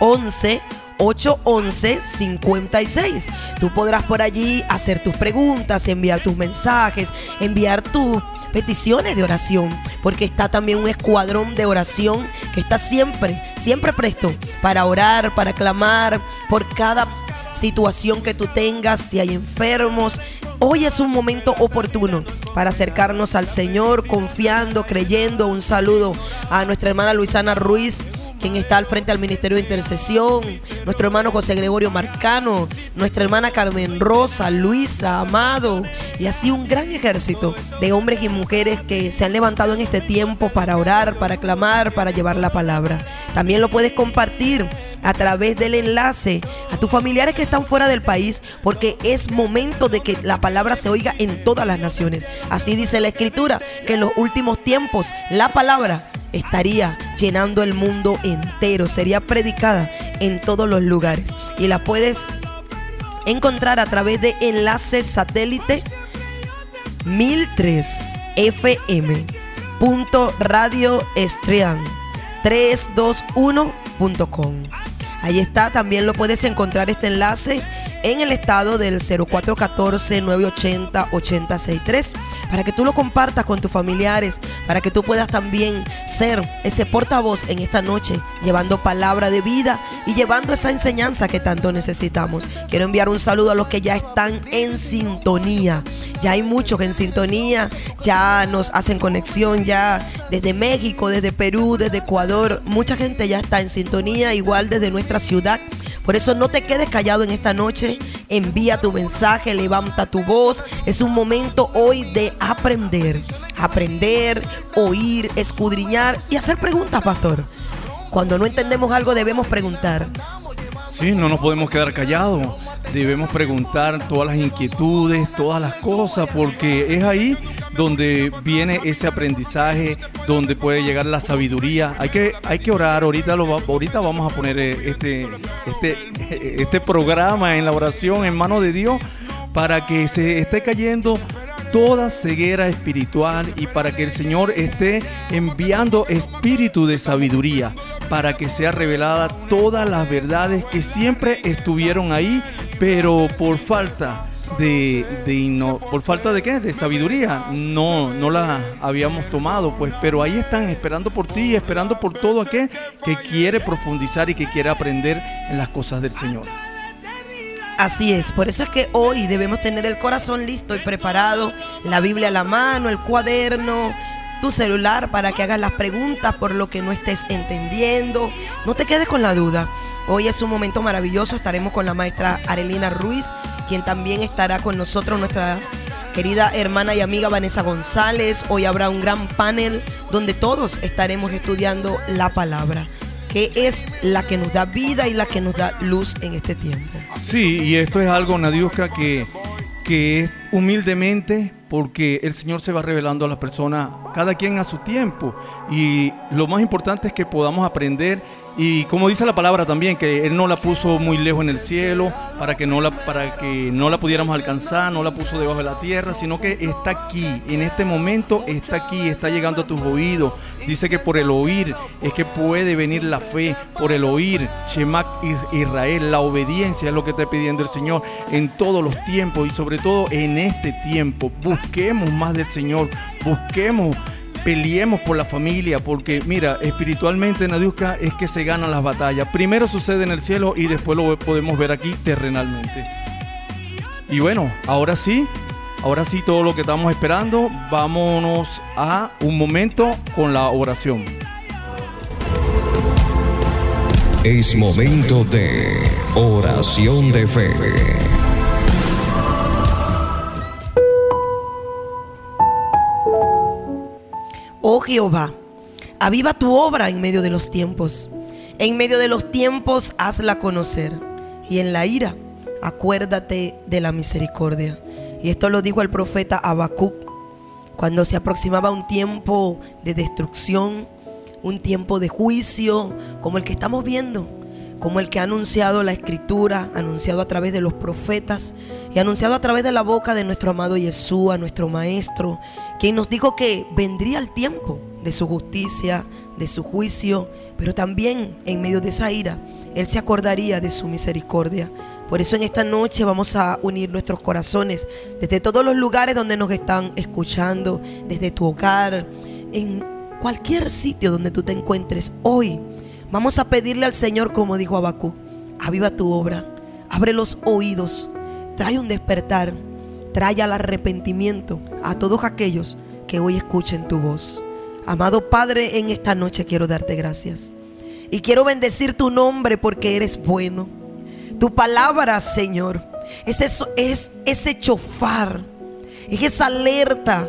11 811-56. Tú podrás por allí hacer tus preguntas, enviar tus mensajes, enviar tus peticiones de oración, porque está también un escuadrón de oración que está siempre, siempre presto para orar, para clamar por cada situación que tú tengas, si hay enfermos. Hoy es un momento oportuno para acercarnos al Señor, confiando, creyendo. Un saludo a nuestra hermana Luisana Ruiz quien está al frente del Ministerio de Intercesión, nuestro hermano José Gregorio Marcano, nuestra hermana Carmen Rosa, Luisa, Amado, y así un gran ejército de hombres y mujeres que se han levantado en este tiempo para orar, para clamar, para llevar la palabra. También lo puedes compartir a través del enlace a tus familiares que están fuera del país, porque es momento de que la palabra se oiga en todas las naciones. Así dice la escritura, que en los últimos tiempos la palabra estaría llenando el mundo entero, sería predicada en todos los lugares. Y la puedes encontrar a través de enlace satélite 1003 FM punto radio 321.com. Ahí está, también lo puedes encontrar este enlace en el estado del 0414-980-863 para que tú lo compartas con tus familiares, para que tú puedas también ser ese portavoz en esta noche, llevando palabra de vida y llevando esa enseñanza que tanto necesitamos. Quiero enviar un saludo a los que ya están en sintonía. Ya hay muchos en sintonía, ya nos hacen conexión, ya desde México, desde Perú, desde Ecuador. Mucha gente ya está en sintonía, igual desde nuestra ciudad. Por eso no te quedes callado en esta noche. Envía tu mensaje, levanta tu voz. Es un momento hoy de aprender. Aprender, oír, escudriñar y hacer preguntas, pastor. Cuando no entendemos algo debemos preguntar. Sí, no nos podemos quedar callados. Debemos preguntar todas las inquietudes, todas las cosas, porque es ahí donde viene ese aprendizaje, donde puede llegar la sabiduría. Hay que, hay que orar. Ahorita, ahorita vamos a poner eh, este, este, este programa en la oración en manos de Dios para que se esté cayendo toda ceguera espiritual y para que el Señor esté enviando espíritu de sabiduría para que sea revelada todas las verdades que siempre estuvieron ahí, pero por falta de, no, por falta de qué, de sabiduría, no, no la habíamos tomado, pues, pero ahí están esperando por ti, esperando por todo aquel que quiere profundizar y que quiere aprender en las cosas del Señor. Así es, por eso es que hoy debemos tener el corazón listo y preparado, la Biblia a la mano, el cuaderno, tu celular para que hagas las preguntas por lo que no estés entendiendo. No te quedes con la duda. Hoy es un momento maravilloso. Estaremos con la maestra Arelina Ruiz, quien también estará con nosotros, nuestra querida hermana y amiga Vanessa González. Hoy habrá un gran panel donde todos estaremos estudiando la palabra, que es la que nos da vida y la que nos da luz en este tiempo. Sí, y esto es algo, Nadiuska, que, que es humildemente porque el Señor se va revelando a las personas, cada quien a su tiempo. Y lo más importante es que podamos aprender y como dice la palabra también, que Él no la puso muy lejos en el cielo para que no la, para que no la pudiéramos alcanzar, no la puso debajo de la tierra, sino que está aquí, en este momento está aquí, está llegando a tus oídos. Dice que por el oír es que puede venir la fe, por el oír, Shemak Israel, la obediencia es lo que está pidiendo el Señor en todos los tiempos y sobre todo en este tiempo. Busquemos más del Señor, busquemos peleemos por la familia, porque mira, espiritualmente, Nadiuska, es que se ganan las batallas. Primero sucede en el cielo y después lo podemos ver aquí terrenalmente. Y bueno, ahora sí, ahora sí todo lo que estamos esperando, vámonos a un momento con la oración. Es momento de oración de fe. Oh Jehová, aviva tu obra en medio de los tiempos. En medio de los tiempos hazla conocer. Y en la ira, acuérdate de la misericordia. Y esto lo dijo el profeta Habacuc cuando se aproximaba un tiempo de destrucción, un tiempo de juicio, como el que estamos viendo, como el que ha anunciado la escritura, anunciado a través de los profetas y anunciado a través de la boca de nuestro amado Yeshua, nuestro maestro, quien nos dijo que vendría el tiempo de su justicia, de su juicio, pero también en medio de esa ira, Él se acordaría de su misericordia. Por eso en esta noche vamos a unir nuestros corazones desde todos los lugares donde nos están escuchando, desde tu hogar, en cualquier sitio donde tú te encuentres. Hoy vamos a pedirle al Señor, como dijo Abacú, aviva tu obra, abre los oídos, trae un despertar, trae al arrepentimiento a todos aquellos que hoy escuchen tu voz. Amado Padre, en esta noche quiero darte gracias. Y quiero bendecir tu nombre porque eres bueno. Tu palabra, Señor, es, eso, es ese chofar, es esa alerta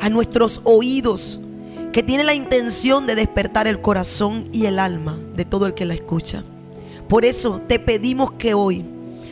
a nuestros oídos que tiene la intención de despertar el corazón y el alma de todo el que la escucha. Por eso te pedimos que hoy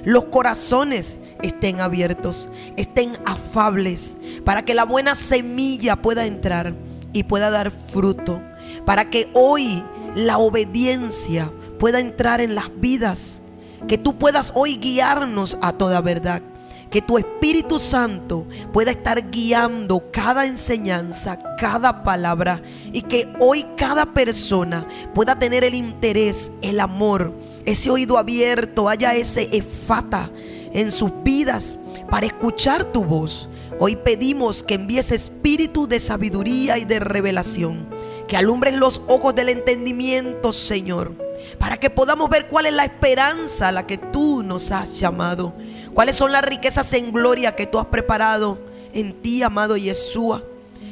los corazones estén abiertos, estén afables, para que la buena semilla pueda entrar y pueda dar fruto, para que hoy la obediencia pueda entrar en las vidas, que tú puedas hoy guiarnos a toda verdad. Que tu Espíritu Santo pueda estar guiando cada enseñanza, cada palabra y que hoy cada persona pueda tener el interés, el amor, ese oído abierto, haya ese efata en sus vidas para escuchar tu voz. Hoy pedimos que envíes espíritu de sabiduría y de revelación, que alumbres los ojos del entendimiento, Señor, para que podamos ver cuál es la esperanza a la que tú nos has llamado, cuáles son las riquezas en gloria que tú has preparado en ti, amado Yeshua,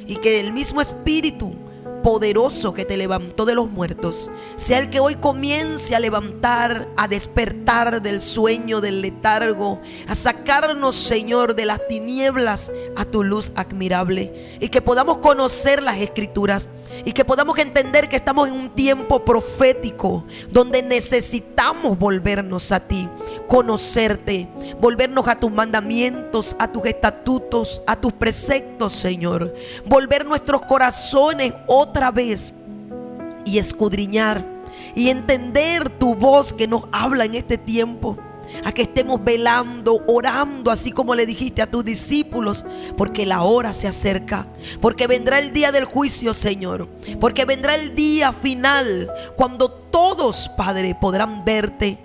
y que el mismo espíritu poderoso que te levantó de los muertos, sea el que hoy comience a levantar, a despertar del sueño, del letargo, a sacarnos, Señor, de las tinieblas a tu luz admirable. Y que podamos conocer las escrituras y que podamos entender que estamos en un tiempo profético donde necesitamos volvernos a ti, conocerte, volvernos a tus mandamientos, a tus estatutos, a tus preceptos, Señor. Volver nuestros corazones otra vez y escudriñar y entender tu voz que nos habla en este tiempo a que estemos velando, orando, así como le dijiste a tus discípulos, porque la hora se acerca, porque vendrá el día del juicio, Señor, porque vendrá el día final, cuando todos, Padre, podrán verte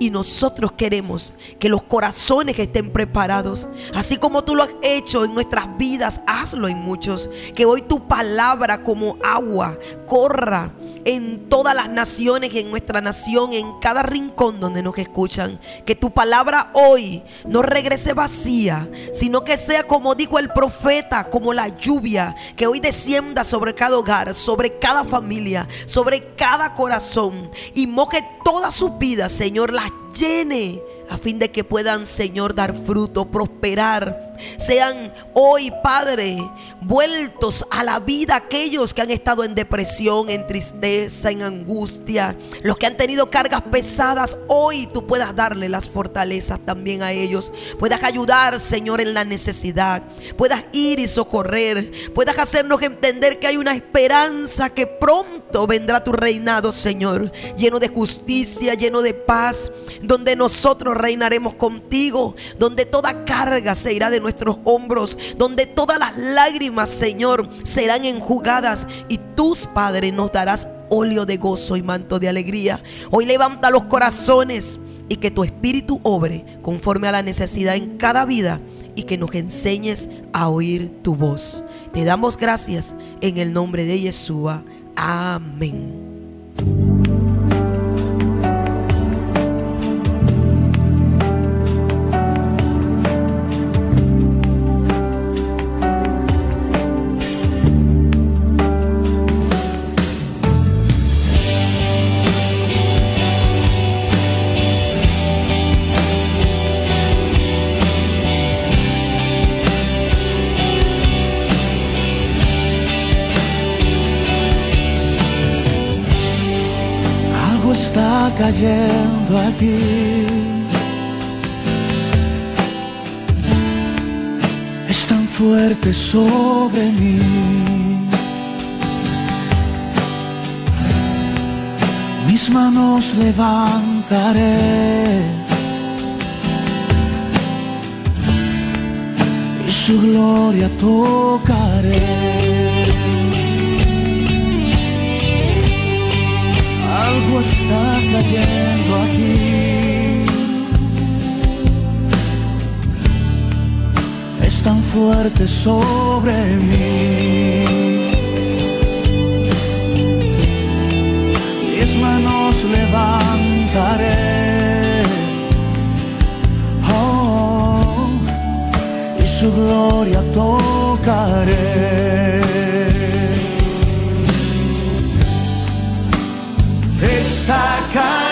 y nosotros queremos que los corazones estén preparados, así como tú lo has hecho en nuestras vidas, hazlo en muchos. Que hoy tu palabra como agua corra en todas las naciones en nuestra nación, en cada rincón donde nos escuchan. Que tu palabra hoy no regrese vacía, sino que sea como dijo el profeta, como la lluvia, que hoy descienda sobre cada hogar, sobre cada familia, sobre cada corazón y moje todas sus vidas, Señor, las llene a fin de que puedan, Señor, dar fruto, prosperar. Sean hoy, Padre, vueltos a la vida aquellos que han estado en depresión, en tristeza, en angustia, los que han tenido cargas pesadas, hoy tú puedas darle las fortalezas también a ellos. Puedas ayudar, Señor, en la necesidad. Puedas ir y socorrer. Puedas hacernos entender que hay una esperanza que pronto vendrá tu reinado, Señor, lleno de justicia, lleno de paz, donde nosotros reinaremos contigo, donde toda carga se irá de nuestros hombros, donde todas las lágrimas, Señor, serán enjugadas y tus padres nos darás óleo de gozo y manto de alegría. Hoy levanta los corazones y que tu espíritu obre conforme a la necesidad en cada vida y que nos enseñes a oír tu voz. Te damos gracias en el nombre de Yeshua. Amén. Cayendo aquí. Es tan fuerte sobre mí. Mis manos levantaré. Y su gloria tocaré. Está cayendo aquí. Es tan fuerte sobre mí. Mis manos levantaré. Oh, y su gloria tocaré. Está cayendo.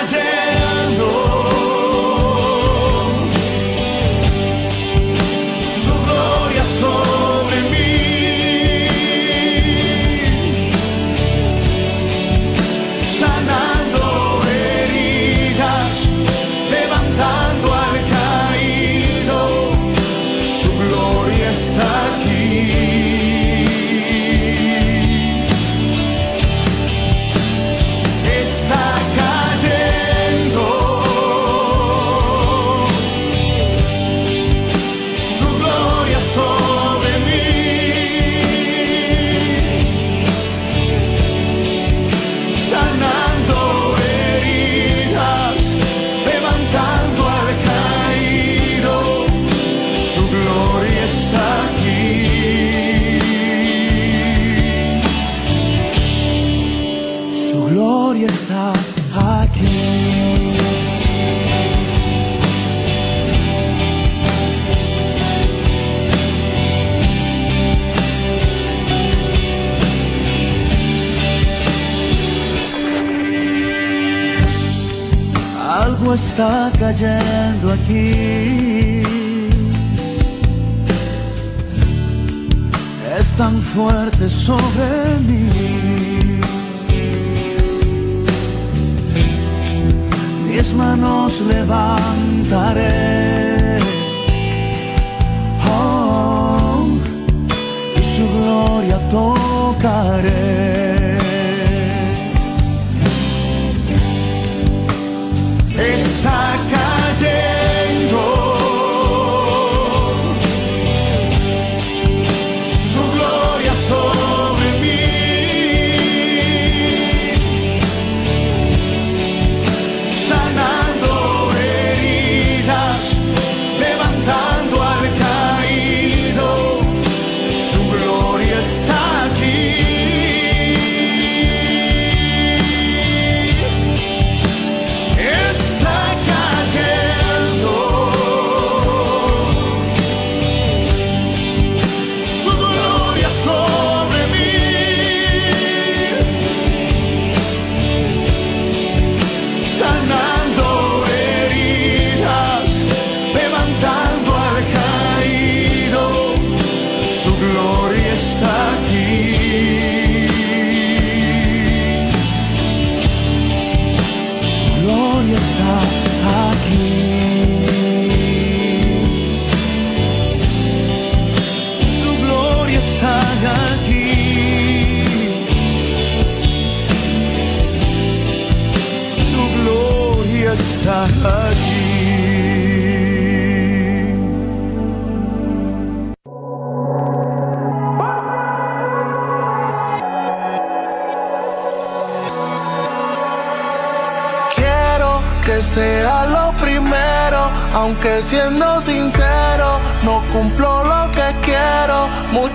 Está cayendo aquí. Es tan fuerte sobre mí. mis manos levantaré. Oh, y su gloria tocaré.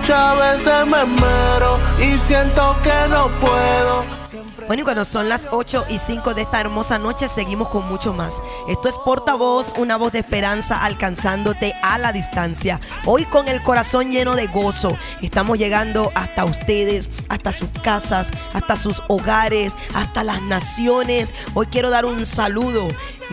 Muchas veces me mero y siento que no puedo. Bueno, y cuando son las 8 y 5 de esta hermosa noche, seguimos con mucho más. Esto es Portavoz, una voz de esperanza alcanzándote a la distancia. Hoy con el corazón lleno de gozo, estamos llegando hasta ustedes, hasta sus casas, hasta sus hogares, hasta las naciones. Hoy quiero dar un saludo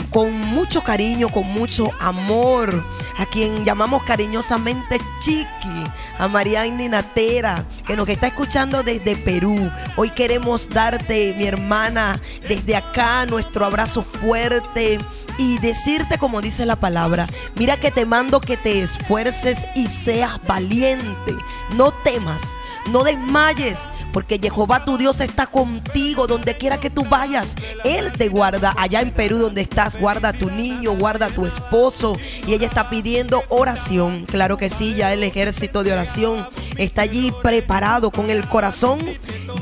con mucho cariño, con mucho amor, a quien llamamos cariñosamente Chiqui, a Mariani Natera, que nos está escuchando desde Perú. Hoy queremos darte, mi hermana, desde acá nuestro abrazo fuerte y decirte como dice la palabra, mira que te mando que te esfuerces y seas valiente, no temas, no desmayes, porque Jehová tu Dios está contigo donde quiera que tú vayas. Él te guarda allá en Perú donde estás, guarda a tu niño, guarda a tu esposo. Y ella está pidiendo oración. Claro que sí, ya el ejército de oración está allí preparado con el corazón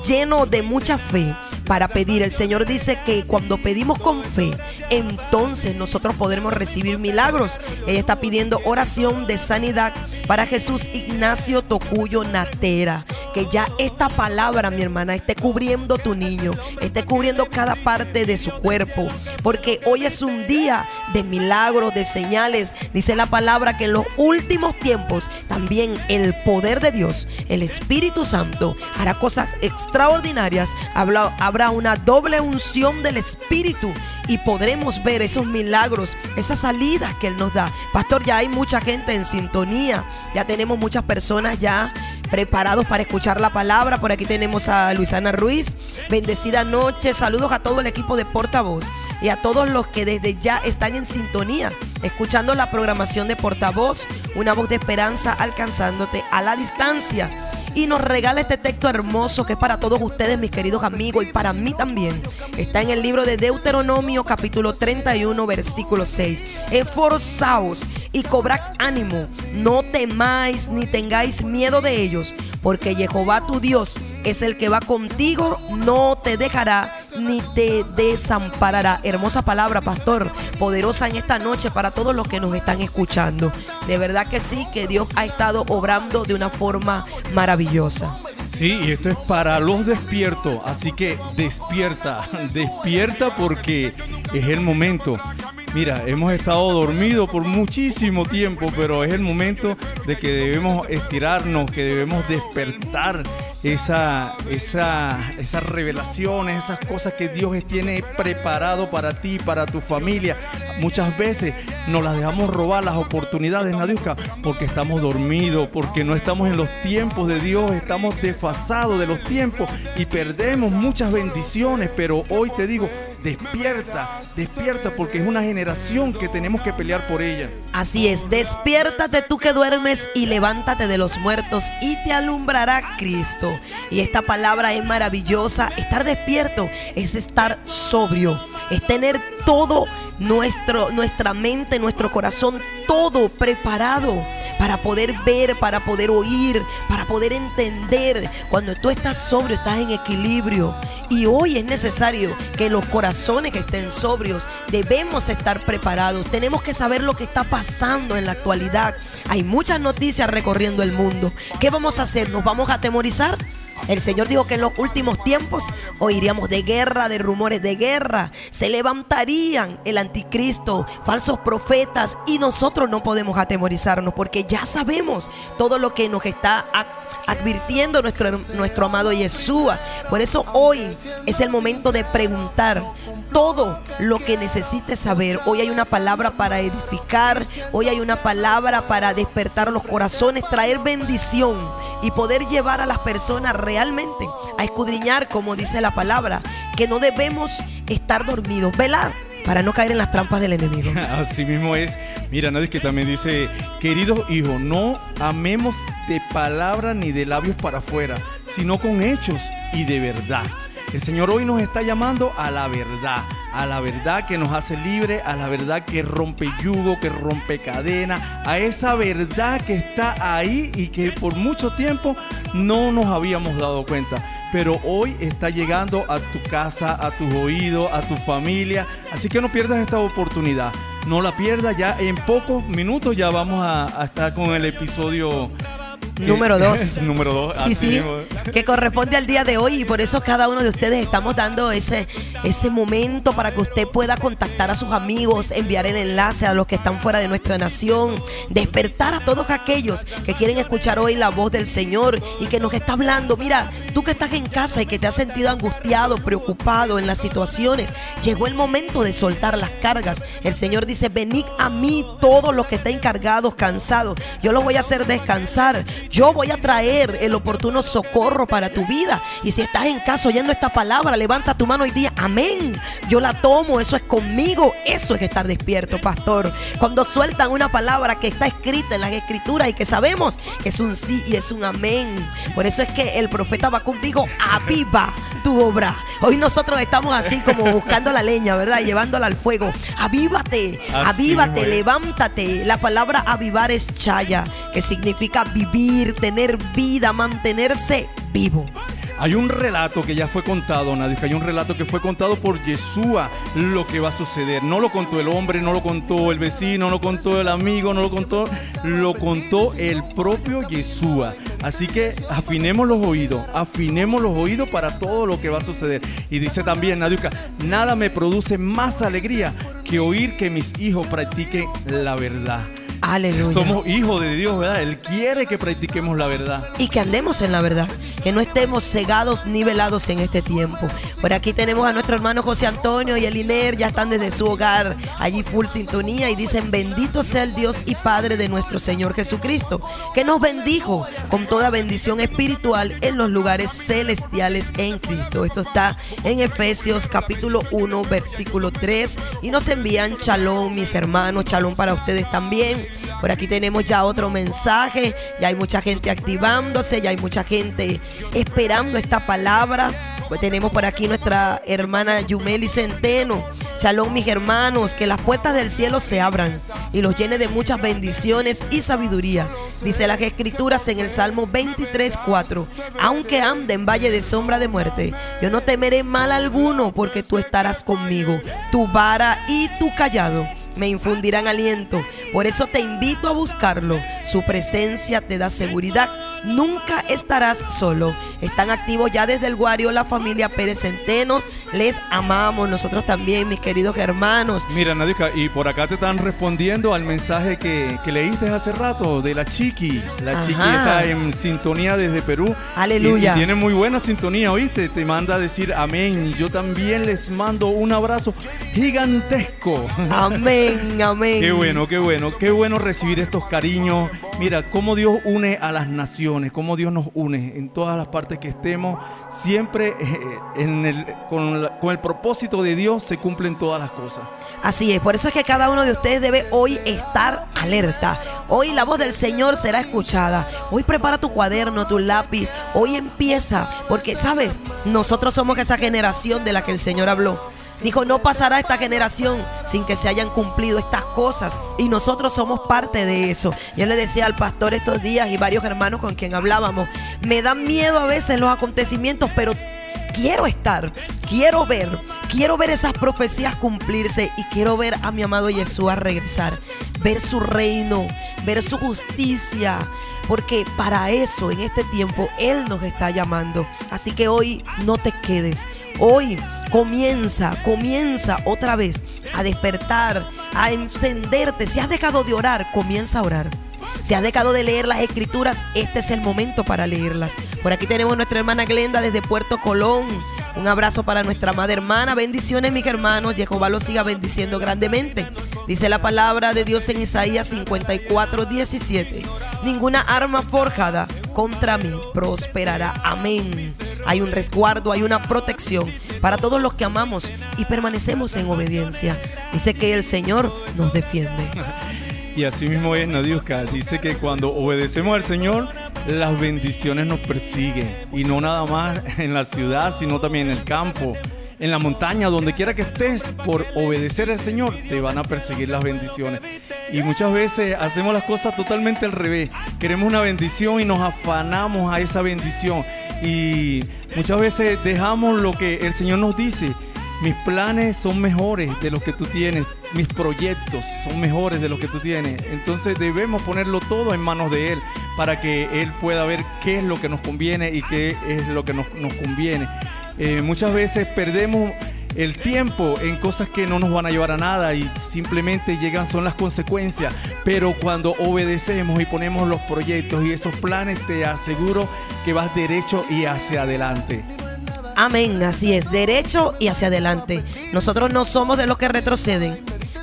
lleno de mucha fe para pedir. El Señor dice que cuando pedimos con fe, entonces nosotros podremos recibir milagros. Ella está pidiendo oración de sanidad para Jesús Ignacio Tocuyo Natera. Que ya esta palabra, mi hermana, esté cubriendo tu niño, esté cubriendo cada parte de su cuerpo. Porque hoy es un día de milagros, de señales. Dice la palabra que en los últimos tiempos también el poder de Dios, el Espíritu Santo, hará cosas extraordinarias. Habrá, habrá una doble unción del Espíritu y podremos ver esos milagros, esas salidas que Él nos da. Pastor, ya hay mucha gente en sintonía, ya tenemos muchas personas ya preparados para escuchar la palabra. Por aquí tenemos a Luisana Ruiz. Bendecida noche. Saludos a todo el equipo de Portavoz y a todos los que desde ya están en sintonía, escuchando la programación de Portavoz, una voz de esperanza alcanzándote a la distancia y nos regala este texto hermoso que es para todos ustedes, mis queridos amigos, y para mí también. Está en el libro de Deuteronomio, capítulo 31, versículo 6. Esforzaos y cobrad ánimo, no temáis ni tengáis miedo de ellos, porque Jehová tu Dios es el que va contigo, no te dejará ni te desamparará. Hermosa palabra, pastor, poderosa en esta noche para todos los que nos están escuchando. De verdad que sí, que Dios ha estado obrando de una forma maravillosa. Sí, y esto es para los despiertos, así que despierta, despierta porque es el momento. Mira, hemos estado dormidos por muchísimo tiempo, pero es el momento de que debemos estirarnos, que debemos despertar esa, esa, esas revelaciones, esas cosas que Dios tiene preparado para ti, para tu familia. Muchas veces nos las dejamos robar las oportunidades, Nadiuska, porque estamos dormidos, porque no estamos en los tiempos de Dios, estamos desfasados de los tiempos y perdemos muchas bendiciones. Pero hoy te digo, despierta, despierta, porque es una generación que tenemos que pelear por ella. Así es, despiértate tú que duermes y levántate de los muertos y te alumbrará Cristo. Y esta palabra es maravillosa. Estar despierto es estar sobrio, es tener todo nuestro, nuestra mente, nuestro corazón, todo preparado para poder ver, para poder oír, para poder entender. Cuando tú estás sobrio, estás en equilibrio. Y hoy es necesario que los corazones que estén sobrios debemos estar preparados. Tenemos que saber lo que está pasando en la actualidad. Hay muchas noticias recorriendo el mundo. ¿Qué vamos a hacer? ¿Nos vamos a atemorizar? El Señor dijo que en los últimos tiempos oiríamos de guerra, de rumores de guerra. Se levantarían el anticristo, falsos profetas y nosotros no podemos atemorizarnos porque ya sabemos todo lo que nos está advirtiendo nuestro, nuestro amado Yeshua. Por eso hoy es el momento de preguntar todo lo que necesites saber. Hoy hay una palabra para edificar, hoy hay una palabra para despertar los corazones, traer bendición y poder llevar a las personas realmente a escudriñar, como dice la palabra, que no debemos estar dormidos, velar para no caer en las trampas del enemigo. Así mismo es. Mira, nadie que también dice, queridos hijos, no amemos de palabra ni de labios para afuera, sino con hechos y de verdad. El Señor hoy nos está llamando a la verdad, a la verdad que nos hace libre, a la verdad que rompe yugo, que rompe cadena, a esa verdad que está ahí y que por mucho tiempo no nos habíamos dado cuenta. Pero hoy está llegando a tu casa, a tus oídos, a tu familia. Así que no pierdas esta oportunidad. No la pierdas. Ya en pocos minutos ya vamos a, a estar con el episodio Número dos. Número dos. Sí, sí. Que corresponde al día de hoy y por eso cada uno de ustedes estamos dando ese, ese momento para que usted pueda contactar a sus amigos, enviar el enlace a los que están fuera de nuestra nación, despertar a todos aquellos que quieren escuchar hoy la voz del Señor y que nos está hablando. Mira, tú que estás en casa y que te has sentido angustiado, preocupado en las situaciones, llegó el momento de soltar las cargas. El Señor dice, venid a mí todos los que estén encargados, cansados. Yo los voy a hacer descansar. Yo voy a traer el oportuno socorro para tu vida. Y si estás en casa oyendo esta palabra, levanta tu mano y di, amén. Yo la tomo, eso es conmigo. Eso es estar despierto, pastor. Cuando sueltan una palabra que está escrita en las escrituras y que sabemos que es un sí y es un amén. Por eso es que el profeta Habacuc dijo, aviva tu obra. Hoy nosotros estamos así como buscando la leña, ¿verdad? Llevándola al fuego. Avívate, avívate, levántate. La palabra avivar es chaya, que significa vivir, tener vida, mantenerse vivo. Hay un relato que ya fue contado, Nadia, hay un relato que fue contado por Yeshua lo que va a suceder. No lo contó el hombre, no lo contó el vecino, no lo contó el amigo, no lo contó, lo contó el propio Yeshua. Así que afinemos los oídos, afinemos los oídos para todo lo que va a suceder. Y dice también Nadiuca, nada me produce más alegría que oír que mis hijos practiquen la verdad. Aleluya. Somos hijos de Dios, ¿verdad? Él quiere que practiquemos la verdad. y que andemos en la verdad, que no estemos cegados ni velados en este tiempo. Por aquí tenemos a nuestro hermano José Antonio y Eliner, ya están desde su hogar, allí full sintonía y dicen, bendito sea el Dios y Padre de nuestro Señor Jesucristo, que nos bendijo con toda bendición espiritual en los lugares celestiales en Cristo. Esto está en Efesios capítulo 1, versículo 3 y nos envían shalom, mis hermanos, shalom para ustedes también. Por aquí tenemos ya otro mensaje, ya hay mucha gente activándose, ya hay mucha gente esperando esta palabra. Pues tenemos por aquí nuestra hermana Yumeli Centeno. Shalom mis hermanos, que las puertas del cielo se abran y los llene de muchas bendiciones y sabiduría. Dice las escrituras en el Salmo 23, 4. Aunque ande en valle de sombra de muerte, yo no temeré mal alguno porque tú estarás conmigo. Tu vara y tu callado me infundirán aliento. Por eso te invito a buscarlo. Su presencia te da seguridad. Nunca estarás solo. Están activos ya desde el Guario la familia Pérez Centenos. Les amamos nosotros también, mis queridos hermanos. Mira, Nadiuca, y por acá te están respondiendo al mensaje que, que leíste hace rato de la Chiqui. La Ajá. Chiqui está en sintonía desde Perú. Aleluya. Y, y tiene muy buena sintonía, ¿oíste? Te manda a decir amén. Yo también les mando un abrazo gigantesco. Amén, amén. Qué bueno, qué bueno, qué bueno recibir estos cariños. Mira, cómo Dios une a las naciones, cómo Dios nos une en todas las partes que estemos. Siempre eh, con el propósito de Dios se cumplen todas las cosas. Así es, por eso es que cada uno de ustedes debe hoy estar alerta. Hoy la voz del Señor será escuchada. Hoy prepara tu cuaderno, tu lápiz. Hoy empieza, porque sabes, nosotros somos esa generación de la que el Señor habló. Dijo, no pasará esta generación sin que se hayan cumplido estas cosas. Y nosotros somos parte de eso. Yo le decía al pastor estos días y varios hermanos con quien hablábamos, me dan miedo a veces los acontecimientos, pero quiero estar, quiero ver, quiero ver esas profecías cumplirse y quiero ver a mi amado Yeshua regresar, ver su reino, ver su justicia, porque para eso en este tiempo Él nos está llamando. Así que hoy no te quedes, hoy comienza, comienza otra vez a despertar, a encenderte. Si has dejado de orar, comienza a orar. Si has dejado de leer las escrituras, este es el momento para leerlas. Por aquí tenemos nuestra hermana Glenda desde Puerto Colón. Un abrazo para nuestra amada hermana. Bendiciones, mis hermanos. Jehová los siga bendiciendo grandemente. Dice la palabra de Dios en Isaías 54, 17. Ninguna arma forjada contra mí prosperará. Amén. Hay un resguardo, hay una protección para todos los que amamos y permanecemos en obediencia. Dice que el Señor nos defiende. Y así mismo es Nadiuska. Dice que cuando obedecemos al Señor, las bendiciones nos persiguen. Y no nada más en la ciudad, sino también en el campo, en la montaña, donde quiera que estés, por obedecer al Señor, te van a perseguir las bendiciones. Y muchas veces hacemos las cosas totalmente al revés. Queremos una bendición y nos afanamos a esa bendición. Y muchas veces dejamos lo que el Señor nos dice. Mis planes son mejores de los que tú tienes. Mis proyectos son mejores de los que tú tienes. Entonces debemos ponerlo todo en manos de Él para que Él pueda ver qué es lo que nos conviene y qué es lo que nos, conviene. Eh, muchas veces perdemos el tiempo en cosas que no nos van a llevar a nada y simplemente llegan son las consecuencias. Pero cuando obedecemos y ponemos los proyectos y esos planes, te aseguro que vas derecho y hacia adelante. Amén, así es, derecho y hacia adelante. Nosotros no somos de los que retroceden,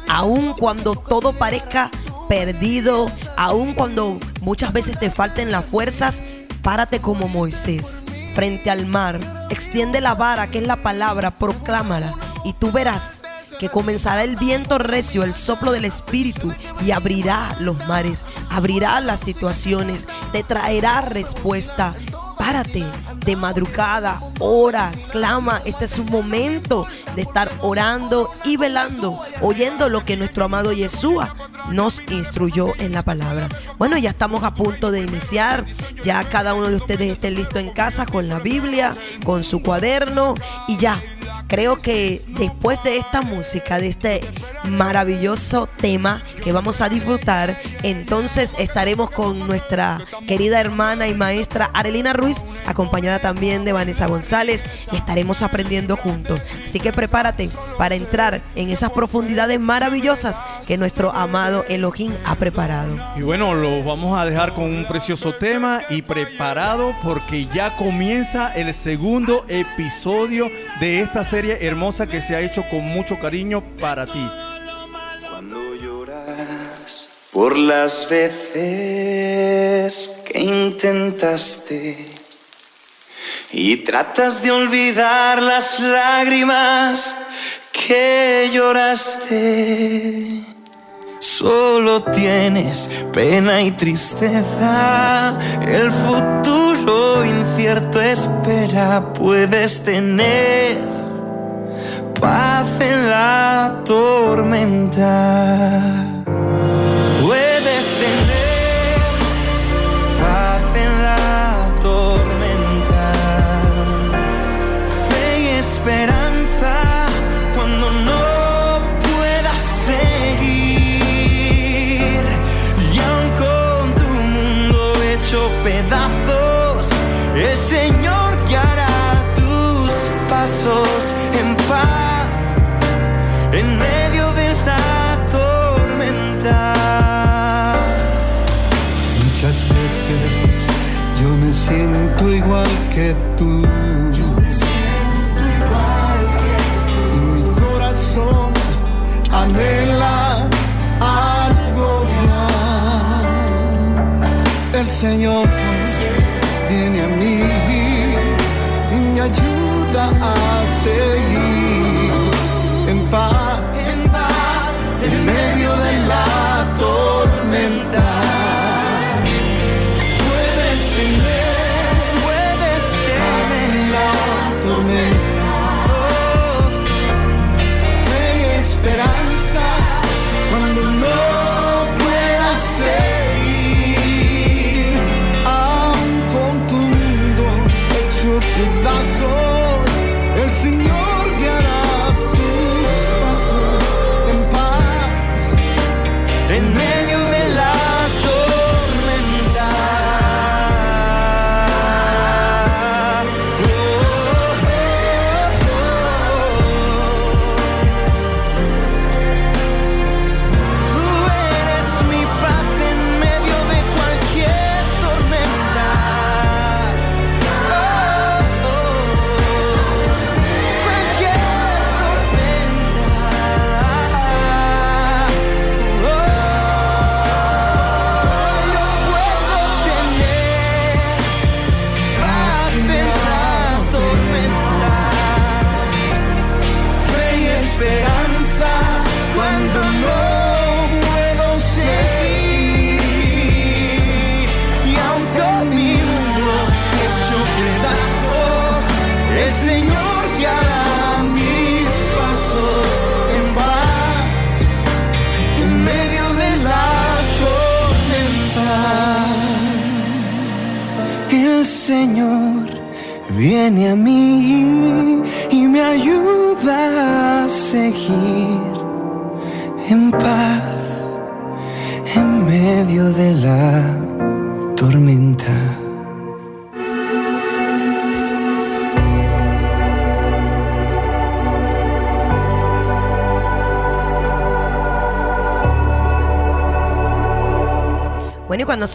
aun cuando todo parezca perdido, aun cuando muchas veces te falten las fuerzas, párate como Moisés frente al mar, extiende la vara que es la palabra, proclámala y tú verás que comenzará el viento recio, el soplo del Espíritu y abrirá los mares, abrirá las situaciones, te traerá respuesta. Párate de madrugada, ora, clama. Este es un momento de estar orando y velando, oyendo lo que nuestro amado Yeshua nos instruyó en la palabra. Bueno, ya estamos a punto de iniciar. Ya cada uno de ustedes esté listo en casa con la Biblia, con su cuaderno y ya creo que después de esta música, de este maravilloso tema que vamos a disfrutar, entonces estaremos con nuestra querida hermana y maestra Arelina Ruiz, acompañada también de Vanessa González, y estaremos aprendiendo juntos. Así que prepárate para entrar en esas profundidades maravillosas que nuestro amado Elohim ha preparado. Y bueno, lo vamos a dejar con un precioso tema y preparado porque ya comienza el segundo episodio de esta serie hermosa que se ha hecho con mucho cariño para ti. Por las veces que intentaste y tratas de olvidar las lágrimas que lloraste. Solo tienes pena y tristeza, el futuro incierto espera, puedes tener paz la tormenta. Señor viene a mí y me ayuda a seguir en paz,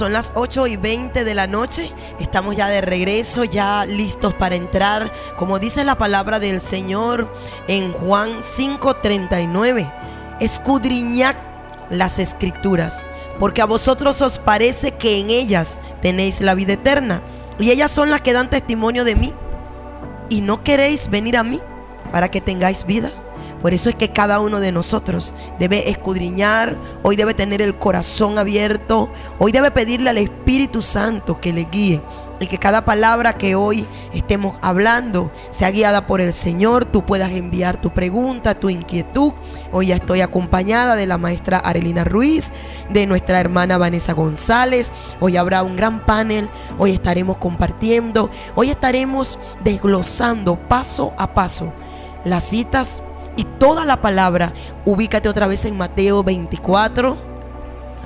son las 8 y 20 de la noche, estamos ya de regreso, ya listos para entrar, como dice la palabra del Señor en Juan 5:39. Escudriñad las escrituras, porque a vosotros os parece que en ellas tenéis la vida eterna, y ellas son las que dan testimonio de mí, y no queréis venir a mí para que tengáis vida. Por eso es que cada uno de nosotros debe escudriñar, hoy debe tener el corazón abierto, hoy debe pedirle al Espíritu Santo que le guíe y que cada palabra que hoy estemos hablando sea guiada por el Señor. Tú puedas enviar tu pregunta, tu inquietud. Hoy ya estoy acompañada de la maestra Arelina Ruiz, de nuestra hermana Vanessa González. Hoy habrá un gran panel. Hoy estaremos compartiendo. Hoy estaremos desglosando paso a paso las citas y toda la palabra. Ubícate otra vez en Mateo 24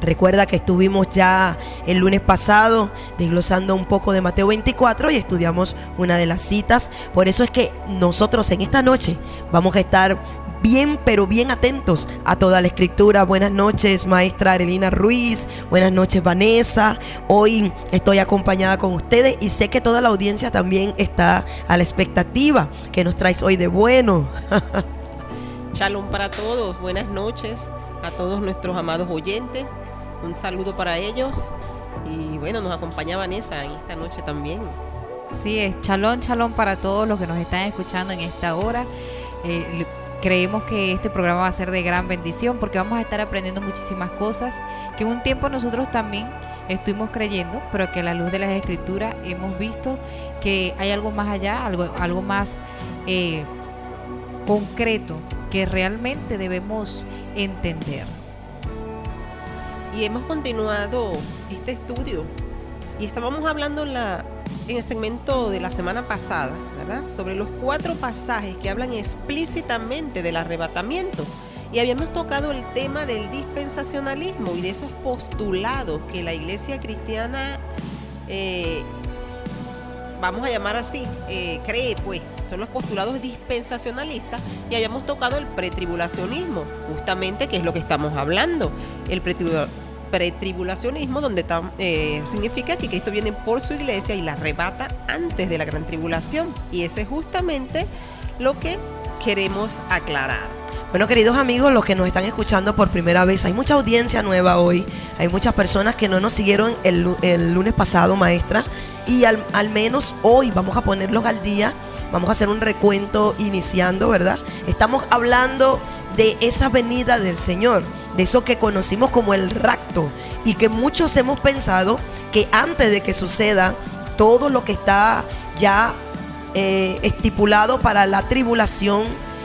Recuerda que estuvimos ya el lunes pasado desglosando un poco de Mateo 24 y estudiamos una de las citas. Por eso es que nosotros en esta noche vamos a estar bien, pero bien atentos a toda la escritura. Buenas noches, maestra Arelina Ruiz. Buenas noches, Vanessa. Hoy estoy acompañada con ustedes y sé que toda la audiencia también está a la expectativa que nos traes hoy de bueno. Shalom para todos. Buenas noches a todos nuestros amados oyentes. Un saludo para ellos. Y bueno, nos acompaña Vanessa en esta noche también. Sí, es chalón, chalón para todos los que nos están escuchando en esta hora. Eh, creemos que este programa va a ser de gran bendición porque vamos a estar aprendiendo muchísimas cosas que un tiempo nosotros también estuvimos creyendo, pero que a la luz de las escrituras hemos visto que hay algo más allá, algo, algo más eh, concreto que realmente debemos entender. Y hemos continuado este estudio y estábamos hablando en, el segmento de la semana pasada, ¿verdad? Sobre los cuatro pasajes que hablan explícitamente del arrebatamiento. Y habíamos tocado el tema del dispensacionalismo y de esos postulados que la iglesia cristiana, eh, vamos a llamar así, eh, cree pues son los postulados dispensacionalistas y habíamos tocado el pretribulacionismo, justamente que es lo que estamos hablando. El pretribulacionismo, donde eh, significa que Cristo viene por su iglesia y la arrebata antes de la gran tribulación. Y ese es justamente lo que queremos aclarar. Bueno, queridos amigos, los que nos están escuchando por primera vez, hay mucha audiencia nueva hoy. Hay muchas personas que no nos siguieron el, lunes pasado, maestra. Y al, al menos hoy vamos a ponerlos al día Vamos a hacer un recuento iniciando, ¿verdad? Estamos hablando de esa venida del Señor, de eso que conocimos como el rapto y que muchos hemos pensado que antes de que suceda todo lo que está ya eh, estipulado para la tribulación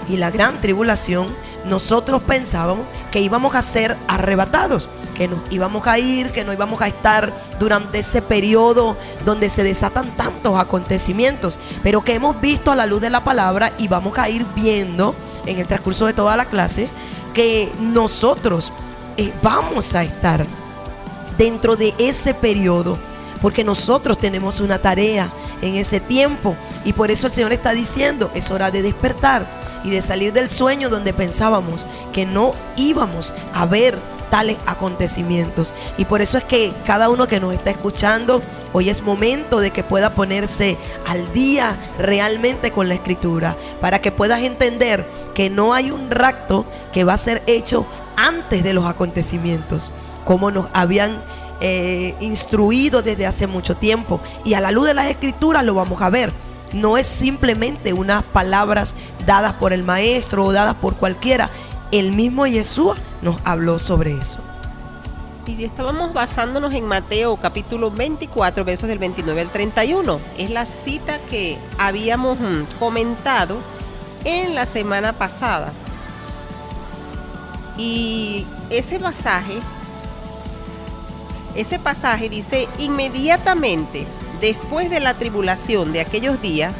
y la gran tribulación, nosotros pensábamos que íbamos a ser arrebatados que nos íbamos a ir, que no íbamos a estar durante ese periodo donde se desatan tantos acontecimientos, pero que hemos visto a la luz de la palabra y vamos a ir viendo en el transcurso de toda la clase que nosotros eh, vamos a estar dentro de ese periodo, porque nosotros tenemos una tarea en ese tiempo. Y por eso el Señor está diciendo, es hora de despertar y de salir del sueño donde pensábamos que no íbamos a ver tales acontecimientos. Y por eso es que cada uno que nos está escuchando, hoy es momento de que pueda ponerse al día realmente con la escritura, para que puedas entender que no hay un rapto que va a ser hecho antes de los acontecimientos, como nos habían eh, instruido desde hace mucho tiempo. Y a la luz de las escrituras lo vamos a ver. No es simplemente unas palabras dadas por el maestro o dadas por cualquiera, el mismo Jesús nos habló sobre eso. Y estábamos basándonos en Mateo capítulo 24, versos del 29 al 31. Es la cita que habíamos mm, comentado en la semana pasada. Y ese pasaje, ese pasaje dice, inmediatamente después de la tribulación de aquellos días,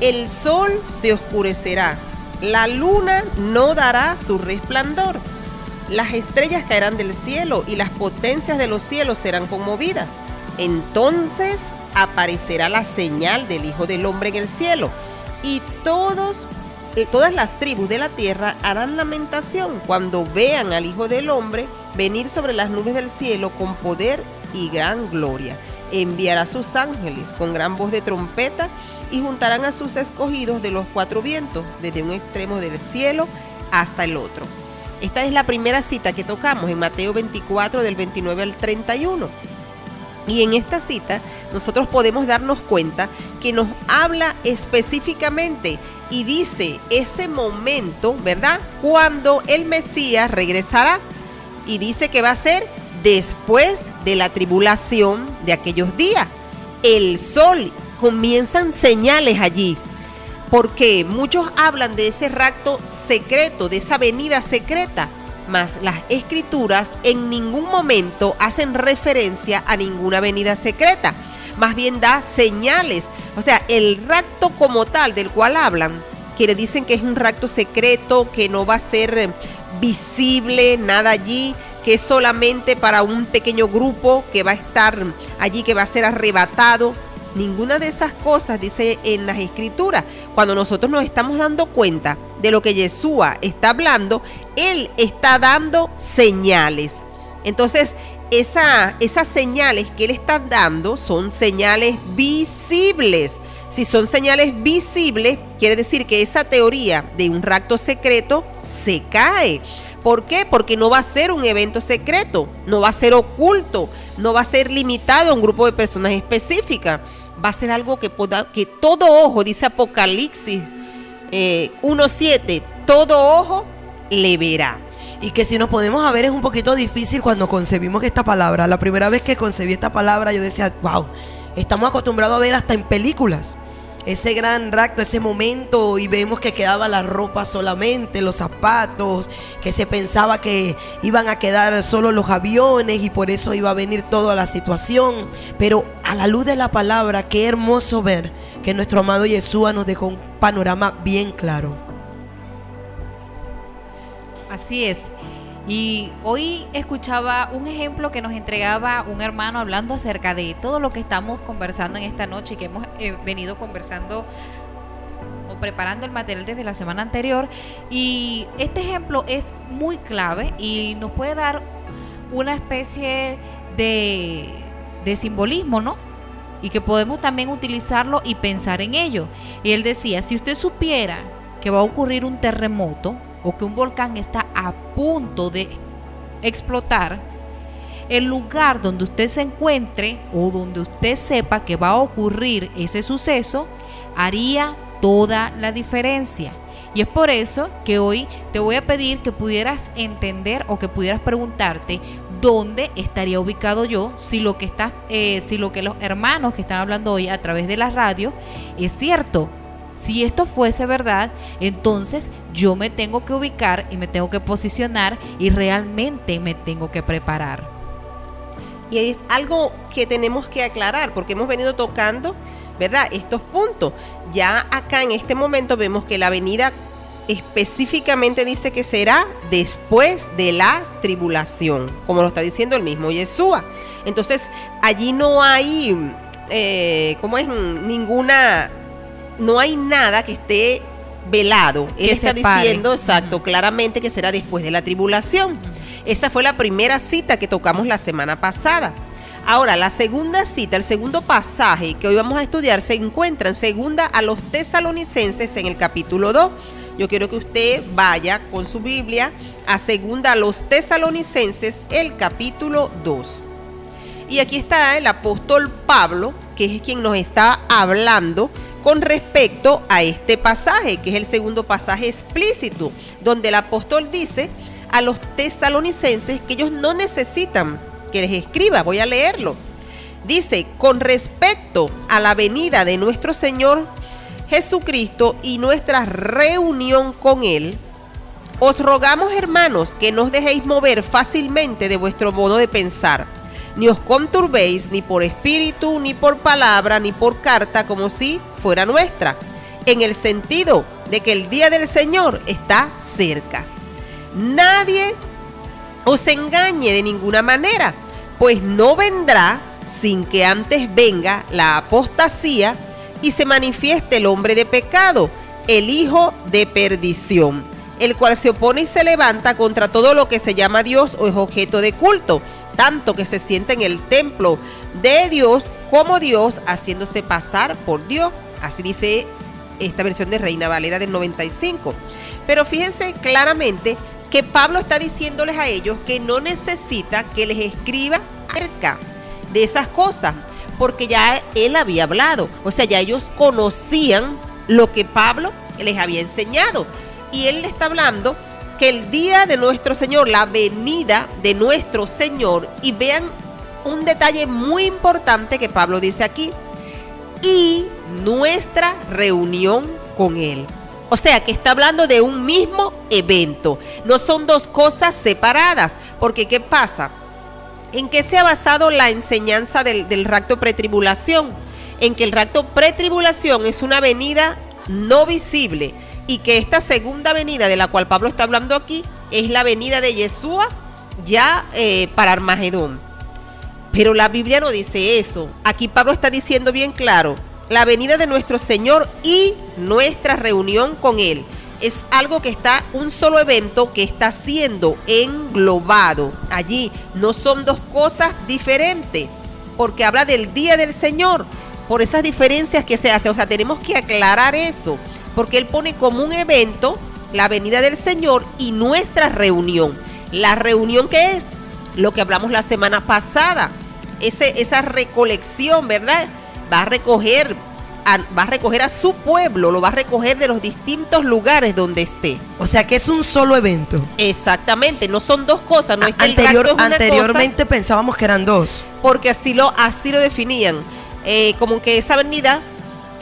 el sol se oscurecerá la luna no dará su resplandor. Las estrellas caerán del cielo y las potencias de los cielos serán conmovidas. Entonces aparecerá la señal del Hijo del Hombre en el cielo y todos eh, todas las tribus de la tierra harán lamentación cuando vean al Hijo del Hombre venir sobre las nubes del cielo con poder y gran gloria. Enviará sus ángeles con gran voz de trompeta y juntarán a sus escogidos de los cuatro vientos, desde un extremo del cielo hasta el otro. Esta es la primera cita que tocamos en Mateo 24 del 29 al 31. Y en esta cita nosotros podemos darnos cuenta que nos habla específicamente y dice ese momento, ¿verdad? Cuando el Mesías regresará. Y dice que va a ser después de la tribulación de aquellos días. el sol. Comienzan señales allí. Porque muchos hablan de ese rapto secreto, de esa venida secreta. Mas las escrituras en ningún momento hacen referencia a ninguna venida secreta. Más bien da señales. O sea, el rapto como tal del cual hablan, que le dicen que es un rapto secreto, que no va a ser eh, visible, nada allí, que es solamente para un pequeño grupo que va a estar allí, que va a ser arrebatado. Ninguna de esas cosas dice en las escrituras. Cuando nosotros nos estamos dando cuenta de lo que Yeshua está hablando, Él está dando señales. Entonces, esa, esas señales que Él está dando son señales visibles. Si son señales visibles, quiere decir que esa teoría de un rapto secreto se cae. ¿Por qué? Porque no va a ser un evento secreto, no va a ser oculto, no va a ser limitado a un grupo de personas específicas. Va a ser algo que, que todo ojo, dice Apocalipsis eh, 1.7, todo ojo le verá. Y que si nos podemos a ver es un poquito difícil cuando concebimos esta palabra. La primera vez que concebí esta palabra yo decía, wow, estamos acostumbrados a ver hasta en películas ese gran rapto, ese momento y vemos que quedaba la ropa solamente, los zapatos, que se pensaba que iban a quedar solo los aviones y por eso iba a venir toda la situación. Pero a la luz de la palabra, qué hermoso ver que nuestro amado Yeshua nos dejó un panorama bien claro. Así es. Y hoy escuchaba un ejemplo que nos entregaba un hermano hablando acerca de todo lo que estamos conversando en esta noche y que hemos eh, venido conversando o preparando el material desde la semana anterior. Y este ejemplo es muy clave y nos puede dar una especie de, de simbolismo, ¿no? Y que podemos también utilizarlo y pensar en ello. Y él decía, si usted supiera que va a ocurrir un terremoto, o que un volcán está a punto de explotar, el lugar donde usted se encuentre o donde usted sepa que va a ocurrir ese suceso haría toda la diferencia. Y es por eso que hoy te voy a pedir que pudieras entender o que pudieras preguntarte dónde estaría ubicado yo si lo que está, eh, si lo que los hermanos que están hablando hoy a través de la radio es cierto. Si esto fuese verdad, entonces yo me tengo que ubicar y me tengo que posicionar y realmente me tengo que preparar. Y es algo que tenemos que aclarar porque hemos venido tocando, ¿verdad? Estos puntos. Ya acá en este momento vemos que la venida específicamente dice que será después de la tribulación, como lo está diciendo el mismo Yeshua. Entonces, allí no hay, eh, ¿cómo es? Ninguna no hay nada que esté velado. Él está diciendo, exacto, claramente que será después de la tribulación. Esa fue la primera cita que tocamos la semana pasada. Ahora, la segunda cita, el segundo pasaje que hoy vamos a estudiar se encuentra en segunda a los tesalonicenses en el capítulo 2. Yo quiero que usted vaya con su Biblia a segunda a los tesalonicenses, el capítulo 2. Y aquí está el apóstol Pablo, que es quien nos está hablando con respecto a este pasaje, que es el segundo pasaje explícito, donde el apóstol dice a los tesalonicenses que ellos no necesitan que les escriba, voy a leerlo. Dice, con respecto a la venida de nuestro Señor Jesucristo y nuestra reunión con Él, os rogamos hermanos que no os dejéis mover fácilmente de vuestro modo de pensar ni os conturbéis ni por espíritu, ni por palabra, ni por carta, como si fuera nuestra, en el sentido de que el día del Señor está cerca. Nadie os engañe de ninguna manera, pues no vendrá sin que antes venga la apostasía y se manifieste el hombre de pecado, el hijo de perdición, el cual se opone y se levanta contra todo lo que se llama Dios o es objeto de culto tanto que se siente en el templo de Dios como Dios haciéndose pasar por Dios. Así dice esta versión de Reina Valera del 95. Pero fíjense claramente que Pablo está diciéndoles a ellos que no necesita que les escriba acerca de esas cosas, porque ya él había hablado. O sea, ya ellos conocían lo que Pablo les había enseñado. Y él le está hablando que el día de nuestro Señor, la venida de nuestro Señor, y vean un detalle muy importante que Pablo dice aquí, y nuestra reunión con Él. O sea que está hablando de un mismo evento. No son dos cosas separadas. Porque ¿qué pasa? ¿En qué se ha basado la enseñanza del, del rapto pretribulación? En que el rapto pretribulación es una venida no visible y que esta segunda venida de la cual Pablo está hablando aquí es la venida de Yeshua ya eh, para Armagedón. Pero la Biblia no dice eso. Aquí Pablo está diciendo bien claro, la venida de nuestro Señor y nuestra reunión con Él. Es algo que está, un solo evento que está siendo englobado allí. No son dos cosas diferentes, porque habla del día del Señor, por esas diferencias que se hacen. O sea, tenemos que aclarar eso, porque Él pone como un evento la venida del Señor y nuestra reunión. La reunión que es lo que hablamos la semana pasada, ese, esa recolección, ¿verdad? Va a recoger a, va a recoger a su pueblo, lo va a recoger de los distintos lugares donde esté. O sea que es un solo evento. Exactamente, no son dos cosas, no el Anterior- es anteriormente pensábamos que eran dos. porque así lo, así lo definían. Eh, como que esa venida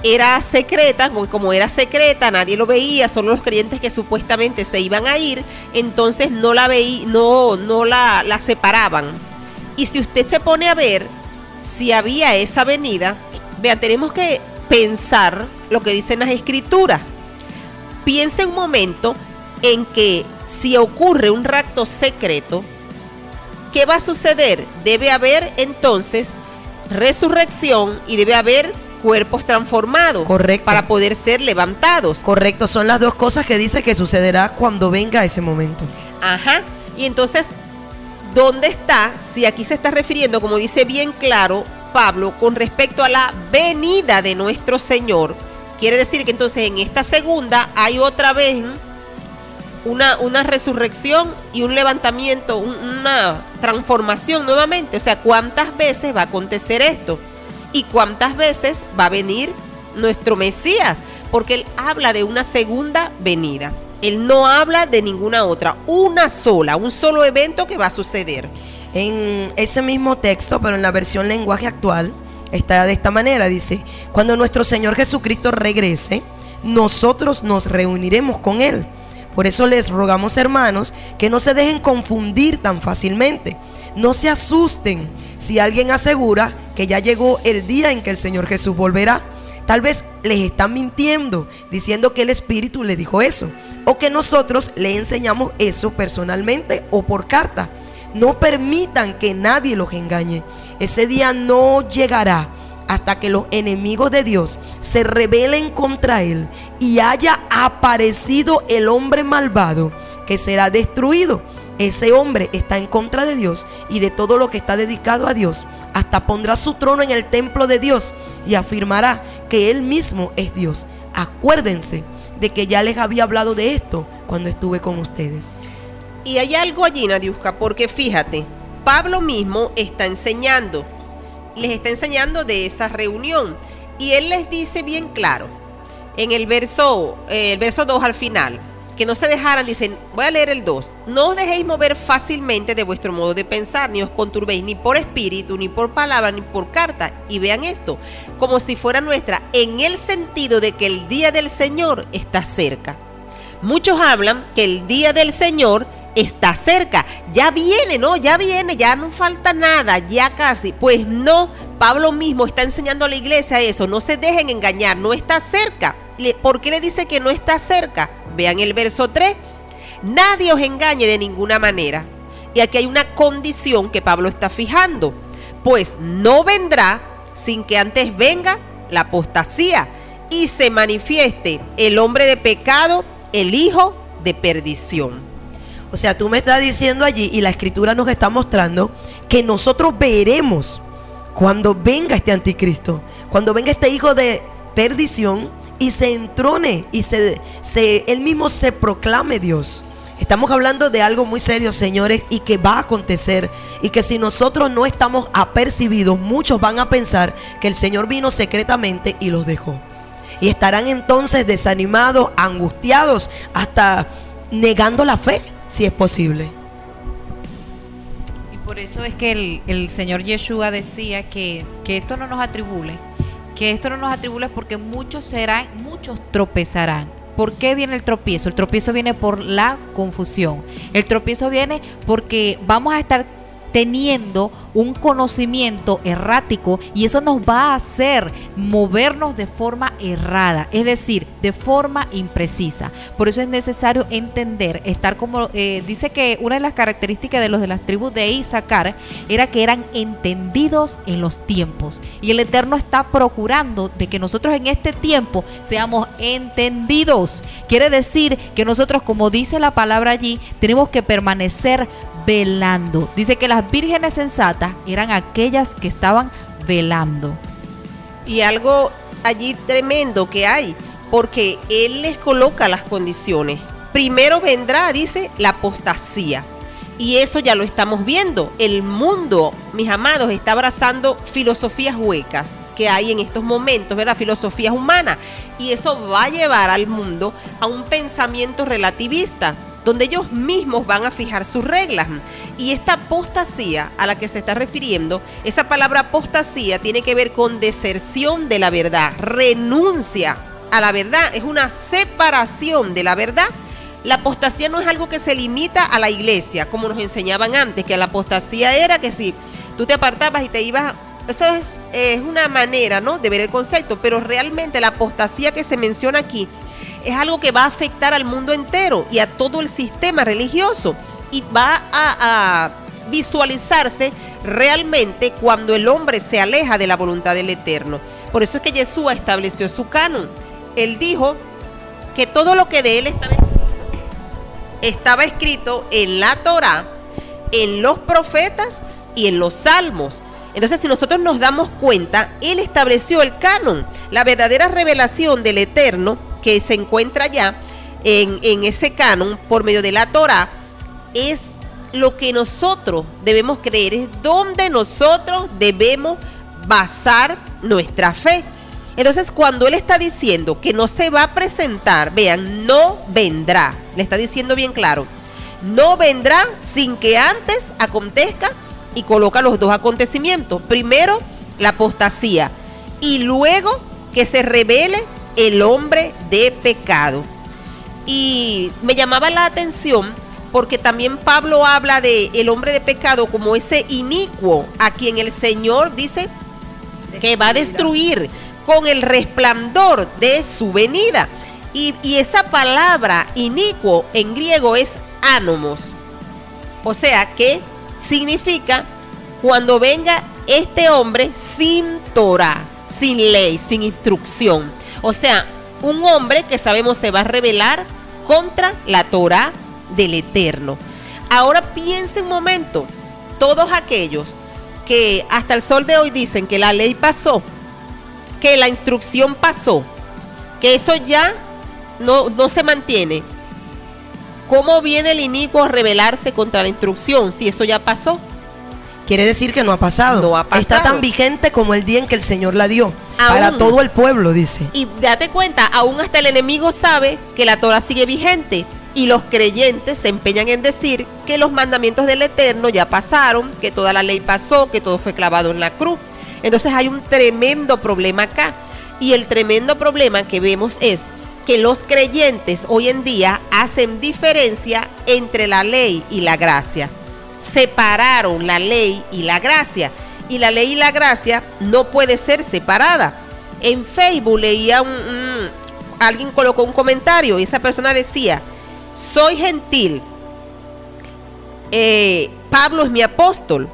era secreta, como, era secreta, nadie lo veía, solo los creyentes que supuestamente se iban a ir, entonces no la veí, no, no la, la separaban. Y si usted se pone a ver si había esa venida, vean, tenemos que pensar lo que dicen las escrituras. Piense un momento en que si ocurre un rapto secreto, ¿qué va a suceder? Debe haber entonces resurrección y debe haber cuerpos transformados Correcto. para poder ser levantados. Correcto, son las dos cosas que dice que sucederá cuando venga ese momento. Ajá. Y entonces, ¿dónde está? Si aquí se está refiriendo, como dice bien claro Pablo, con respecto a la venida de nuestro Señor, quiere decir que entonces en esta segunda hay otra vez una, una resurrección y un levantamiento, un- una transformación nuevamente. O sea, ¿cuántas veces va a acontecer esto? ¿Y cuántas veces va a venir nuestro Mesías? Porque él habla de una segunda venida. Él no habla de ninguna otra, una sola, un solo evento que va a suceder. En ese mismo texto, pero en la versión lenguaje actual, está de esta manera, dice, cuando nuestro Señor Jesucristo regrese, nosotros nos reuniremos con Él. Por eso les rogamos, hermanos, que no se dejen confundir tan fácilmente. No se asusten si alguien asegura que ya llegó el día en que el Señor Jesús volverá. Tal vez les están mintiendo, diciendo que el Espíritu les dijo eso. O que nosotros le enseñamos eso personalmente o por carta. No permitan que nadie los engañe. Ese día no llegará hasta que los enemigos de Dios se rebelen contra Él y haya aparecido el hombre malvado que será destruido. Ese hombre está en contra de Dios y de todo lo que está dedicado a Dios. Hasta pondrá su trono en el templo de Dios y afirmará que Él mismo es Dios. Acuérdense de que ya les había hablado de esto cuando estuve con ustedes. Y hay algo allí, Nadiuska, porque fíjate, Pablo mismo está enseñando, les está enseñando de esa reunión. Y él les dice bien claro, en el verso, eh, el verso 2 al final, que no se dejaran, dicen, voy a leer el 2, no os dejéis mover fácilmente de vuestro modo de pensar, ni os conturbéis ni por espíritu, ni por palabra, ni por carta. Y vean esto, como si fuera nuestra, en el sentido de que el día del Señor está cerca. Muchos hablan que el día del Señor está cerca. Ya viene, ¿no? Ya viene, ya no falta nada, ya casi. Pues no, Pablo mismo está enseñando a la iglesia eso. No se dejen engañar, no está cerca. ¿Por qué le dice que no está cerca? Vean el verso 3. Nadie os engañe de ninguna manera. Y aquí hay una condición que Pablo está fijando. Pues no vendrá sin que antes venga la apostasía y se manifieste el hombre de pecado, el hijo de perdición. O sea, tú me estás diciendo allí y la escritura nos está mostrando que nosotros veremos cuando venga este anticristo, cuando venga este hijo de perdición y se entrone y se, se él mismo se proclame Dios. Estamos hablando de algo muy serio, señores, y que va a acontecer. Y que si nosotros no estamos apercibidos, muchos van a pensar que el Señor vino secretamente y los dejó. Y estarán entonces desanimados, angustiados, hasta negando la fe, si es posible. Y por eso es que el, el Señor Yeshua decía que, que esto no nos atribule, que esto no nos atribule porque muchos serán, muchos tropezarán. ¿Por qué viene el tropiezo? El tropiezo viene por la confusión. El tropiezo viene porque vamos a estar teniendo un conocimiento errático y eso nos va a hacer movernos de forma errada, es decir, de forma imprecisa. Por eso es necesario entender, estar como, eh, dice que una de las características de los de las tribus de Isaacar era que eran entendidos en los tiempos y el Eterno está procurando de que nosotros en este tiempo seamos entendidos. Quiere decir que nosotros, como dice la palabra allí, tenemos que permanecer velando. Dice que las vírgenes sensatas eran aquellas que estaban velando. Y algo allí tremendo que hay, porque Él les coloca las condiciones. Primero vendrá, dice, la apostasía. Y eso ya lo estamos viendo. El mundo, mis amados, está abrazando filosofías huecas que hay en estos momentos, ¿verdad? Filosofías humanas. Y eso va a llevar al mundo a un pensamiento relativista donde ellos mismos van a fijar sus reglas. Y esta apostasía a la que se está refiriendo, esa palabra apostasía tiene que ver con deserción de la verdad, renuncia a la verdad, es una separación de la verdad. La apostasía no es algo que se limita a la iglesia, como nos enseñaban antes, que la apostasía era que si tú te apartabas y te ibas eso es, una manera ¿no? de ver el concepto, pero realmente la apostasía que se menciona aquí es algo que va a afectar al mundo entero y a todo el sistema religioso y va a, visualizarse realmente cuando el hombre se aleja de la voluntad del Eterno. Por eso es que Jesús estableció su canon. Él dijo que todo lo que de él estaba escrito, estaba escrito en la Torá, en los profetas y en los salmos. Entonces, si nosotros nos damos cuenta, Él estableció el canon, la verdadera revelación del Eterno que se encuentra ya en, ese canon por medio de la Torah es lo que nosotros debemos creer, es donde nosotros debemos basar nuestra fe. Entonces, cuando él está diciendo que no se va a presentar, vean, no vendrá, le está diciendo bien claro, no vendrá sin que antes acontezca y coloca los dos acontecimientos. Primero, la apostasía y luego que se revele el hombre de pecado. Y me llamaba la atención porque también Pablo habla de el hombre de pecado como ese inicuo a quien el Señor dice que va a destruir con el resplandor de su venida. Y, y esa palabra inicuo en griego es anomos. O sea que significa cuando venga este hombre sin Torah, sin ley, sin instrucción. O sea, un hombre que sabemos se va a rebelar contra la Torah del Eterno. Ahora piensen un momento, todos aquellos que hasta el sol de hoy dicen que la ley pasó, que la instrucción pasó, que eso ya no, no se mantiene. ¿Cómo viene el inicuo a rebelarse contra la instrucción si eso ya pasó? Quiere decir que no ha pasado. No ha pasado. Está tan vigente como el día en que el Señor la dio. para todo el pueblo, dice. Y date cuenta, aún hasta el enemigo sabe que la Torah sigue vigente. Y los creyentes se empeñan en decir que los mandamientos del Eterno ya pasaron, que toda la ley pasó, que todo fue clavado en la cruz. Entonces hay un tremendo problema acá. Y el tremendo problema que vemos es que los creyentes hoy en día hacen diferencia entre la ley y la gracia separaron la ley y la gracia. Y la ley y la gracia no puede ser separada. En Facebook leía un, alguien colocó un comentario y esa persona decía, soy gentil, eh, Pablo es mi apóstol,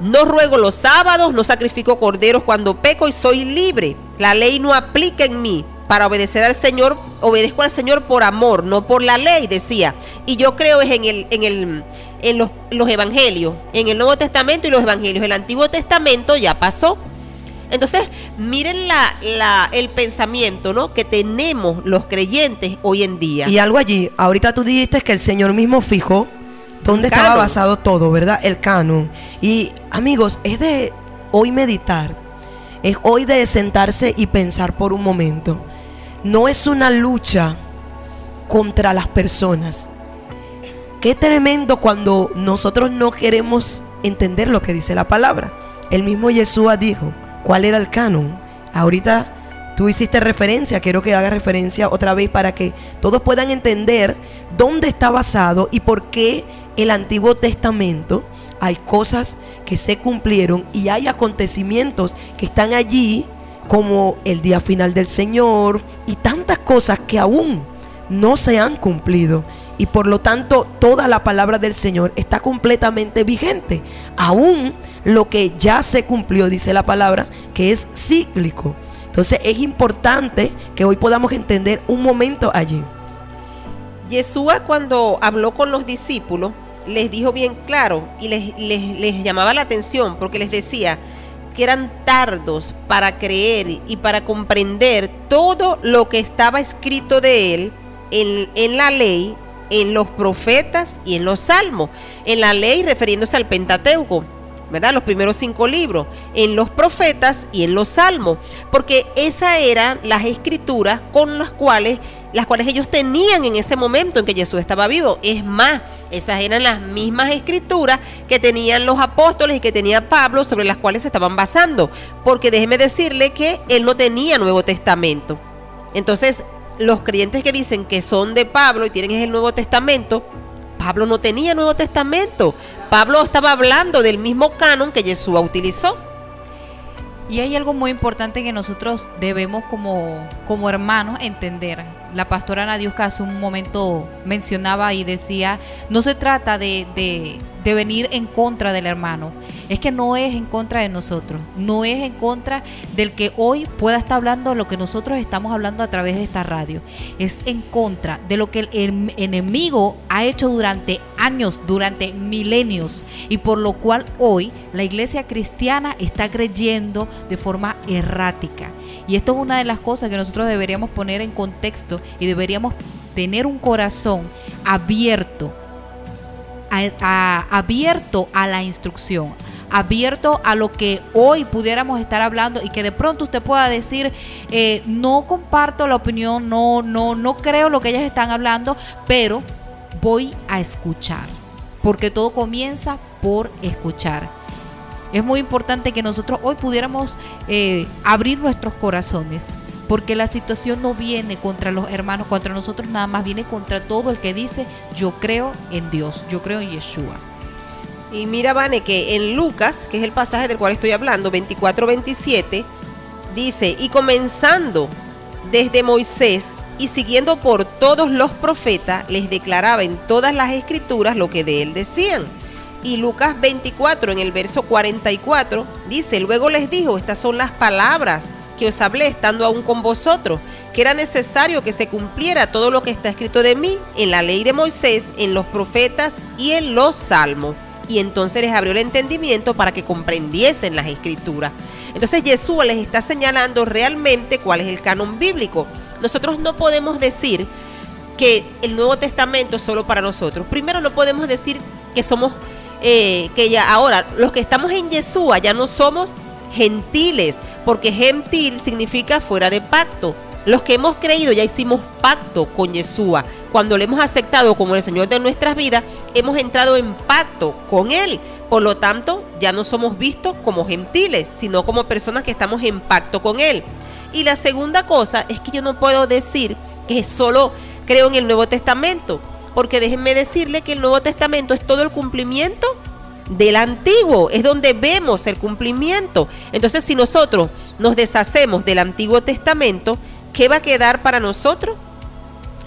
no ruego los sábados, no sacrifico corderos cuando peco y soy libre. La ley no aplica en mí. Para obedecer al Señor, obedezco al Señor por amor, no por la ley, decía. Y yo creo es en el, en el, en los, evangelios, en el Nuevo Testamento y los evangelios. El Antiguo Testamento ya pasó. Entonces, miren la, el pensamiento ¿no? que tenemos los creyentes hoy en día. Y algo allí, ahorita tú dijiste que el Señor mismo fijó dónde estaba basado todo, ¿verdad? El canon. Y amigos, es de hoy meditar, es hoy de sentarse y pensar por un momento. No es una lucha contra las personas, Qué tremendo cuando nosotros no queremos entender lo que dice la palabra. El mismo Yeshua dijo cuál era el canon. Ahorita tú hiciste referencia, quiero que haga referencia otra vez para que todos puedan entender dónde está basado y por qué el Antiguo Testamento hay cosas que se cumplieron y hay acontecimientos que están allí como el día final del Señor y tantas cosas que aún no se han cumplido. Y por lo tanto toda la palabra del Señor está completamente vigente. Aún lo que ya se cumplió, dice la palabra, que es cíclico. Entonces es importante que hoy podamos entender un momento allí. Yeshua cuando habló con los discípulos, les dijo bien claro y les, les, les llamaba la atención porque les decía que eran tardos para creer y para comprender todo lo que estaba escrito de él en, en la ley, en los profetas y en los salmos. En la ley refiriéndose al Pentateuco. ¿verdad? Los primeros cinco libros, en los profetas y en los salmos, porque esas eran las escrituras con las cuales, las cuales ellos tenían en ese momento en que Jesús estaba vivo. Es más, esas eran las mismas escrituras que tenían los apóstoles y que tenía Pablo sobre las cuales se estaban basando, porque déjeme decirle que él no tenía Nuevo Testamento. Entonces, los creyentes que dicen que son de Pablo y tienen el Nuevo Testamento, Pablo no tenía Nuevo Testamento. Pablo estaba hablando del mismo canon que Yeshua utilizó. Y hay algo muy importante que nosotros debemos como, como hermanos entender. La pastora Nadiuska hace un momento mencionaba y decía, no se trata de, de venir en contra del hermano, es que no es en contra de nosotros, no es en contra del que hoy pueda estar hablando lo que nosotros estamos hablando a través de esta radio, es en contra de lo que el em- enemigo ha hecho durante años, durante milenios, y por lo cual hoy la iglesia cristiana está creyendo de forma errática. Y esto es una de las cosas que nosotros deberíamos poner en contexto y deberíamos tener un corazón abierto a- abierto a la instrucción, abierto a lo que hoy pudiéramos estar hablando y que de pronto usted pueda decir, eh, no comparto la opinión, no, no, no creo lo que ellas están hablando, pero voy a escuchar, porque todo comienza por escuchar. Es muy importante que nosotros hoy pudiéramos eh, abrir nuestros corazones, porque la situación no viene contra los hermanos, contra nosotros nada más, viene contra todo el que dice, yo creo en Dios, yo creo en Yeshua. Y mira, Vane, que en Lucas, que es el pasaje del cual estoy hablando, 24-27, dice, y comenzando desde Moisés y siguiendo por todos los profetas, les declaraba en todas las escrituras lo que de él decían. Y Lucas 24, en el verso 44, dice, luego les dijo, estas son las palabras que os hablé estando aún con vosotros, que era necesario que se cumpliera todo lo que está escrito de mí en la ley de Moisés, en los profetas y en los salmos. Y entonces les abrió el entendimiento para que comprendiesen las escrituras. Entonces Jesús les está señalando realmente cuál es el canon bíblico. Nosotros no podemos decir que el Nuevo Testamento es solo para nosotros. Primero no podemos decir que somos, eh, que ya ahora los que estamos en Yeshua ya no somos gentiles, porque gentil significa fuera de pacto. Los que hemos creído ya hicimos pacto con Yeshua. Cuando le hemos aceptado como el Señor de nuestras vidas, hemos entrado en pacto con Él. Por lo tanto, ya no somos vistos como gentiles, sino como personas que estamos en pacto con Él. Y la segunda cosa es que yo no puedo decir que solo creo en el Nuevo Testamento, porque déjenme decirle que el Nuevo Testamento es todo el cumplimiento del antiguo, es donde vemos el cumplimiento. Entonces, si nosotros nos deshacemos del Antiguo Testamento, ¿qué va a quedar para nosotros?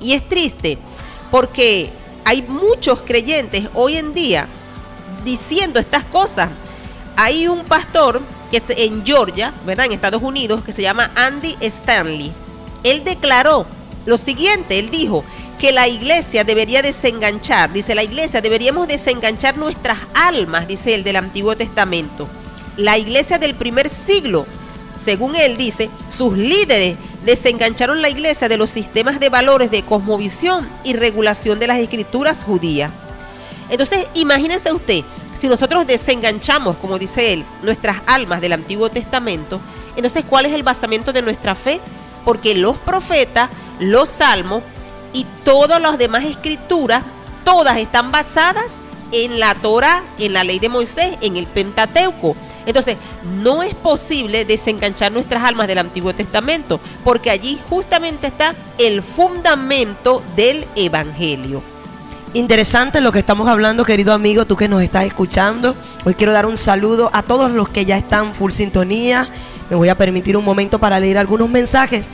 Y es triste, porque hay muchos creyentes hoy en día diciendo estas cosas. Hay un pastor que en Georgia, ¿verdad? En Estados Unidos, que se llama Andy Stanley. Él declaró lo siguiente, él dijo que la iglesia debería desenganchar, dice la iglesia, deberíamos desenganchar nuestras almas, dice él del Antiguo Testamento. La iglesia del primer siglo, según él dice, sus líderes desengancharon la iglesia de los sistemas de valores de cosmovisión y regulación de las escrituras judías. Entonces, imagínese usted, si nosotros desenganchamos, como dice él, nuestras almas del Antiguo Testamento, entonces, ¿cuál es el basamiento de nuestra fe? Porque los profetas, los salmos y todas las demás escrituras, todas están basadas en la Torah, en la ley de Moisés, en el Pentateuco. Entonces, no es posible desenganchar nuestras almas del Antiguo Testamento, porque allí justamente está el fundamento del Evangelio. Interesante lo que estamos hablando, querido amigo, tú que nos estás escuchando. Hoy quiero dar un saludo a todos los que ya están full sintonía. Me voy a permitir un momento para leer algunos mensajes.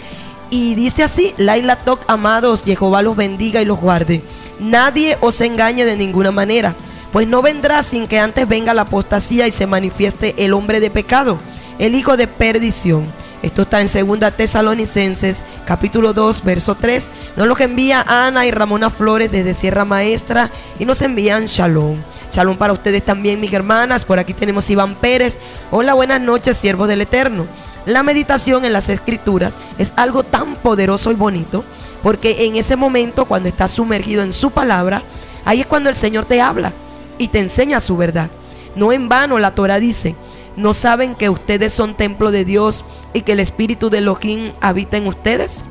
Y dice así, Laila Toc, amados, Jehová los bendiga y los guarde. Nadie os engañe de ninguna manera, pues no vendrá sin que antes venga la apostasía y se manifieste el hombre de pecado, el hijo de perdición. Esto está en 2 Tesalonicenses, capítulo 2, verso 3. Nos lo que envía Ana y Ramona Flores desde Sierra Maestra y nos envían Shalom. Shalom para ustedes también, mis hermanas. Por aquí tenemos Iván Pérez. Hola, buenas noches, siervos del Eterno. La meditación en las escrituras es algo tan poderoso y bonito porque en ese momento cuando estás sumergido en su palabra, ahí es cuando el Señor te habla y te enseña su verdad. No en vano la Torah dice, ¿no saben que ustedes son templo de Dios y que el Espíritu de Elohim habita en ustedes?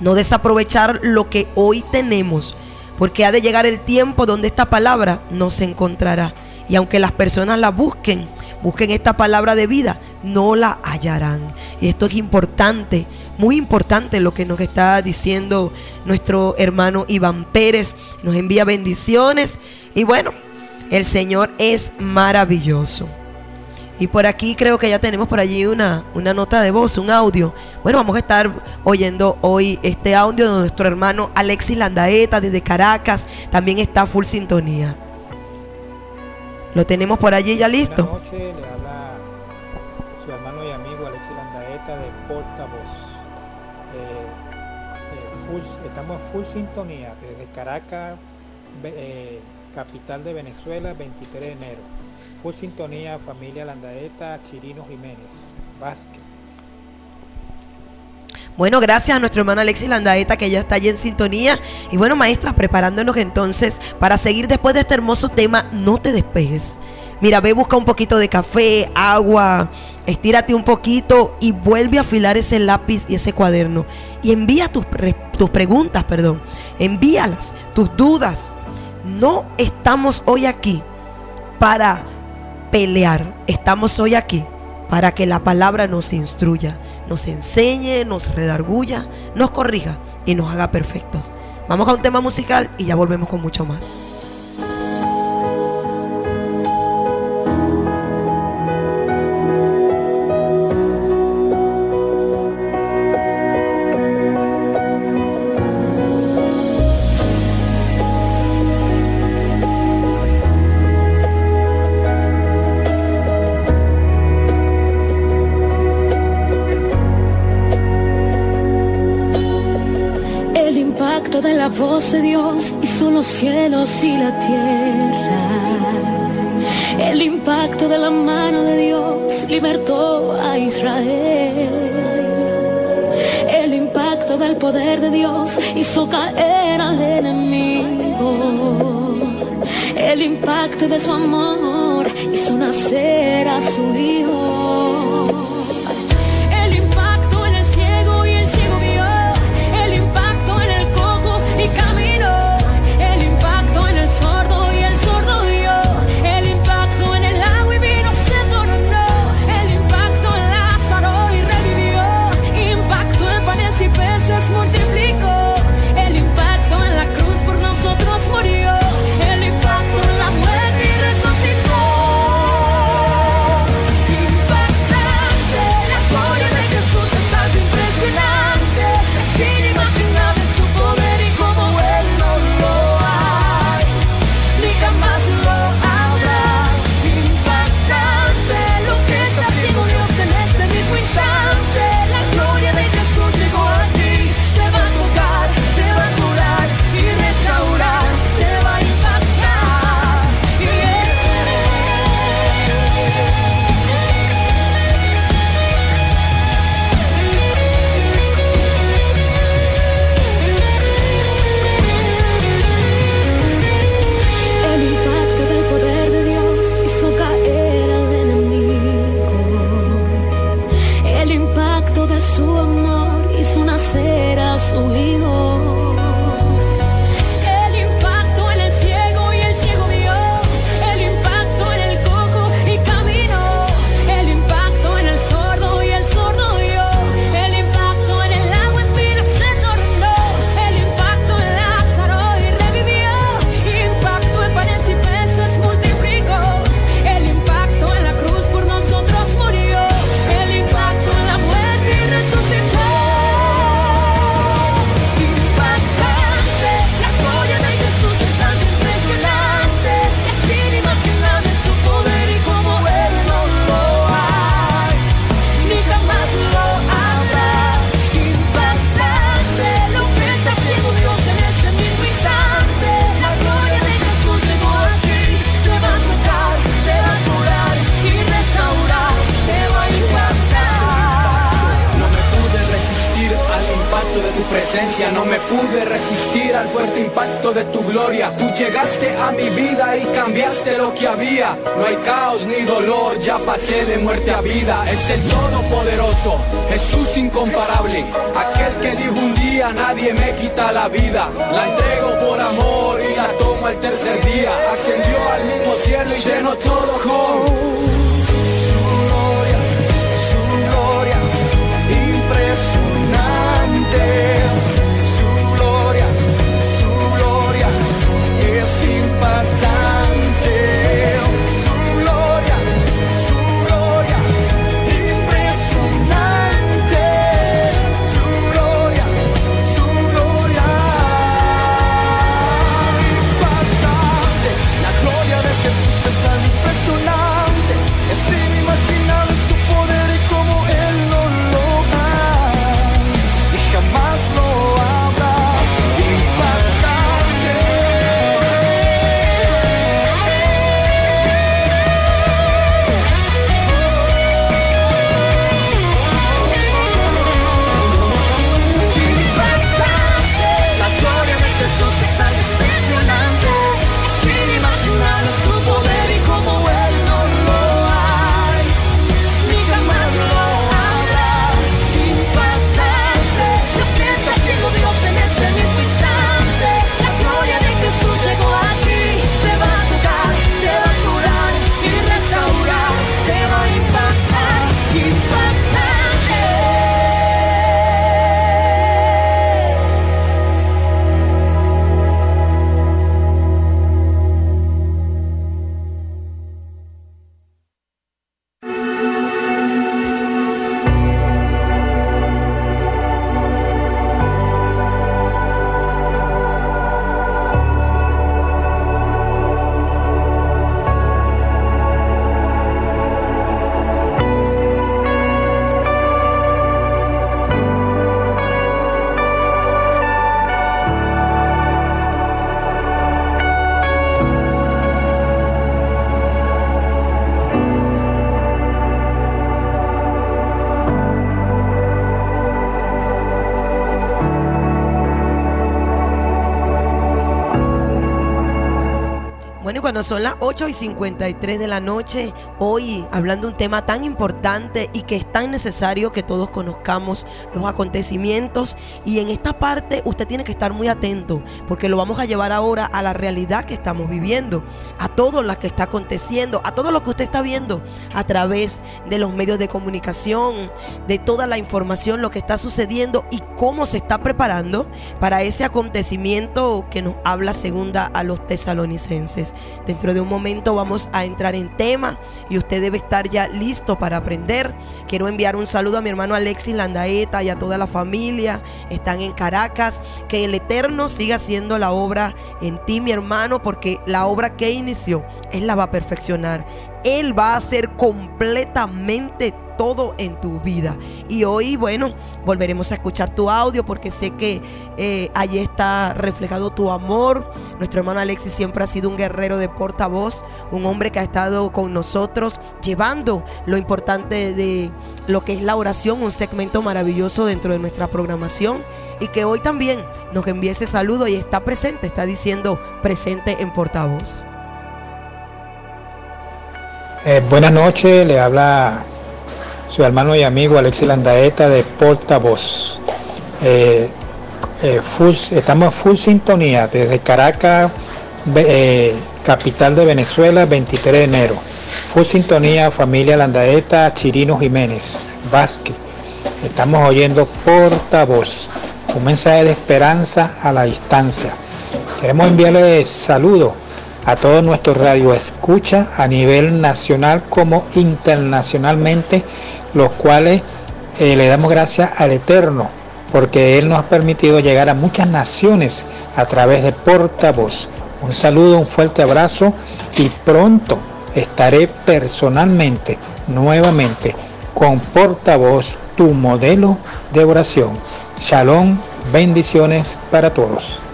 No desaprovechar lo que hoy tenemos, porque ha de llegar el tiempo donde esta palabra no se encontrará. Y aunque las personas la busquen, busquen esta palabra de vida, no la hallarán. Y esto es importante, muy importante lo que nos está diciendo nuestro hermano Iván Pérez. Nos envía bendiciones. Y bueno, el Señor es maravilloso. Y por aquí creo que ya tenemos por allí una, una nota de voz, un audio. Bueno, vamos a estar oyendo hoy este audio de nuestro hermano Alexis Landaeta desde Caracas. También está full sintonía. Lo tenemos por allí ya listo. Estamos full sintonía desde Caracas, eh, capital de Venezuela, 23 de enero. Full sintonía, familia Landaeta, Chirino Jiménez, Vázquez. Bueno, gracias a nuestro hermano Alexis Landaeta que ya está allí en sintonía. Y bueno, maestras, preparándonos entonces para seguir después de este hermoso tema, no te despejes. Mira, ve, busca un poquito de café, agua, estírate un poquito y vuelve a afilar ese lápiz y ese cuaderno. Y envía tus, pre- tus preguntas, perdón. Envíalas, tus dudas. No estamos hoy aquí para pelear. Estamos hoy aquí para que la palabra nos instruya, nos enseñe, nos redarguya, nos corrija y nos haga perfectos. Vamos a un tema musical y ya volvemos con mucho más. Voz de Dios hizo los cielos y la tierra. El impacto de la mano de Dios libertó a Israel. El impacto del poder de Dios hizo caer al enemigo. El impacto de su amor hizo nacer a su hijo. Pude resistir al fuerte impacto de tu gloria. Tú llegaste a mi vida y cambiaste lo que había. No hay caos ni dolor, ya pasé de muerte a vida. Es el Todopoderoso, Jesús incomparable. Aquel que dijo un día nadie me quita la vida. La entrego por amor y la tomo el tercer día. Ascendió al mismo cielo y llenó todo con Son las 8 y 53 de la noche, hoy hablando de un tema tan importante y que es tan necesario que todos conozcamos los acontecimientos. Y en esta parte usted tiene que estar muy atento porque lo vamos a llevar ahora a la realidad que estamos viviendo, a todo lo que está aconteciendo, a todo lo que usted está viendo a través de los medios de comunicación, de toda la información, lo que está sucediendo y cómo se está preparando para ese acontecimiento que nos habla segunda a los tesalonicenses. Dentro de un momento vamos a entrar en tema y usted debe estar ya listo para aprender. Quiero enviar un saludo a mi hermano Alexis Landaeta y a toda la familia. Están en Caracas. Que el Eterno siga haciendo la obra en ti, mi hermano, porque la obra que inició, Él la va a perfeccionar. Él va a hacer completamente todo en tu vida. Y hoy, bueno, volveremos a escuchar tu audio porque sé que eh, allí está reflejado tu amor. Nuestro hermano Alexis siempre ha sido un guerrero de portavoz, un hombre que ha estado con nosotros llevando lo importante de lo que es la oración, un segmento maravilloso dentro de nuestra programación y que hoy también nos envíe ese saludo y está presente, está diciendo presente en portavoz. Eh, buenas noches, le habla su hermano y amigo Alexis Landaeta de Portavoz. Eh, eh, full- estamos full sintonía desde Caracas, eh, capital de Venezuela, 23 de enero. Full sintonía, familia Landaeta, Chirino Jiménez, Vázquez. Estamos oyendo Portavoz, un mensaje de esperanza a la distancia. Queremos enviarle saludos a todos nuestros radioescuchas a nivel nacional como internacionalmente, los cuales eh, le damos gracias al Eterno, porque Él nos ha permitido llegar a muchas naciones a través de portavoz. Un saludo, un fuerte abrazo y pronto estaré personalmente, nuevamente, con portavoz, tu modelo de oración. Shalom, bendiciones para todos.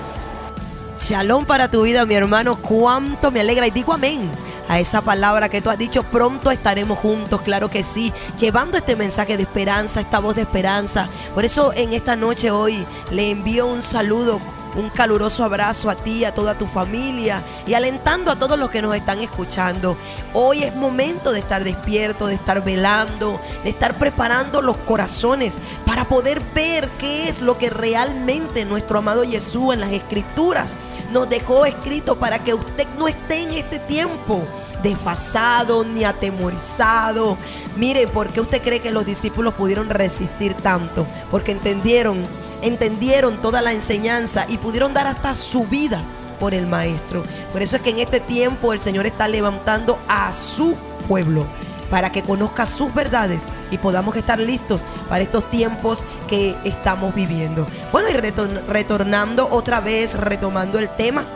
Shalom para tu vida, mi hermano. Cuánto me alegra. Y digo amén a esa palabra que tú has dicho. Pronto estaremos juntos, claro que sí. Llevando este mensaje de esperanza, esta voz de esperanza. Por eso en esta noche hoy le envío un saludo un caluroso abrazo a ti, a toda tu familia y alentando a todos los que nos están escuchando. Hoy es momento de estar despierto, de estar velando, de estar preparando los corazones para poder ver qué es lo que realmente nuestro amado Jesús en las escrituras nos dejó escrito para que usted no esté en este tiempo desfasado ni atemorizado. Mire, ¿por qué usted cree que los discípulos pudieron resistir tanto? Porque entendieron entendieron toda la enseñanza y pudieron dar hasta su vida por el maestro. Por eso es que en este tiempo el Señor está levantando a su pueblo para que conozca sus verdades y podamos estar listos para estos tiempos que estamos viviendo. Bueno, y retornando otra vez, retomando el tema,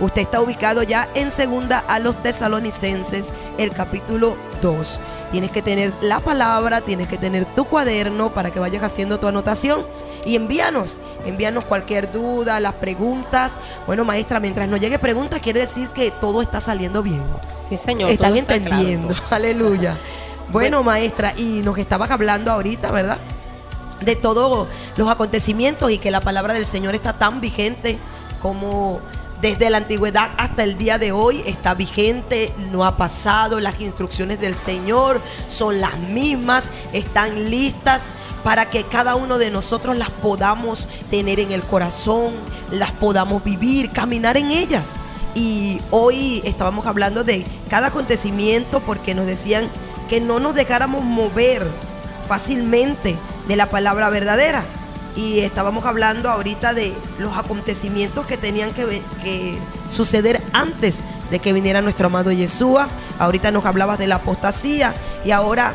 usted está ubicado ya en segunda a los tesalonicenses, el capítulo 2. Tienes que tener la palabra, tienes que tener tu cuaderno para que vayas haciendo tu anotación y envíanos, envíanos cualquier duda, las preguntas. Bueno, maestra, mientras nos llegue preguntas, quiere decir que todo está saliendo bien. Sí, señor. Están entendiendo. Aleluya. Bueno, maestra, y nos estabas hablando ahorita, ¿verdad? De todos los acontecimientos y que la palabra del Señor está tan vigente como desde la antigüedad hasta el día de hoy está vigente, no ha pasado, las instrucciones del Señor son las mismas, están listas para que cada uno de nosotros las podamos tener en el corazón, las podamos vivir, caminar en ellas. Y hoy estábamos hablando de cada acontecimiento porque nos decían que no nos dejáramos mover fácilmente de la palabra verdadera. Y estábamos hablando ahorita de los acontecimientos que tenían que, que suceder antes de que viniera nuestro amado Yeshua. Ahorita nos hablabas de la apostasía y ahora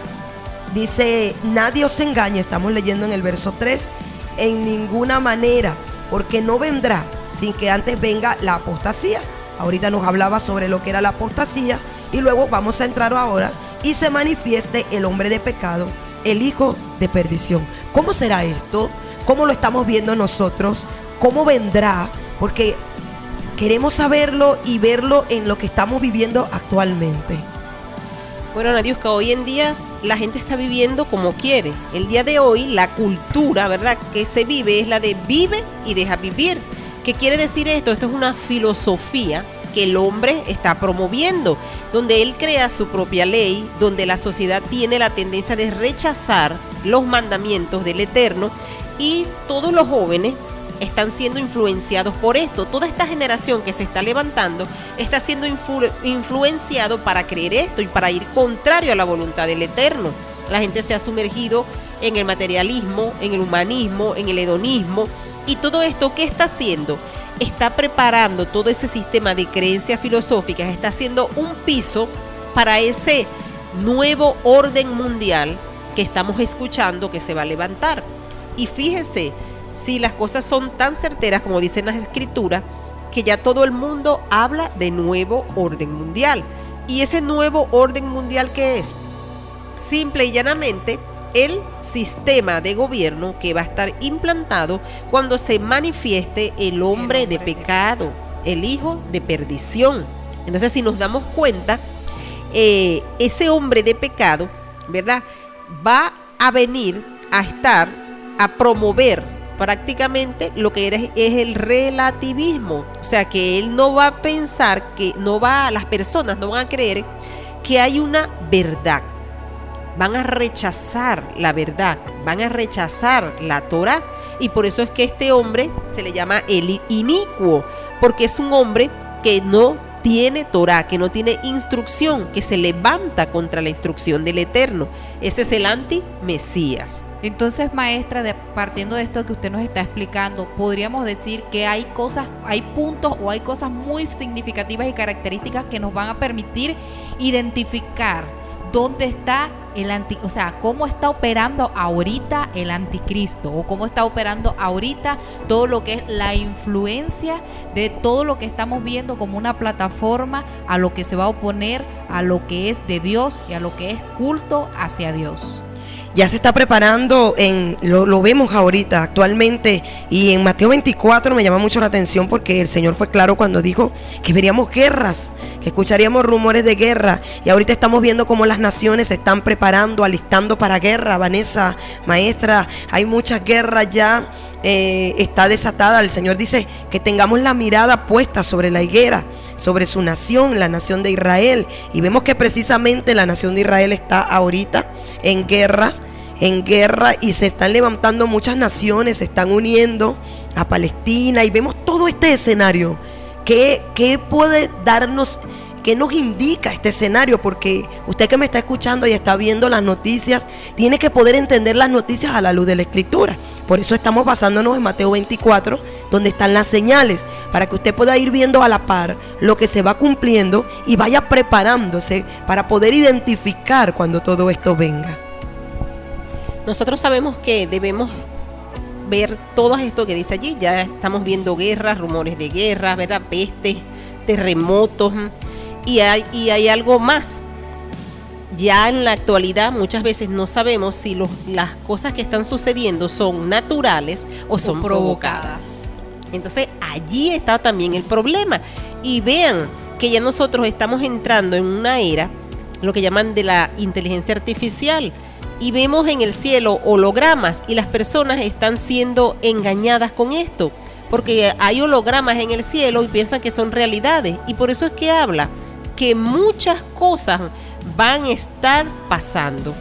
Dice, nadie os engañe, estamos leyendo en el verso 3, en ninguna manera, porque no vendrá sin que antes venga la apostasía. Ahorita nos hablaba sobre lo que era la apostasía y luego vamos a entrar ahora y se manifieste el hombre de pecado, el hijo de perdición. ¿Cómo será esto? ¿Cómo lo estamos viendo nosotros? ¿Cómo vendrá? Porque queremos saberlo y verlo en lo que estamos viviendo actualmente. Bueno, que hoy en día la gente está viviendo como quiere. El día de hoy la cultura, ¿verdad?, que se vive es la de vive y deja vivir. ¿Qué quiere decir esto? Esto es una filosofía que el hombre está promoviendo, donde él crea su propia ley, donde la sociedad tiene la tendencia de rechazar los mandamientos del Eterno y todos los jóvenes están siendo influenciados por esto. Toda esta generación que se está levantando está siendo influenciado para creer esto y para ir contrario a la voluntad del Eterno. La gente se ha sumergido en el materialismo, en el humanismo, en el hedonismo. Y todo esto, ¿qué está haciendo? Está preparando todo ese sistema de creencias filosóficas, está haciendo un piso para ese nuevo orden mundial que estamos escuchando que se va a levantar. Y fíjese, si las cosas son tan certeras como dicen las escrituras, que ya todo el mundo habla de nuevo orden mundial. ¿Y ese nuevo orden mundial qué es? Simple y llanamente, el sistema de gobierno que va a estar implantado cuando se manifieste el hombre, de pecado, el hijo de perdición. Entonces, si nos damos cuenta, eh, ese hombre de pecado, ¿verdad? Va a venir a estar, a promover prácticamente lo que es, el relativismo. O sea, que él no va a pensar que no va, las personas no van a creer que hay una verdad. Van a rechazar la verdad, van a rechazar la Torah. Y por eso es que este hombre se le llama el inicuo, porque es un hombre que no tiene Torah, que no tiene instrucción, que se levanta contra la instrucción del Eterno. Ese es el anti-Mesías. Entonces, maestra, partiendo de esto que usted nos está explicando, podríamos decir que hay cosas, hay puntos o hay cosas muy significativas y características que nos van a permitir identificar dónde está el anti, o sea, cómo está operando ahorita el anticristo o cómo está operando ahorita todo lo que es la influencia de todo lo que estamos viendo como una plataforma a lo que se va a oponer a lo que es de Dios y a lo que es culto hacia Dios. Ya se está preparando, en, lo, lo vemos ahorita actualmente, y en Mateo 24 me llama mucho la atención porque el Señor fue claro cuando dijo que veríamos guerras, que escucharíamos rumores de guerra, y ahorita estamos viendo cómo las naciones se están preparando, alistando para guerra. Vanessa, maestra, hay muchas guerras ya. eh, está desatada. El Señor dice que tengamos la mirada puesta sobre la higuera, sobre su nación, la nación de Israel. Y vemos que precisamente la nación de Israel está ahorita en guerra, en guerra y se están levantando muchas naciones, se están uniendo a Palestina y vemos todo este escenario. ¿Qué, qué puede darnos, qué nos indica este escenario? Porque usted que me está escuchando y está viendo las noticias, tiene que poder entender las noticias a la luz de la escritura. Por eso estamos basándonos en Mateo 24, donde están las señales, para que usted pueda ir viendo a la par lo que se va cumpliendo y vaya preparándose para poder identificar cuando todo esto venga. Nosotros sabemos que debemos ver todo esto que dice allí. Ya estamos viendo guerras, rumores de guerra, ¿verdad? Pestes, terremotos. Y hay, y hay algo más. Ya en la actualidad muchas veces no sabemos si los- las cosas que están sucediendo son naturales o son provocadas. Entonces allí está también el problema. Y vean que ya nosotros estamos entrando en una era, lo que llaman de la inteligencia artificial. Y vemos en el cielo hologramas y las personas están siendo engañadas con esto. Porque hay hologramas en el cielo y piensan que son realidades. Y por eso es que habla que muchas cosas van a estar pasando.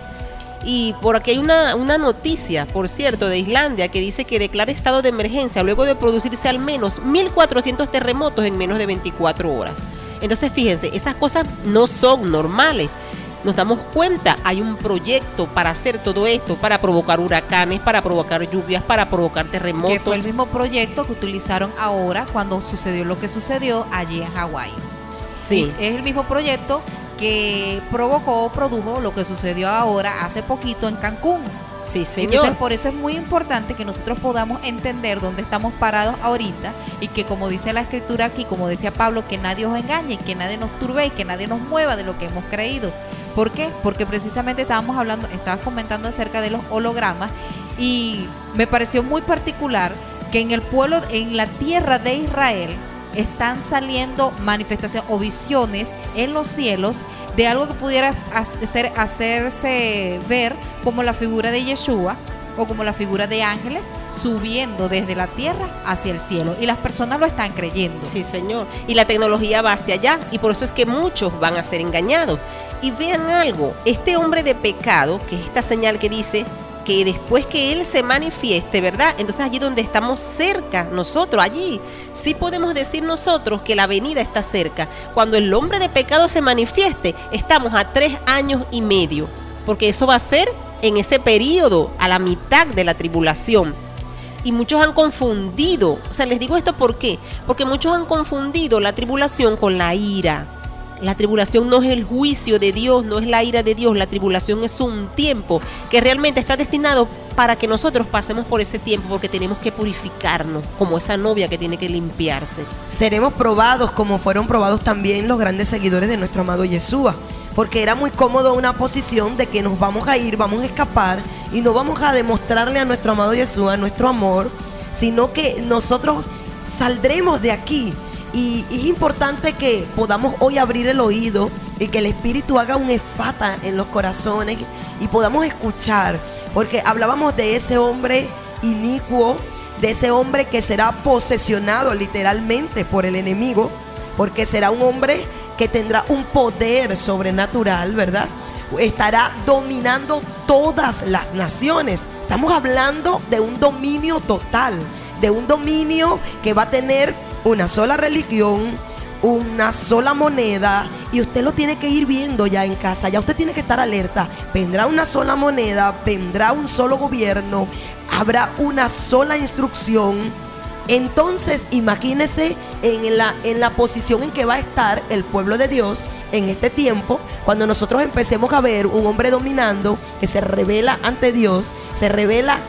Y por aquí hay una, una noticia, por cierto, de Islandia que dice que declara estado de emergencia luego de producirse al menos 1.400 terremotos en menos de 24 horas. Entonces, fíjense, esas cosas no son normales. Nos damos cuenta, hay un proyecto para hacer todo esto, para provocar huracanes, para provocar lluvias, para provocar terremotos. Que fue el mismo proyecto que utilizaron ahora cuando sucedió lo que sucedió allí en Hawái. Sí. Es el mismo proyecto que provocó, produjo lo que sucedió ahora hace poquito en Cancún. Sí, señor. Entonces, por eso es muy importante que nosotros podamos entender dónde estamos parados ahorita y que, como dice la escritura aquí, como decía Pablo, que nadie os engañe, que nadie nos turbe y que nadie nos mueva de lo que hemos creído. ¿Por qué? Porque precisamente estábamos hablando, estabas comentando acerca de los hologramas y me pareció muy particular que en el pueblo, en la tierra de Israel, están saliendo manifestaciones o visiones en los cielos de algo que pudiera hacer, hacerse ver como la figura de Yeshua o como la figura de ángeles subiendo desde la tierra hacia el cielo. Y las personas lo están creyendo. Sí, señor. Y la tecnología va hacia allá. Y por eso es que muchos van a ser engañados. Y vean algo, este hombre de pecado, que es esta señal que dice que después que Él se manifieste, ¿verdad? Entonces allí donde estamos cerca, nosotros, allí, sí podemos decir nosotros que la venida está cerca. Cuando el hombre de pecado se manifieste, estamos a tres años y medio, porque eso va a ser en ese periodo, a la mitad de la tribulación. Y muchos han confundido, o sea, les digo esto por qué, porque muchos han confundido la tribulación con la ira. La tribulación no es el juicio de Dios, no es la ira de Dios. La tribulación es un tiempo que realmente está destinado para que nosotros pasemos por ese tiempo porque tenemos que purificarnos, como esa novia que tiene que limpiarse. Seremos probados como fueron probados también los grandes seguidores de nuestro amado Yeshua. Porque era muy cómodo una posición de que nos vamos a ir, vamos a escapar y no vamos a demostrarle a nuestro amado Yeshua nuestro amor, sino que nosotros saldremos de aquí. Y es importante que podamos hoy abrir el oído y que el Espíritu haga un efata en los corazones y podamos escuchar. Porque hablábamos de ese hombre inicuo, de ese hombre que será posesionado literalmente por el enemigo, porque será un hombre que tendrá un poder sobrenatural, ¿verdad? Estará dominando todas las naciones. Estamos hablando de un dominio total, de un dominio que va a tener una sola religión, una sola moneda y usted lo tiene que ir viendo ya en casa, ya usted tiene que estar alerta. Vendrá una sola moneda, vendrá un solo gobierno, habrá una sola instrucción. Entonces imagínese en la, en la posición en que va a estar el pueblo de Dios en este tiempo, cuando nosotros empecemos a ver un hombre dominando que se revela ante Dios, se revela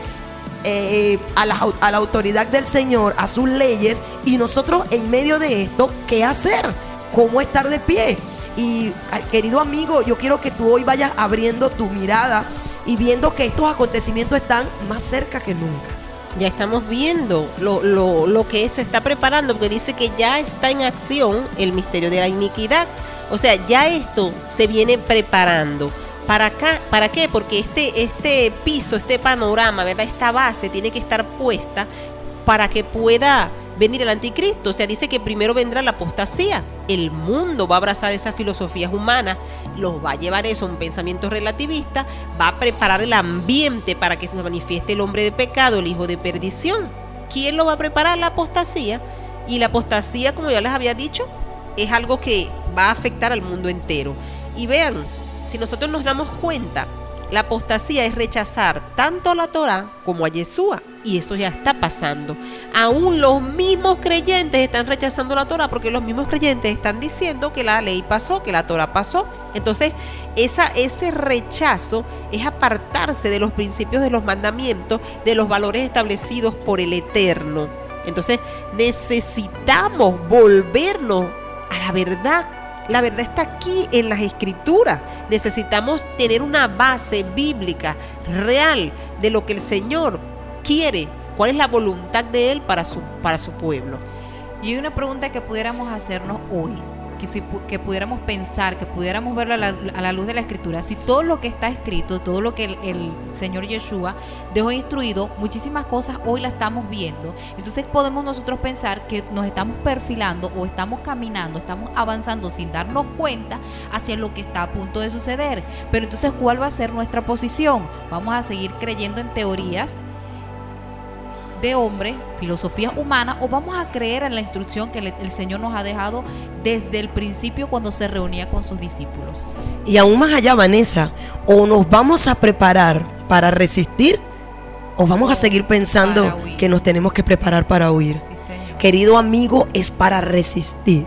eh, a, la, a la autoridad del Señor, a sus leyes, y nosotros en medio de esto, ¿qué hacer? ¿Cómo estar de pie? Y querido amigo, yo quiero que tú hoy vayas abriendo tu mirada y viendo que estos acontecimientos están más cerca que nunca. Ya estamos viendo lo, lo, lo que se está preparando, porque dice que ya está en acción el misterio de la iniquidad. O sea, ya esto se viene preparando. ¿Para acá? ¿Para qué? Porque este, este piso, este panorama, ¿verdad? Esta base tiene que estar puesta para que pueda venir el anticristo. O sea, dice que primero vendrá la apostasía. El mundo va a abrazar esas filosofías humanas, los va a llevar eso a un pensamiento relativista, va a preparar el ambiente para que se manifieste el hombre de pecado, el hijo de perdición. ¿Quién lo va a preparar? La apostasía. Y la apostasía, como ya les había dicho, es algo que va a afectar al mundo entero. Y vean, si nosotros nos damos cuenta, la apostasía es rechazar tanto a la Torah como a Yeshua. Y eso ya está pasando. Aún los mismos creyentes están rechazando la Torah porque los mismos creyentes están diciendo que la ley pasó, que la Torah pasó. Entonces, ese rechazo es apartarse de los principios de los mandamientos, de los valores establecidos por el Eterno. Entonces, necesitamos volvernos a la verdad. La verdad está aquí en las escrituras. Necesitamos tener una base bíblica real de lo que el Señor quiere, cuál es la voluntad de Él para su, para su pueblo. Y una pregunta que pudiéramos hacernos hoy, que, si, que pudiéramos pensar, que pudiéramos verlo a la, a la luz de la escritura, si todo lo que está escrito, todo lo que el, el Señor Yeshua dejó instruido, muchísimas cosas hoy las estamos viendo, entonces podemos nosotros pensar que nos estamos perfilando o estamos caminando, estamos avanzando sin darnos cuenta hacia lo que está a punto de suceder. Pero entonces, ¿cuál va a ser nuestra posición? ¿Vamos a seguir creyendo en teorías? De hombre, filosofía humana, o vamos a creer en la instrucción que el Señor nos ha dejado desde el principio cuando se reunía con sus discípulos. Y aún más allá, Vanessa, o nos vamos a preparar para resistir o vamos a seguir pensando que nos tenemos que preparar para huir. Querido amigo, es para resistir.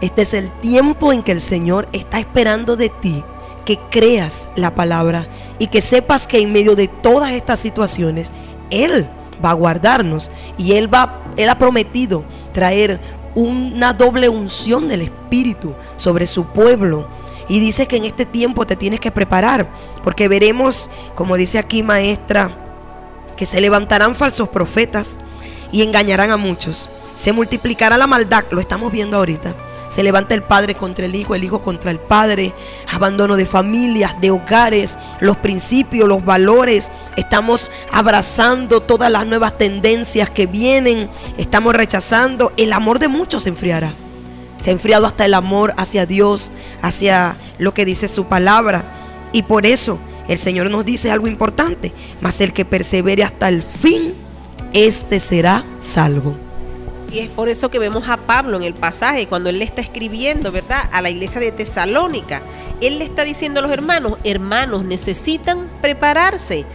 Este es el tiempo en que el Señor está esperando de ti que creas la palabra y que sepas que en medio de todas estas situaciones, Él va a guardarnos y Él va, Él ha prometido traer una doble unción del Espíritu sobre su pueblo. Y dice que en este tiempo te tienes que preparar, porque veremos, como dice aquí maestra, que se levantarán falsos profetas y engañarán a muchos. Se multiplicará la maldad, lo estamos viendo ahorita. Se levanta el padre contra el hijo, el hijo contra el padre, abandono de familias, de hogares, los principios, los valores. Estamos abrazando todas las nuevas tendencias que vienen, estamos rechazando. El amor de muchos se enfriará. Se ha enfriado hasta el amor hacia Dios, hacia lo que dice su palabra. Y por eso el Señor nos dice algo importante, mas el que persevere hasta el fin, este será salvo. Y es por eso que vemos a Pablo en el pasaje, cuando él le está escribiendo, ¿verdad? A la iglesia de Tesalónica. Él le está diciendo a los hermanos, hermanos, necesitan prepararse.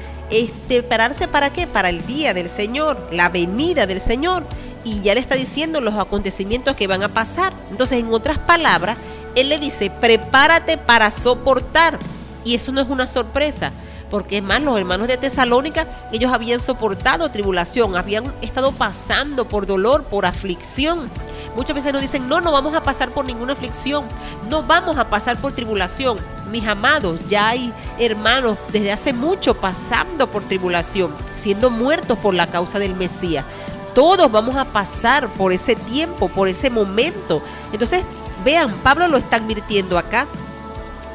¿Prepararse para qué? Para el día del Señor, la venida del Señor. Y ya le está diciendo los acontecimientos que van a pasar. Entonces, en otras palabras, él le dice, prepárate para soportar. Y eso no es una sorpresa. Porque es más, los hermanos de Tesalónica, ellos habían soportado tribulación, habían estado pasando por dolor, por aflicción. Muchas veces nos dicen, no, no vamos a pasar por ninguna aflicción, no vamos a pasar por tribulación. Mis amados, ya hay hermanos desde hace mucho pasando por tribulación, siendo muertos por la causa del Mesías. Todos vamos a pasar por ese tiempo, por ese momento. Entonces, vean, Pablo lo está advirtiendo acá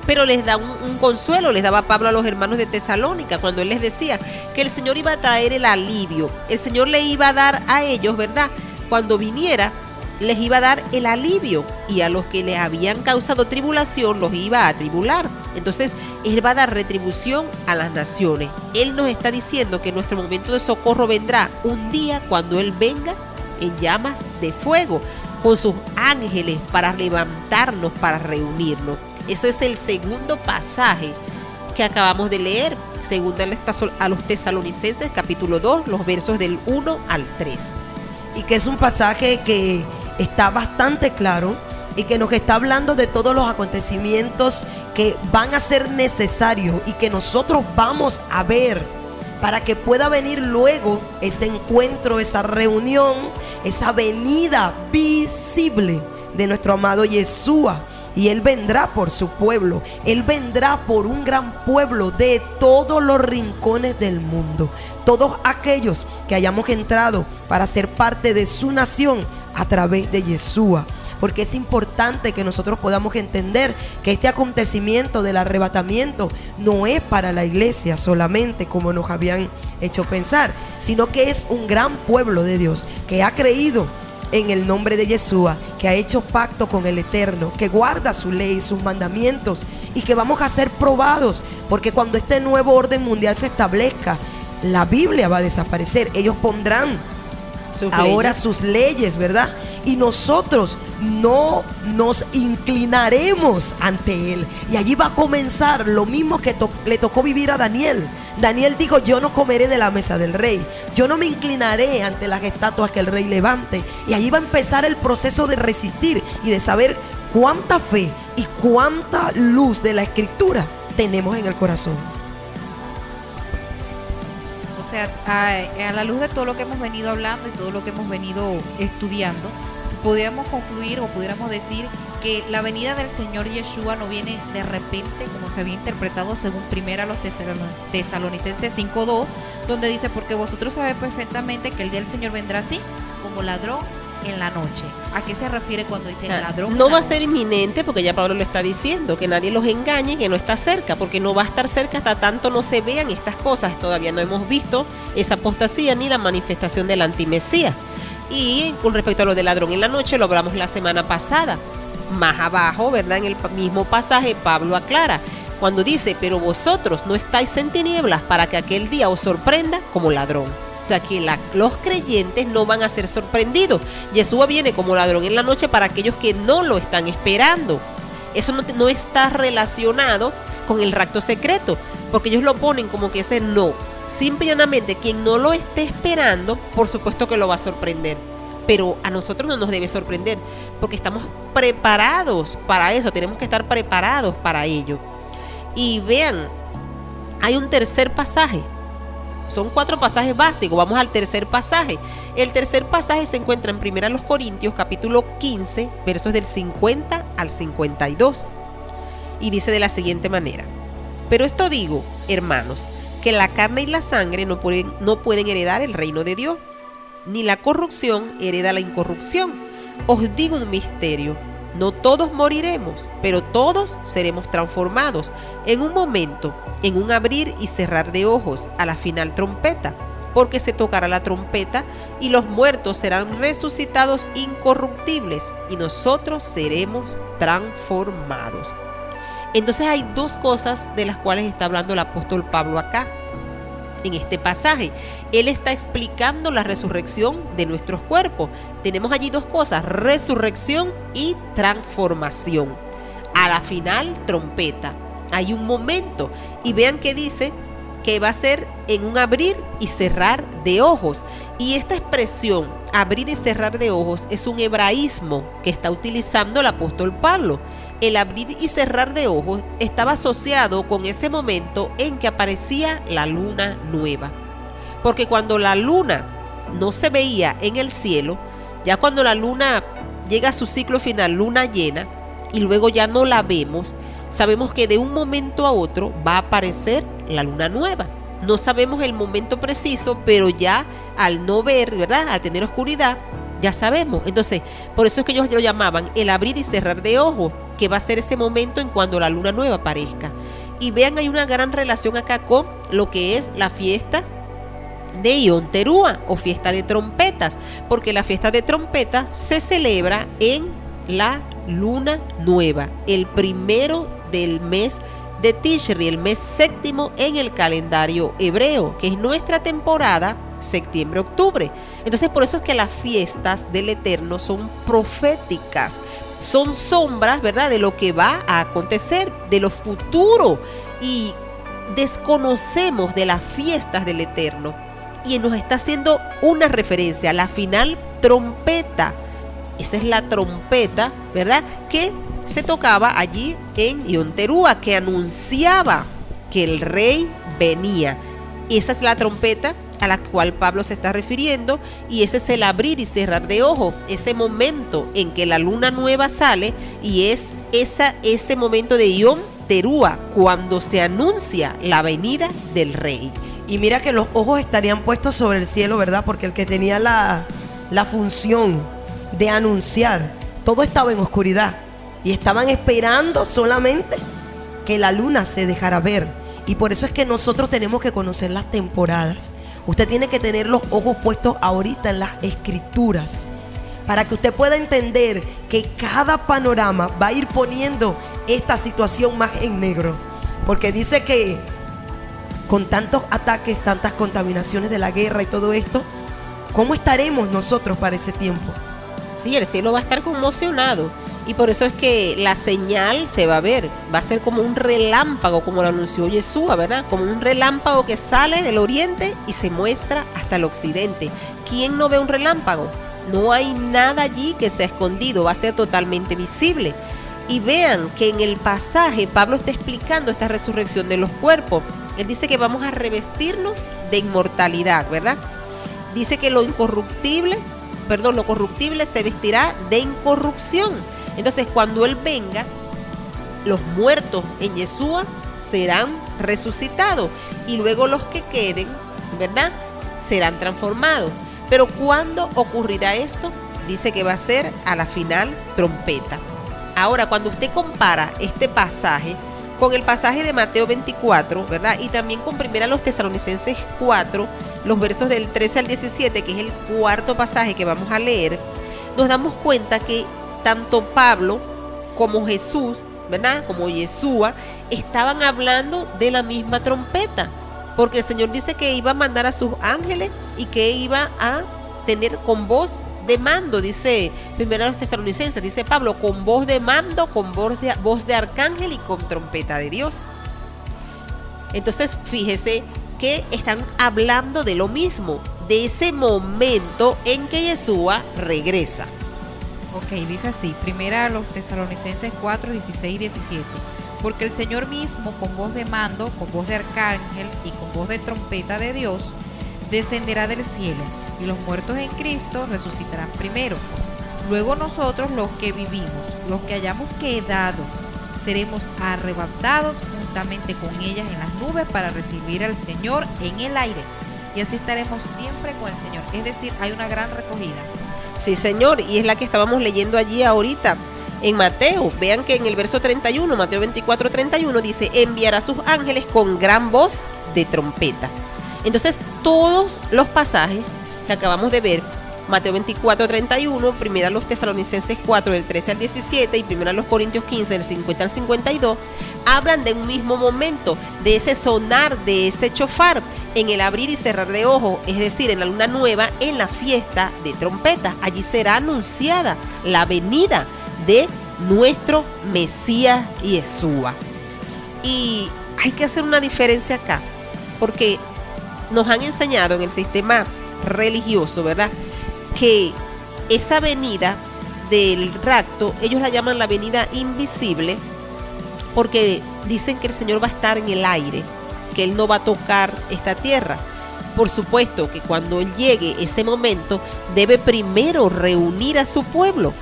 pero les da un, un, consuelo, les daba Pablo a los hermanos de Tesalónica cuando él les decía que el Señor iba a traer el alivio, el Señor le iba a dar a ellos, ¿verdad? Cuando viniera, les iba a dar el alivio y a los que les habían causado tribulación los iba a tribular. Entonces, Él va a dar retribución a las naciones. Él nos está diciendo que nuestro momento de socorro vendrá un día cuando Él venga en llamas de fuego con sus ángeles para levantarnos, para reunirnos. Eso es el segundo pasaje que acabamos de leer, segundo a los tesalonicenses capítulo 2, los versos del 1 al 3. Y que es un pasaje que está bastante claro y que nos está hablando de todos los acontecimientos que van a ser necesarios y que nosotros vamos a ver para que pueda venir luego ese encuentro, esa reunión, esa venida visible de nuestro amado Yeshua Y Él vendrá por su pueblo. Él vendrá por un gran pueblo de todos los rincones del mundo. Todos aquellos que hayamos entrado para ser parte de su nación a través de Yeshua porque es importante que nosotros podamos entender que este acontecimiento del arrebatamiento no es para la iglesia solamente como nos habían hecho pensar, sino que es un gran pueblo de Dios que ha creído en el nombre de Yeshua, que ha hecho pacto con el Eterno, que guarda su ley, sus mandamientos y que vamos a ser probados, porque cuando este nuevo orden mundial se establezca, la Biblia va a desaparecer. Ellos pondrán ahora sus leyes, ¿verdad? Y nosotros no nos inclinaremos ante Él. Y allí va a comenzar lo mismo que le tocó vivir a Daniel. Daniel dijo, yo no comeré de la mesa del rey. Yo no me inclinaré ante las estatuas que el rey levante. Y allí va a empezar el proceso de resistir y de saber cuánta fe y cuánta luz de la escritura tenemos en el corazón a, la luz de todo lo que hemos venido hablando y todo lo que hemos venido estudiando, si pudiéramos concluir o pudiéramos decir que la venida del Señor Yeshua no viene de repente, como se había interpretado según primera los tesalonicenses 5.2, donde dice, porque vosotros sabéis perfectamente que el día del Señor vendrá así, como ladrón en la noche. ¿A qué se refiere cuando dice ladrón? No va a ser inminente porque ya Pablo lo está diciendo, que nadie los engañe, que no está cerca, porque no va a estar cerca hasta tanto no se vean estas cosas. Todavía no hemos visto esa apostasía ni la manifestación del antimesía. Y con respecto a lo del ladrón en la noche, lo hablamos la semana pasada. Más abajo, ¿verdad? En el mismo pasaje, Pablo aclara cuando dice, pero vosotros no estáis en tinieblas para que aquel día os sorprenda como ladrón. O sea que los creyentes no van a ser sorprendidos. Yeshua viene como ladrón en la noche para aquellos que no lo están esperando. Eso no, está relacionado con el rapto secreto, porque ellos lo ponen como que ese no. Simplemente quien no lo esté esperando, por supuesto que lo va a sorprender. Pero a nosotros no nos debe sorprender, porque estamos preparados para eso, tenemos que estar preparados para ello. Y vean, hay un tercer pasaje son cuatro pasajes básicos. Vamos al tercer pasaje. El tercer pasaje se encuentra en 1 Corintios capítulo 15, versos del 50 al 52. Y dice de la siguiente manera. Pero esto digo, hermanos, que la carne y la sangre no pueden, no pueden heredar el reino de Dios, ni la corrupción hereda la incorrupción. Os digo un misterio no todos moriremos, pero todos seremos transformados en un momento, en un abrir y cerrar de ojos, a la final trompeta, porque se tocará la trompeta y los muertos serán resucitados incorruptibles y nosotros seremos transformados. Entonces hay dos cosas de las cuales está hablando el apóstol Pablo acá en este pasaje. Él está explicando la resurrección de nuestros cuerpos. Tenemos allí dos cosas, resurrección y transformación. A la final, trompeta. Hay un momento. Y vean que dice que va a ser en un abrir y cerrar de ojos. Y esta expresión, abrir y cerrar de ojos, es un hebraísmo que está utilizando el apóstol Pablo el abrir y cerrar de ojos estaba asociado con ese momento en que aparecía la luna nueva. Porque cuando la luna no se veía en el cielo, ya cuando la luna llega a su ciclo final, luna llena, y luego ya no la vemos, sabemos que de un momento a otro va a aparecer la luna nueva. No sabemos el momento preciso, pero ya al no ver, ¿verdad? Al tener oscuridad, ya sabemos. Entonces, por eso es que ellos lo llamaban el abrir y cerrar de ojos, que va a ser ese momento en cuando la luna nueva aparezca. Y vean, hay una gran relación acá con lo que es la fiesta de Ion Terúa o fiesta de trompetas, porque la fiesta de trompetas se celebra en la luna nueva, el primero del mes de Tishri, el mes séptimo en el calendario hebreo, que es nuestra temporada septiembre-octubre. Entonces por eso es que las fiestas del Eterno son proféticas, son sombras, ¿verdad? De lo que va a acontecer, de lo futuro. Y desconocemos de las fiestas del Eterno. Y nos está haciendo una referencia, la final trompeta. Esa es la trompeta, ¿verdad? Que se tocaba allí en Ionterúa, que anunciaba que el rey venía. Esa es la trompeta a la cual Pablo se está refiriendo y ese es el abrir y cerrar de ojo, ese momento en que la luna nueva sale y es esa, ese momento de Yom Terúa cuando se anuncia la venida del rey. Y mira que los ojos estarían puestos sobre el cielo, ¿verdad? Porque el que tenía la, la función de anunciar, todo estaba en oscuridad. Y estaban esperando solamente que la luna se dejara ver. Y por eso es que nosotros tenemos que conocer las temporadas. Usted tiene que tener los ojos puestos ahorita en las escrituras. Para que usted pueda entender que cada panorama va a ir poniendo esta situación más en negro. Porque dice que con tantos ataques, tantas contaminaciones de la guerra y todo esto, ¿cómo estaremos nosotros para ese tiempo? Sí, el cielo va a estar conmocionado. Y por eso es que la señal se va a ver, va a ser como un relámpago, como lo anunció Yeshua, ¿verdad? Como un relámpago que sale del oriente y se muestra hasta el occidente. ¿Quién no ve un relámpago? No hay nada allí que sea escondido, va a ser totalmente visible. Y vean que en el pasaje Pablo está explicando esta resurrección de los cuerpos. Él dice que vamos a revestirnos de inmortalidad, ¿verdad? Dice que lo incorruptible, perdón, lo corruptible se vestirá de incorrupción. Entonces, cuando Él venga, los muertos en Yeshua serán resucitados y luego los que queden, ¿verdad? Serán transformados. Pero ¿cuándo ocurrirá esto? Dice que va a ser a la final trompeta. Ahora, cuando usted compara este pasaje con el pasaje de Mateo 24, ¿verdad? Y también con primera los tesalonicenses 4, los versos del 13 al 17, que es el cuarto pasaje que vamos a leer, nos damos cuenta que tanto Pablo como Jesús, ¿verdad? Como Yeshua, estaban hablando de la misma trompeta. Porque el Señor dice que iba a mandar a sus ángeles y que iba a tener con voz de mando, dice primero los tesalonicenses, dice Pablo, con voz de mando, con voz de, voz de arcángel y con trompeta de Dios. Entonces, fíjese que están hablando de lo mismo, de ese momento en que Yeshua regresa. Ok, dice así, primera a los tesalonicenses 4, 16 y 17. Porque el Señor mismo, con voz de mando, con voz de arcángel y con voz de trompeta de Dios, descenderá del cielo, y los muertos en Cristo resucitarán primero. Luego nosotros, los que vivimos, los que hayamos quedado, seremos arrebatados juntamente con ellas en las nubes para recibir al Señor en el aire. Y así estaremos siempre con el Señor. Es decir, hay una gran recogida. Sí, Señor, y es la que estábamos leyendo allí ahorita en Mateo. Vean que en el verso 31, Mateo 24, 31 dice, enviará a sus ángeles con gran voz de trompeta. Entonces, todos los pasajes que acabamos de ver, Mateo 24, 31, primera los tesalonicenses 4 del 13 al 17 y primera los corintios 15 del 50 al 52, hablan de un mismo momento, de ese sonar, de ese chofar en el abrir y cerrar de ojos, es decir, en la luna nueva, en la fiesta de trompetas. Allí será anunciada la venida de nuestro Mesías Yeshua. Y hay que hacer una diferencia acá, porque nos han enseñado en el sistema religioso, ¿verdad? Que esa venida del rapto, ellos la llaman la venida invisible, porque dicen que el Señor va a estar en el aire, que Él no va a tocar esta tierra. Por supuesto que cuando Él llegue ese momento, debe primero reunir a su pueblo.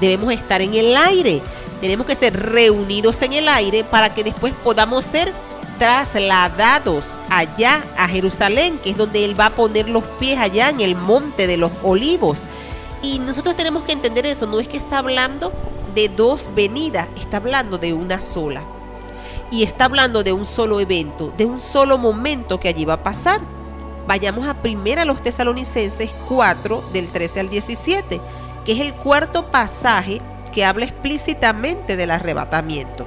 Debemos estar en el aire. Tenemos que ser reunidos en el aire para que después podamos ser trasladados allá a Jerusalén, que es donde Él va a poner los pies allá en el monte de los olivos. Y nosotros tenemos que entender eso, no es que está hablando de dos venidas, está hablando de una sola. Y está hablando de un solo evento, de un solo momento que allí va a pasar. Vayamos a primera los tesalonicenses 4 del 13 al 17, que es el cuarto pasaje que habla explícitamente del arrebatamiento.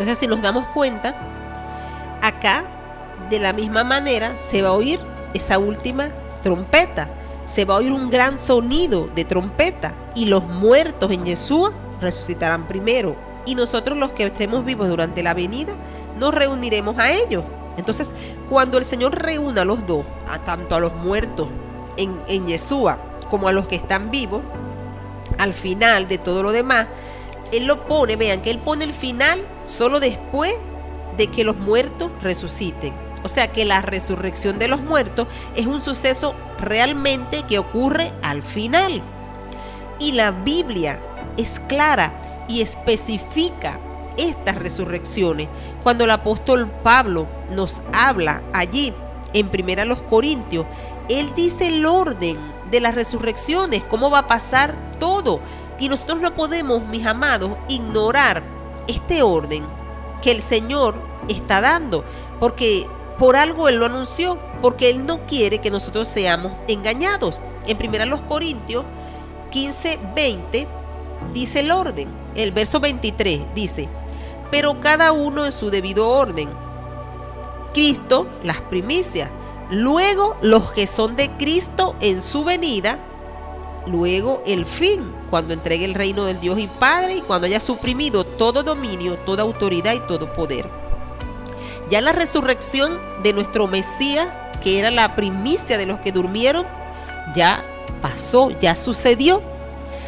Entonces, si nos damos cuenta, acá de la misma manera se va a oír esa última trompeta. Se va a oír un gran sonido de trompeta y los muertos en Yeshua resucitarán primero. Y nosotros los que estemos vivos durante la venida nos reuniremos a ellos. Entonces, cuando el Señor reúna a los dos, a tanto a los muertos en, en Yeshua como a los que están vivos, al final de todo lo demás, Él lo pone, vean que Él pone el final solo después de que los muertos resuciten. O sea que la resurrección de los muertos es un suceso realmente que ocurre al final. Y la Biblia es clara y especifica estas resurrecciones. Cuando el apóstol Pablo nos habla allí en Primera los Corintios, él dice el orden de las resurrecciones, cómo va a pasar todo. Y nosotros no podemos, mis amados, ignorar este orden que el Señor está dando, porque por algo Él lo anunció, porque Él no quiere que nosotros seamos engañados. En Primera los Corintios 15, 20 dice el orden. El verso 23 dice, pero cada uno en su debido orden. Cristo, las primicias. Luego los que son de Cristo en su venida. Luego el fin, cuando entregue el reino del Dios y Padre y cuando haya suprimido todo dominio, toda autoridad y todo poder. Ya la resurrección de nuestro Mesías, que era la primicia de los que durmieron, ya pasó, ya sucedió.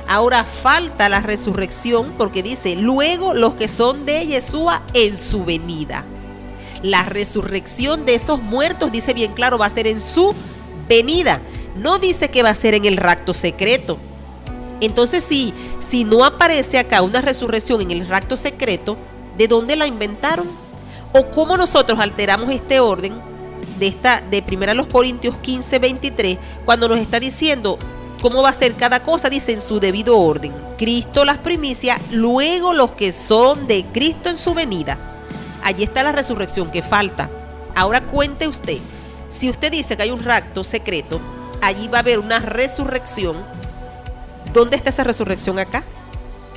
Ahora falta la resurrección porque dice, luego los que son de Yeshua en su venida. La resurrección de esos muertos, dice bien claro, va a ser en su venida. No dice que va a ser en el rapto secreto. Entonces, si, si no aparece acá una resurrección en el rapto secreto, ¿de dónde la inventaron? ¿O cómo nosotros alteramos este orden de esta de primera los Corintios 15, 23, cuando nos está diciendo cómo va a ser cada cosa, dice en su debido orden. Cristo las primicias, luego los que son de Cristo en su venida. Allí está la resurrección que falta. Ahora cuente usted, si usted dice que hay un rapto secreto, allí va a haber una resurrección. ¿Dónde está esa resurrección acá?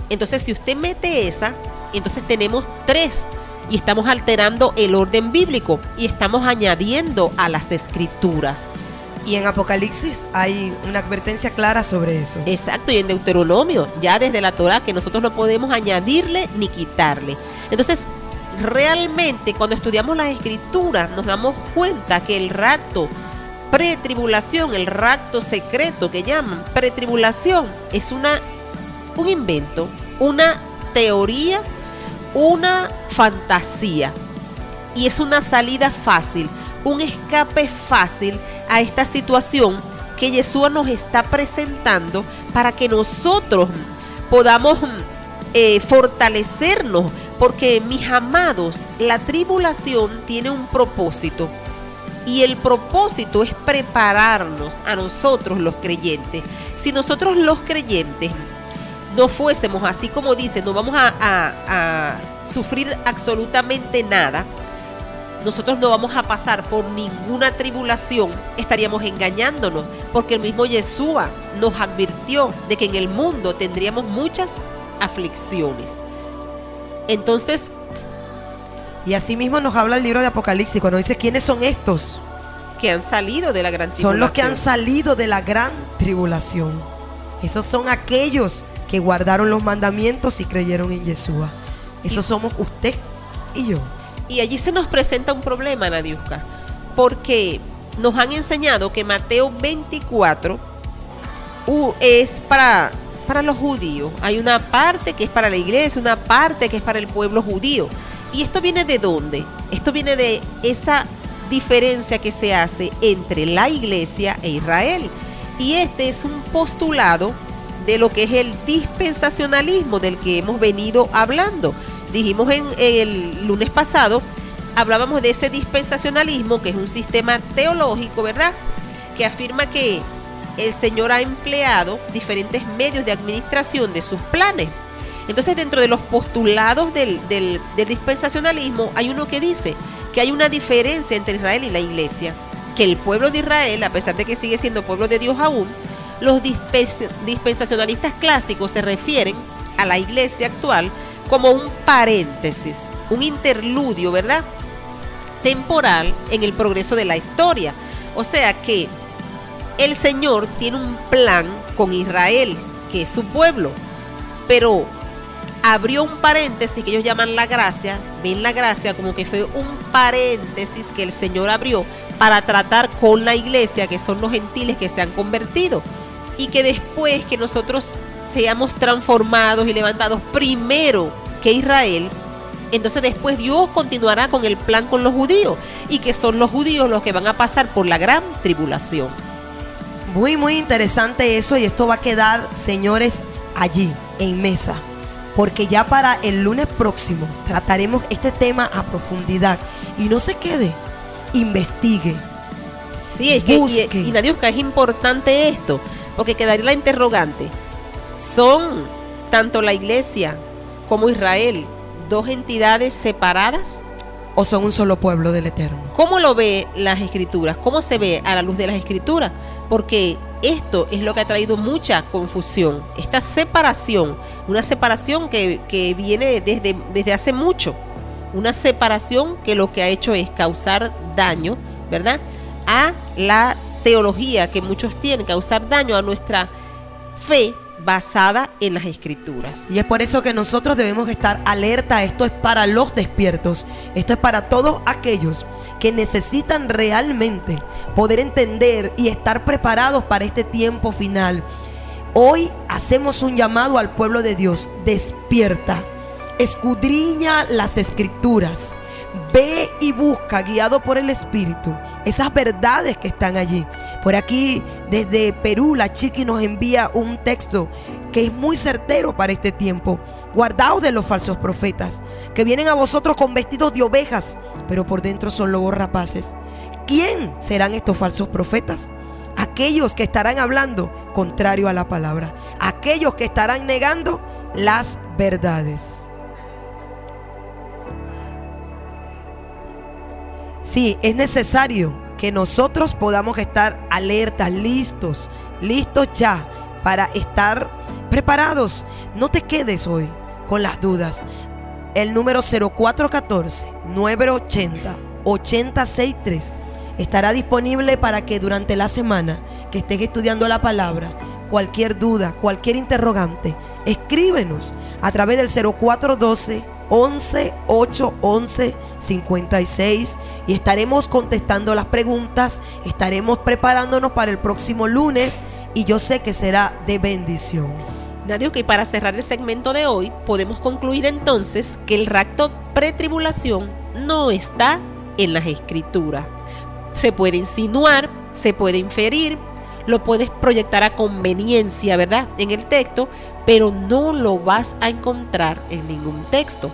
Entonces, si usted mete esa, entonces tenemos tres y estamos alterando el orden bíblico y estamos añadiendo a las escrituras. Y en Apocalipsis hay una advertencia clara sobre eso. Exacto, y en Deuteronomio, ya desde la Torah, que nosotros no podemos añadirle ni quitarle. Entonces, realmente cuando estudiamos las escrituras nos damos cuenta que el rapto pretribulación, el rapto secreto que llaman pretribulación, es una, un invento, una teoría, una fantasía. Y es una salida fácil, un escape fácil a esta situación que Yeshua nos está presentando para que nosotros podamos eh, fortalecernos. Porque mis amados, la tribulación tiene un propósito. Y el propósito es prepararnos a nosotros los creyentes. Si nosotros los creyentes no fuésemos así como dice, no vamos a, sufrir absolutamente nada, nosotros no vamos a pasar por ninguna tribulación, estaríamos engañándonos, porque el mismo Yeshua nos advirtió de que en el mundo tendríamos muchas aflicciones. Entonces, y así mismo nos habla el libro de Apocalipsis cuando dice quiénes son estos que han salido de la gran tribulación. Son los que han salido de la gran tribulación. Esos son aquellos que guardaron los mandamientos y creyeron en Yeshua. Esos somos usted y yo. Y allí se nos presenta un problema, Nadiuska, porque nos han enseñado que Mateo 24 uh, es para, para los judíos. Hay una parte que es para la iglesia, una parte que es para el pueblo judío. ¿Y esto viene de dónde? Esto viene de esa diferencia que se hace entre la iglesia e Israel. Y este es un postulado de lo que es el dispensacionalismo del que hemos venido hablando. Dijimos en, el lunes pasado, hablábamos de ese dispensacionalismo, que es un sistema teológico, ¿verdad? Que afirma que el Señor ha empleado diferentes medios de administración de sus planes. Entonces, dentro de los postulados del, dispensacionalismo, hay uno que dice que hay una diferencia entre Israel y la iglesia, que el pueblo de Israel, a pesar de que sigue siendo pueblo de Dios aún, los dispensacionalistas clásicos se refieren a la iglesia actual como un paréntesis, un interludio, ¿verdad? temporal en el progreso de la historia. O sea que el Señor tiene un plan con Israel, que es su pueblo, pero abrió un paréntesis que ellos llaman la gracia, ven la gracia como que fue un paréntesis que el Señor abrió para tratar con la iglesia, que son los gentiles que se han convertido, y que después que nosotros seamos transformados y levantados primero que Israel, entonces después Dios continuará con el plan con los judíos y que son los judíos los que van a pasar por la gran tribulación. Muy, muy interesante eso y esto va a quedar, señores, allí, en mesa. Porque ya para el lunes próximo trataremos este tema a profundidad. Y no se quede, investigue. Sí, es que, y, y Nadiuska, es importante esto, porque quedaría la interrogante. ¿Son tanto la iglesia como Israel dos entidades separadas? ¿O son un solo pueblo del Eterno? ¿Cómo lo ve las escrituras? ¿Cómo se ve a la luz de las escrituras? Porque esto es lo que ha traído mucha confusión, esta separación, una separación que, que viene desde, desde hace mucho, una separación que lo que ha hecho es causar daño, ¿verdad? A la teología que muchos tienen, causar daño a nuestra fe basada en las escrituras. Y es por eso que nosotros debemos estar alerta. Esto es para los despiertos. Esto es para todos aquellos que necesitan realmente poder entender y estar preparados para este tiempo final. Hoy hacemos un llamado al pueblo de Dios. Despierta. Escudriña las escrituras. Ve y busca, guiado por el Espíritu, esas verdades que están allí. Por aquí, desde Perú, la Chiqui nos envía un texto que es muy certero para este tiempo. Guardaos de los falsos profetas, que vienen a vosotros con vestidos de ovejas, pero por dentro son lobos rapaces. ¿Quién serán estos falsos profetas? Aquellos que estarán hablando contrario a la palabra, aquellos que estarán negando las verdades. Sí, es necesario que nosotros podamos estar alertas, listos, listos ya para estar preparados. No te quedes hoy con las dudas. El número 0414-980-8063 estará disponible para que durante la semana que estés estudiando la palabra, cualquier duda, cualquier interrogante, escríbenos a través del 0412 11 8 11 56 y estaremos contestando las preguntas, estaremos preparándonos para el próximo lunes y yo sé que será de bendición. Nadio, que para cerrar el segmento de hoy podemos concluir entonces que el rapto pretribulación no está en las escrituras. Se puede insinuar, se puede inferir, lo puedes proyectar a conveniencia, ¿verdad? En el texto, pero no lo vas a encontrar en ningún texto.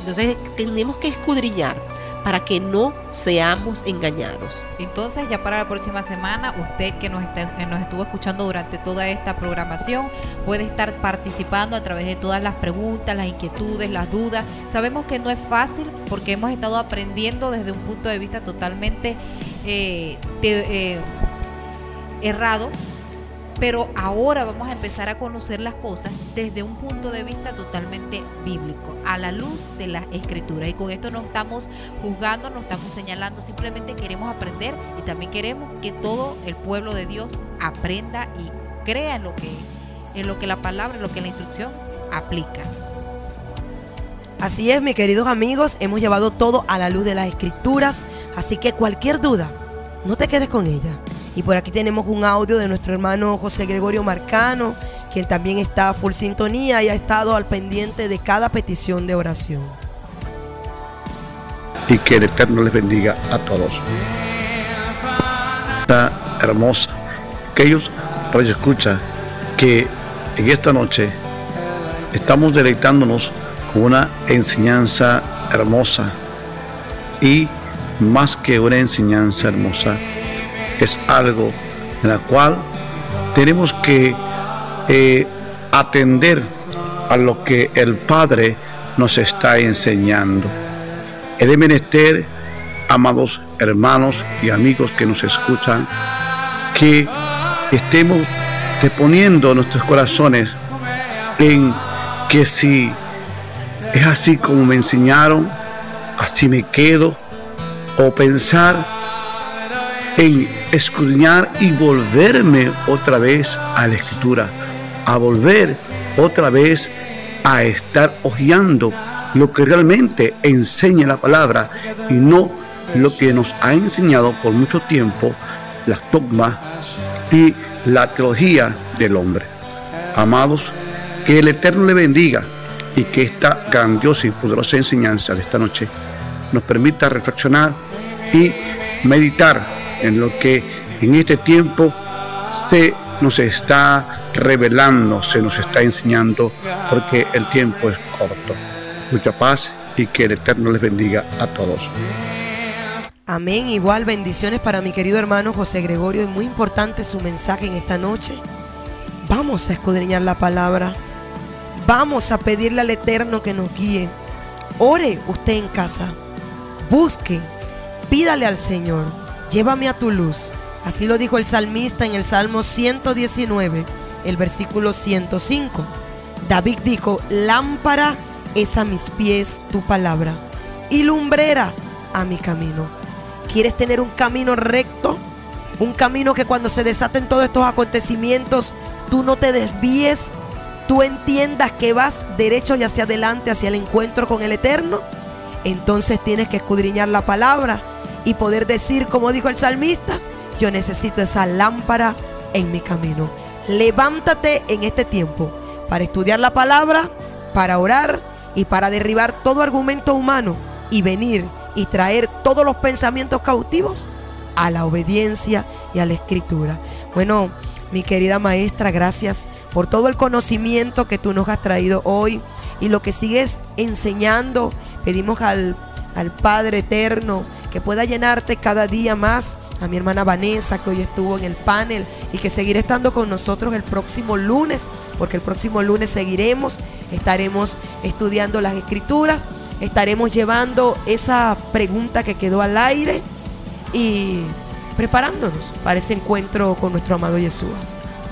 Entonces tenemos que escudriñar para que no seamos engañados. Entonces, ya para la próxima semana, usted que nos, está, nos estuvo escuchando durante toda esta programación, puede estar participando a través de todas las preguntas, las inquietudes, las dudas. Sabemos que no es fácil porque hemos estado aprendiendo desde un punto de vista totalmente eh, eh, errado pero ahora vamos a empezar a conocer las cosas desde un punto de vista totalmente bíblico, a la luz de las escrituras. Y con esto no estamos juzgando, no estamos señalando, simplemente queremos aprender y también queremos que todo el pueblo de Dios aprenda y crea en lo que, en lo que la palabra, lo que la instrucción aplica. Así es, mis queridos amigos, hemos llevado todo a la luz de las escrituras, así que cualquier duda, no te quedes con ella y por aquí tenemos un audio de nuestro hermano José Gregorio Marcano, quien también está full sintonía y ha estado al pendiente de cada petición de oración. Y que el Eterno les bendiga a todos. Está hermosa. Aquellos Radio Escucha que en esta noche estamos deleitándonos con una enseñanza hermosa y más que una enseñanza hermosa es algo en la cual tenemos que eh, atender a lo que el Padre nos está enseñando. Es de menester, amados hermanos y amigos que nos escuchan, que estemos deponiendo nuestros corazones en que si es así como me enseñaron, así me quedo, o pensar en escudriñar y volverme otra vez a la escritura, a volver otra vez a estar hojeando lo que realmente enseña la palabra y no lo que nos ha enseñado por mucho tiempo las dogmas y la teología del hombre. Amados, que el Eterno le bendiga y que esta grandiosa y poderosa enseñanza de esta noche nos permita reflexionar y meditar en lo que en este tiempo se nos está revelando, se nos está enseñando, porque el tiempo es corto. Mucha paz y que el Eterno les bendiga a todos. Amén. Igual bendiciones para mi querido hermano José Gregorio. Es muy importante su mensaje en esta noche. Vamos a escudriñar la palabra. Vamos a pedirle al Eterno que nos guíe. Ore usted en casa. Busque. Pídale al Señor. Llévame a tu luz. Así lo dijo el salmista en el Salmo 119, el versículo 105. David dijo, lámpara es a mis pies tu palabra y lumbrera a mi camino. ¿Quieres tener un camino recto? Un camino que cuando se desaten todos estos acontecimientos, tú no te desvíes, tú entiendas que vas derecho y hacia adelante, hacia el encuentro con el Eterno. Entonces tienes que escudriñar la palabra y poder decir, como dijo el salmista, yo necesito esa lámpara en mi camino. Levántate en este tiempo para estudiar la palabra, para orar y para derribar todo argumento humano y venir y traer todos los pensamientos cautivos a la obediencia y a la escritura. Bueno, mi querida maestra, gracias por todo el conocimiento que tú nos has traído hoy y lo que sigues enseñando. Pedimos al, al Padre Eterno que pueda llenarte cada día más. A mi hermana Vanessa, que hoy estuvo en el panel y que seguirá estando con nosotros el próximo lunes, porque el próximo lunes seguiremos, estaremos estudiando las escrituras estaremos llevando esa pregunta que quedó al aire y preparándonos para ese encuentro con nuestro amado Yeshua.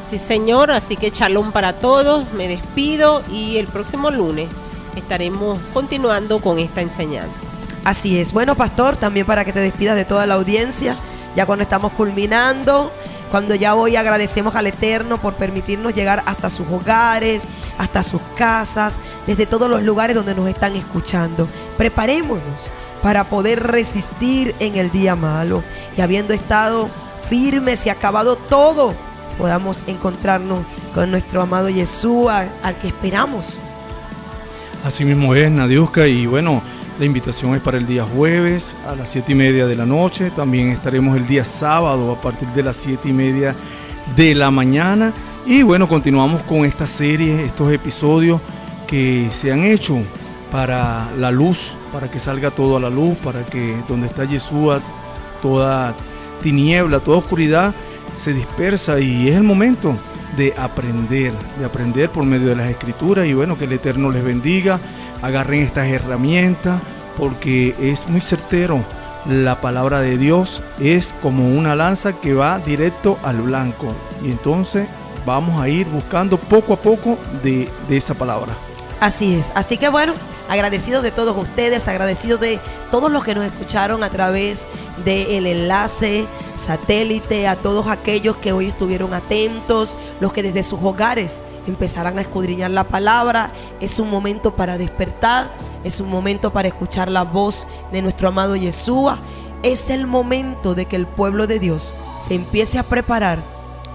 Sí, Señor, así que chalón para todos, me despido y el próximo lunes estaremos continuando con esta enseñanza. Así es. Bueno, pastor, también para que te despidas de toda la audiencia, ya cuando estamos culminando, cuando ya hoy agradecemos al Eterno por permitirnos llegar hasta sus hogares, hasta sus casas, desde todos los lugares donde nos están escuchando. Preparémonos para poder resistir en el día malo y habiendo estado firmes y acabado todo, podamos encontrarnos con nuestro amado Yeshua, al que esperamos. Así mismo es, Nadiuska, y bueno, la invitación es para el día jueves a las siete y media de la noche. También estaremos el día sábado a partir de las siete y media de la mañana. Y bueno, continuamos con esta serie, estos episodios que se han hecho para la luz, para que salga todo a la luz, para que donde está Yeshua, toda tiniebla, toda oscuridad se dispersa y es el momento de aprender, de aprender por medio de las escrituras y bueno, que el Eterno les bendiga agarren estas herramientas porque es muy certero. La palabra de Dios es como una lanza que va directo al blanco. Y entonces vamos a ir buscando poco a poco de, esa palabra. Así es. Así que bueno, agradecidos de todos ustedes, agradecidos de todos los que nos escucharon a través del enlace satélite, a todos aquellos que hoy estuvieron atentos, los que desde sus hogares empezarán a escudriñar la palabra. Es un momento para despertar, es un momento para escuchar la voz de nuestro amado Yeshua. Es el momento de que el pueblo de Dios se empiece a preparar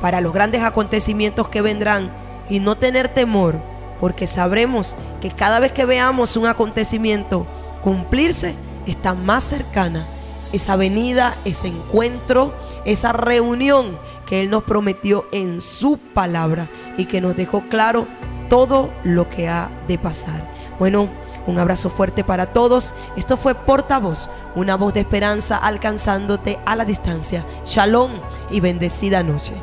para los grandes acontecimientos que vendrán y no tener temor, porque sabremos que cada vez que veamos un acontecimiento cumplirse, está más cercana esa venida, ese encuentro, esa reunión Él nos prometió en su palabra y que nos dejó claro todo lo que ha de pasar. Bueno, un abrazo fuerte para todos. Esto fue Portavoz, una voz de esperanza alcanzándote a la distancia. Shalom y bendecida noche.